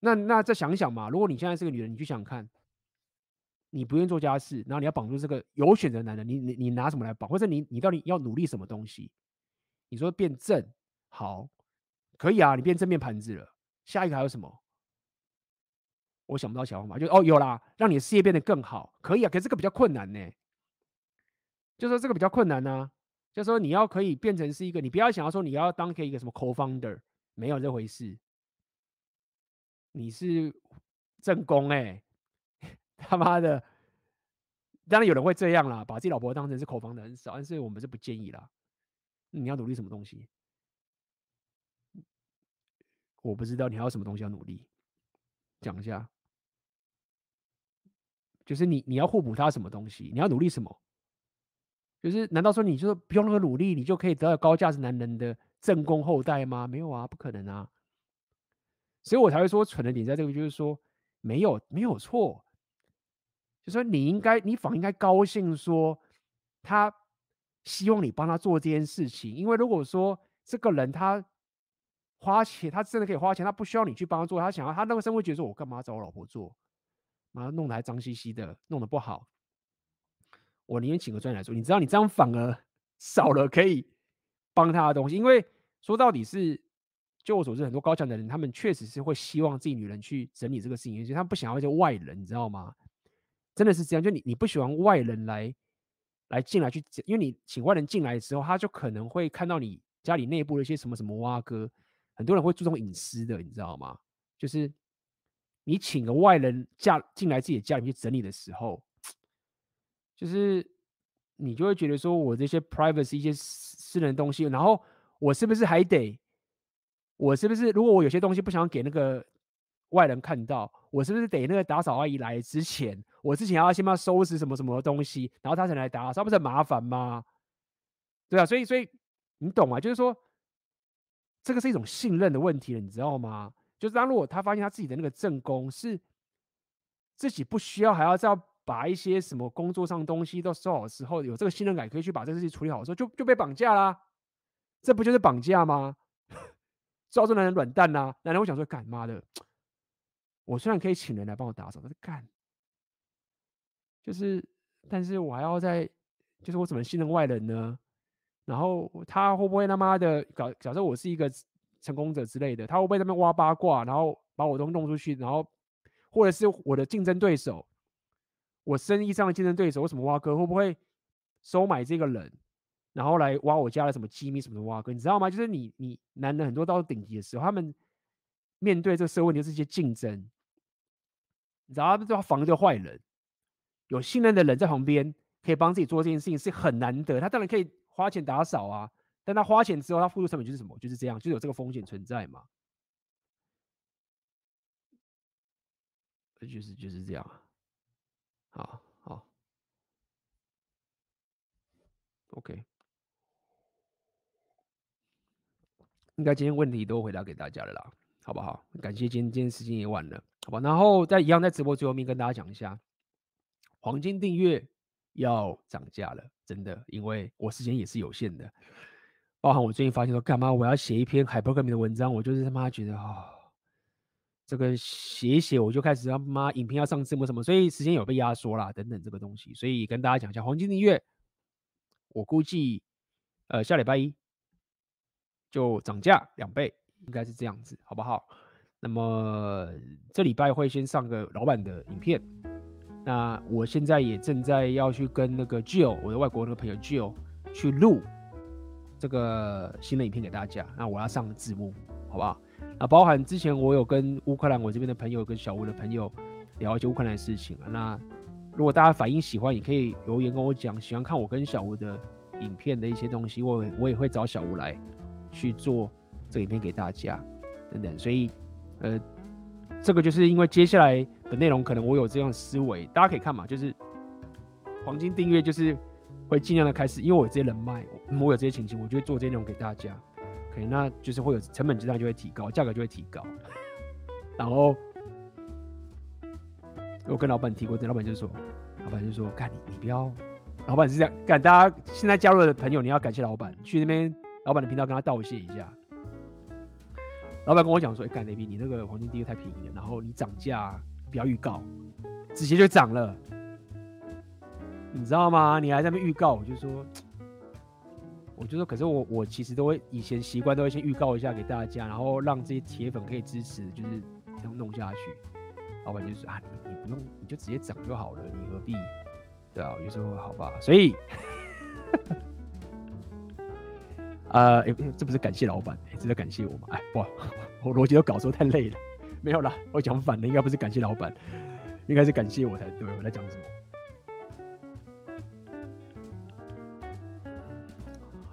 那那再想想嘛，如果你现在是个女人，你去想看，你不愿做家事，然后你要绑住这个有选择男人，你你你拿什么来绑？或者你你到底要努力什么东西？你说变正好，可以啊，你变正面盘子了。下一个还有什么？我想不到小方法，就哦有啦，让你的事业变得更好，可以啊。可是这个比较困难呢，就说这个比较困难呢、就说你要可以变成是一个，你不要想要说你要当一个什么 co-founder，没有这回事。你是正宫哎，[laughs] 他妈的！当然有人会这样啦，把自己老婆当成是口房的很少，但是我们是不建议啦。你要努力什么东西？我不知道你还有什么东西要努力，讲一下。就是你你要互补他什么东西？你要努力什么？就是难道说你就是不用那个努力，你就可以得到高价值男人的正宫后代吗？没有啊，不可能啊。所以我才会说蠢的点在这个，就是说没有没有错，就说你应该你反应该高兴说他希望你帮他做这件事情，因为如果说这个人他花钱，他真的可以花钱，他不需要你去帮他做，他想要他那个时候会觉得说，我干嘛找我老婆做，然后弄得还脏兮兮的，弄得不好，我宁愿请个专业来做。你知道你这样反而 [laughs] 少了可以帮他的东西，因为说到底是。就我所知，很多高强的人，他们确实是会希望自己女人去整理这个事情，而且他们不想要一些外人，你知道吗？真的是这样，就你你不喜欢外人来来进来去，因为你请外人进来的时候，他就可能会看到你家里内部的一些什么什么挖哥，很多人会注重隐私的，你知道吗？就是你请个外人嫁进来自己的家里面去整理的时候，就是你就会觉得说我这些 privacy 一些私私人东西，然后我是不是还得？我是不是如果我有些东西不想给那个外人看到，我是不是得那个打扫阿姨来之前，我之前要先帮他收拾什么什么东西，然后他才来打扫，不是很麻烦吗？对啊，所以所以你懂吗？就是说这个是一种信任的问题了，你知道吗？就是当如果他发现他自己的那个正宫是自己不需要还要再把一些什么工作上东西都收好的时候，有这个信任感可以去把这个事情处理好的时候，就就被绑架啦，这不就是绑架吗？[laughs] 招这男人软蛋呐、啊！男人会想说：“干妈的，我虽然可以请人来帮我打扫，但是干，就是，但是我还要在，就是我怎么信任外人呢？然后他会不会他妈的搞？假设我是一个成功者之类的，他会不会在那边挖八卦，然后把我都弄出去，然后或者是我的竞争对手，我生意上的竞争对手，为什么挖哥会不会收买这个人？”然后来挖我家的什么机密什么的挖哥，你知道吗？就是你你男人很多到顶级的时候，他们面对这个社会的这些竞争，你知道他们都要防着坏人，有信任的人在旁边，可以帮自己做这件事情是很难得。他当然可以花钱打扫啊，但他花钱之后，他付出成本就是什么？就是这样，就有这个风险存在嘛。就是就是这样啊。好好，OK。应该今天问题都回答给大家了啦，好不好？感谢今天今天时间也晚了，好吧？然后在一样在直播最后面跟大家讲一下，黄金订阅要涨价了，真的，因为我时间也是有限的，包含我最近发现说干嘛我要写一篇海博格米的文章，我就是他妈觉得啊、哦，这个写一写我就开始他妈影片要上字幕什么，所以时间有被压缩啦，等等这个东西，所以跟大家讲一下黄金订阅，我估计呃下礼拜一。就涨价两倍，应该是这样子，好不好？那么这礼拜会先上个老板的影片。那我现在也正在要去跟那个 Jill，我的外国那个朋友 Jill 去录这个新的影片给大家。那我要上字幕，好不好？那包含之前我有跟乌克兰我这边的朋友跟小吴的朋友聊一些乌克兰的事情啊。那如果大家反应喜欢，也可以留言跟我讲，喜欢看我跟小吴的影片的一些东西，我我也会找小吴来。去做这个影片给大家，等等，所以，呃，这个就是因为接下来的内容可能我有这样思维，大家可以看嘛，就是黄金订阅就是会尽量的开始，因为我有这些人脉，我有这些情形，我就会做这些内容给大家，可以，那就是会有成本质量就会提高，价格就会提高，然后我跟老板提过，这老板就说，老板就说，干你，你不要，老板是这样干，大家现在加入的朋友，你要感谢老板，去那边。老板的频道跟他道谢一下。老板跟我讲说：“哎、干雷比，你那个黄金订阅太便宜了，然后你涨价不要预告，直接就涨了，你知道吗？你还在那预告，我就说，[tsk] 我就说，可是我我其实都会以前习惯都会先预告一下给大家，然后让这些铁粉可以支持，就是这样弄下去。老板就说啊，你你不用，你就直接涨就好了，你何必？对啊，我就说好吧，所以。[laughs] ”呃、欸，这不是感谢老板，欸、这是感谢我吗？哎，不，[laughs] 我逻辑都搞错，太累了，没有啦，我讲反了，应该不是感谢老板，应该是感谢我才对。我在讲什么？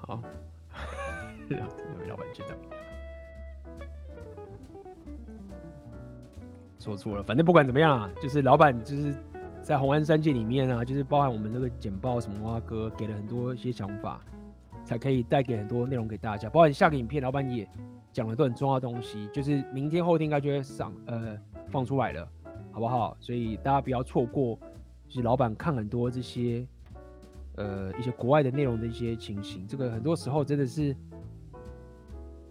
好，这位老板知道，说错了，反正不管怎么样啊，就是老板就是在红安三界里面啊，就是包含我们这个简报什么啊哥给了很多一些想法。才可以带给很多内容给大家，包括下个影片，老板也讲了都很重要的东西，就是明天后天应该就会上呃放出来了，好不好？所以大家不要错过，就是老板看很多这些呃一些国外的内容的一些情形，这个很多时候真的是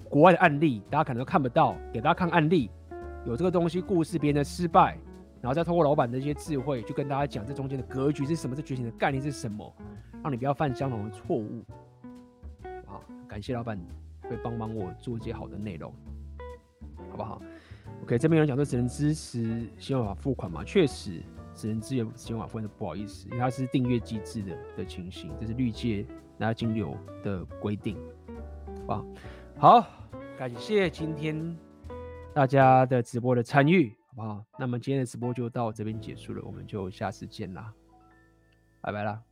国外的案例，大家可能都看不到，给大家看案例，有这个东西故事别人的失败，然后再通过老板的一些智慧，就跟大家讲这中间的格局是什么，这觉醒的概念是什么，让你不要犯相同的错误。好感谢老板会帮帮我做一些好的内容，好不好？OK，这边有人讲说只能支持信用卡付款嘛？确实只能支援信用卡付款，不好意思，因为它是订阅机制的的情形，这是绿界拿金流的规定，好不好？好，感谢今天大家的直播的参与，好不好？那么今天的直播就到这边结束了，我们就下次见啦，拜拜啦。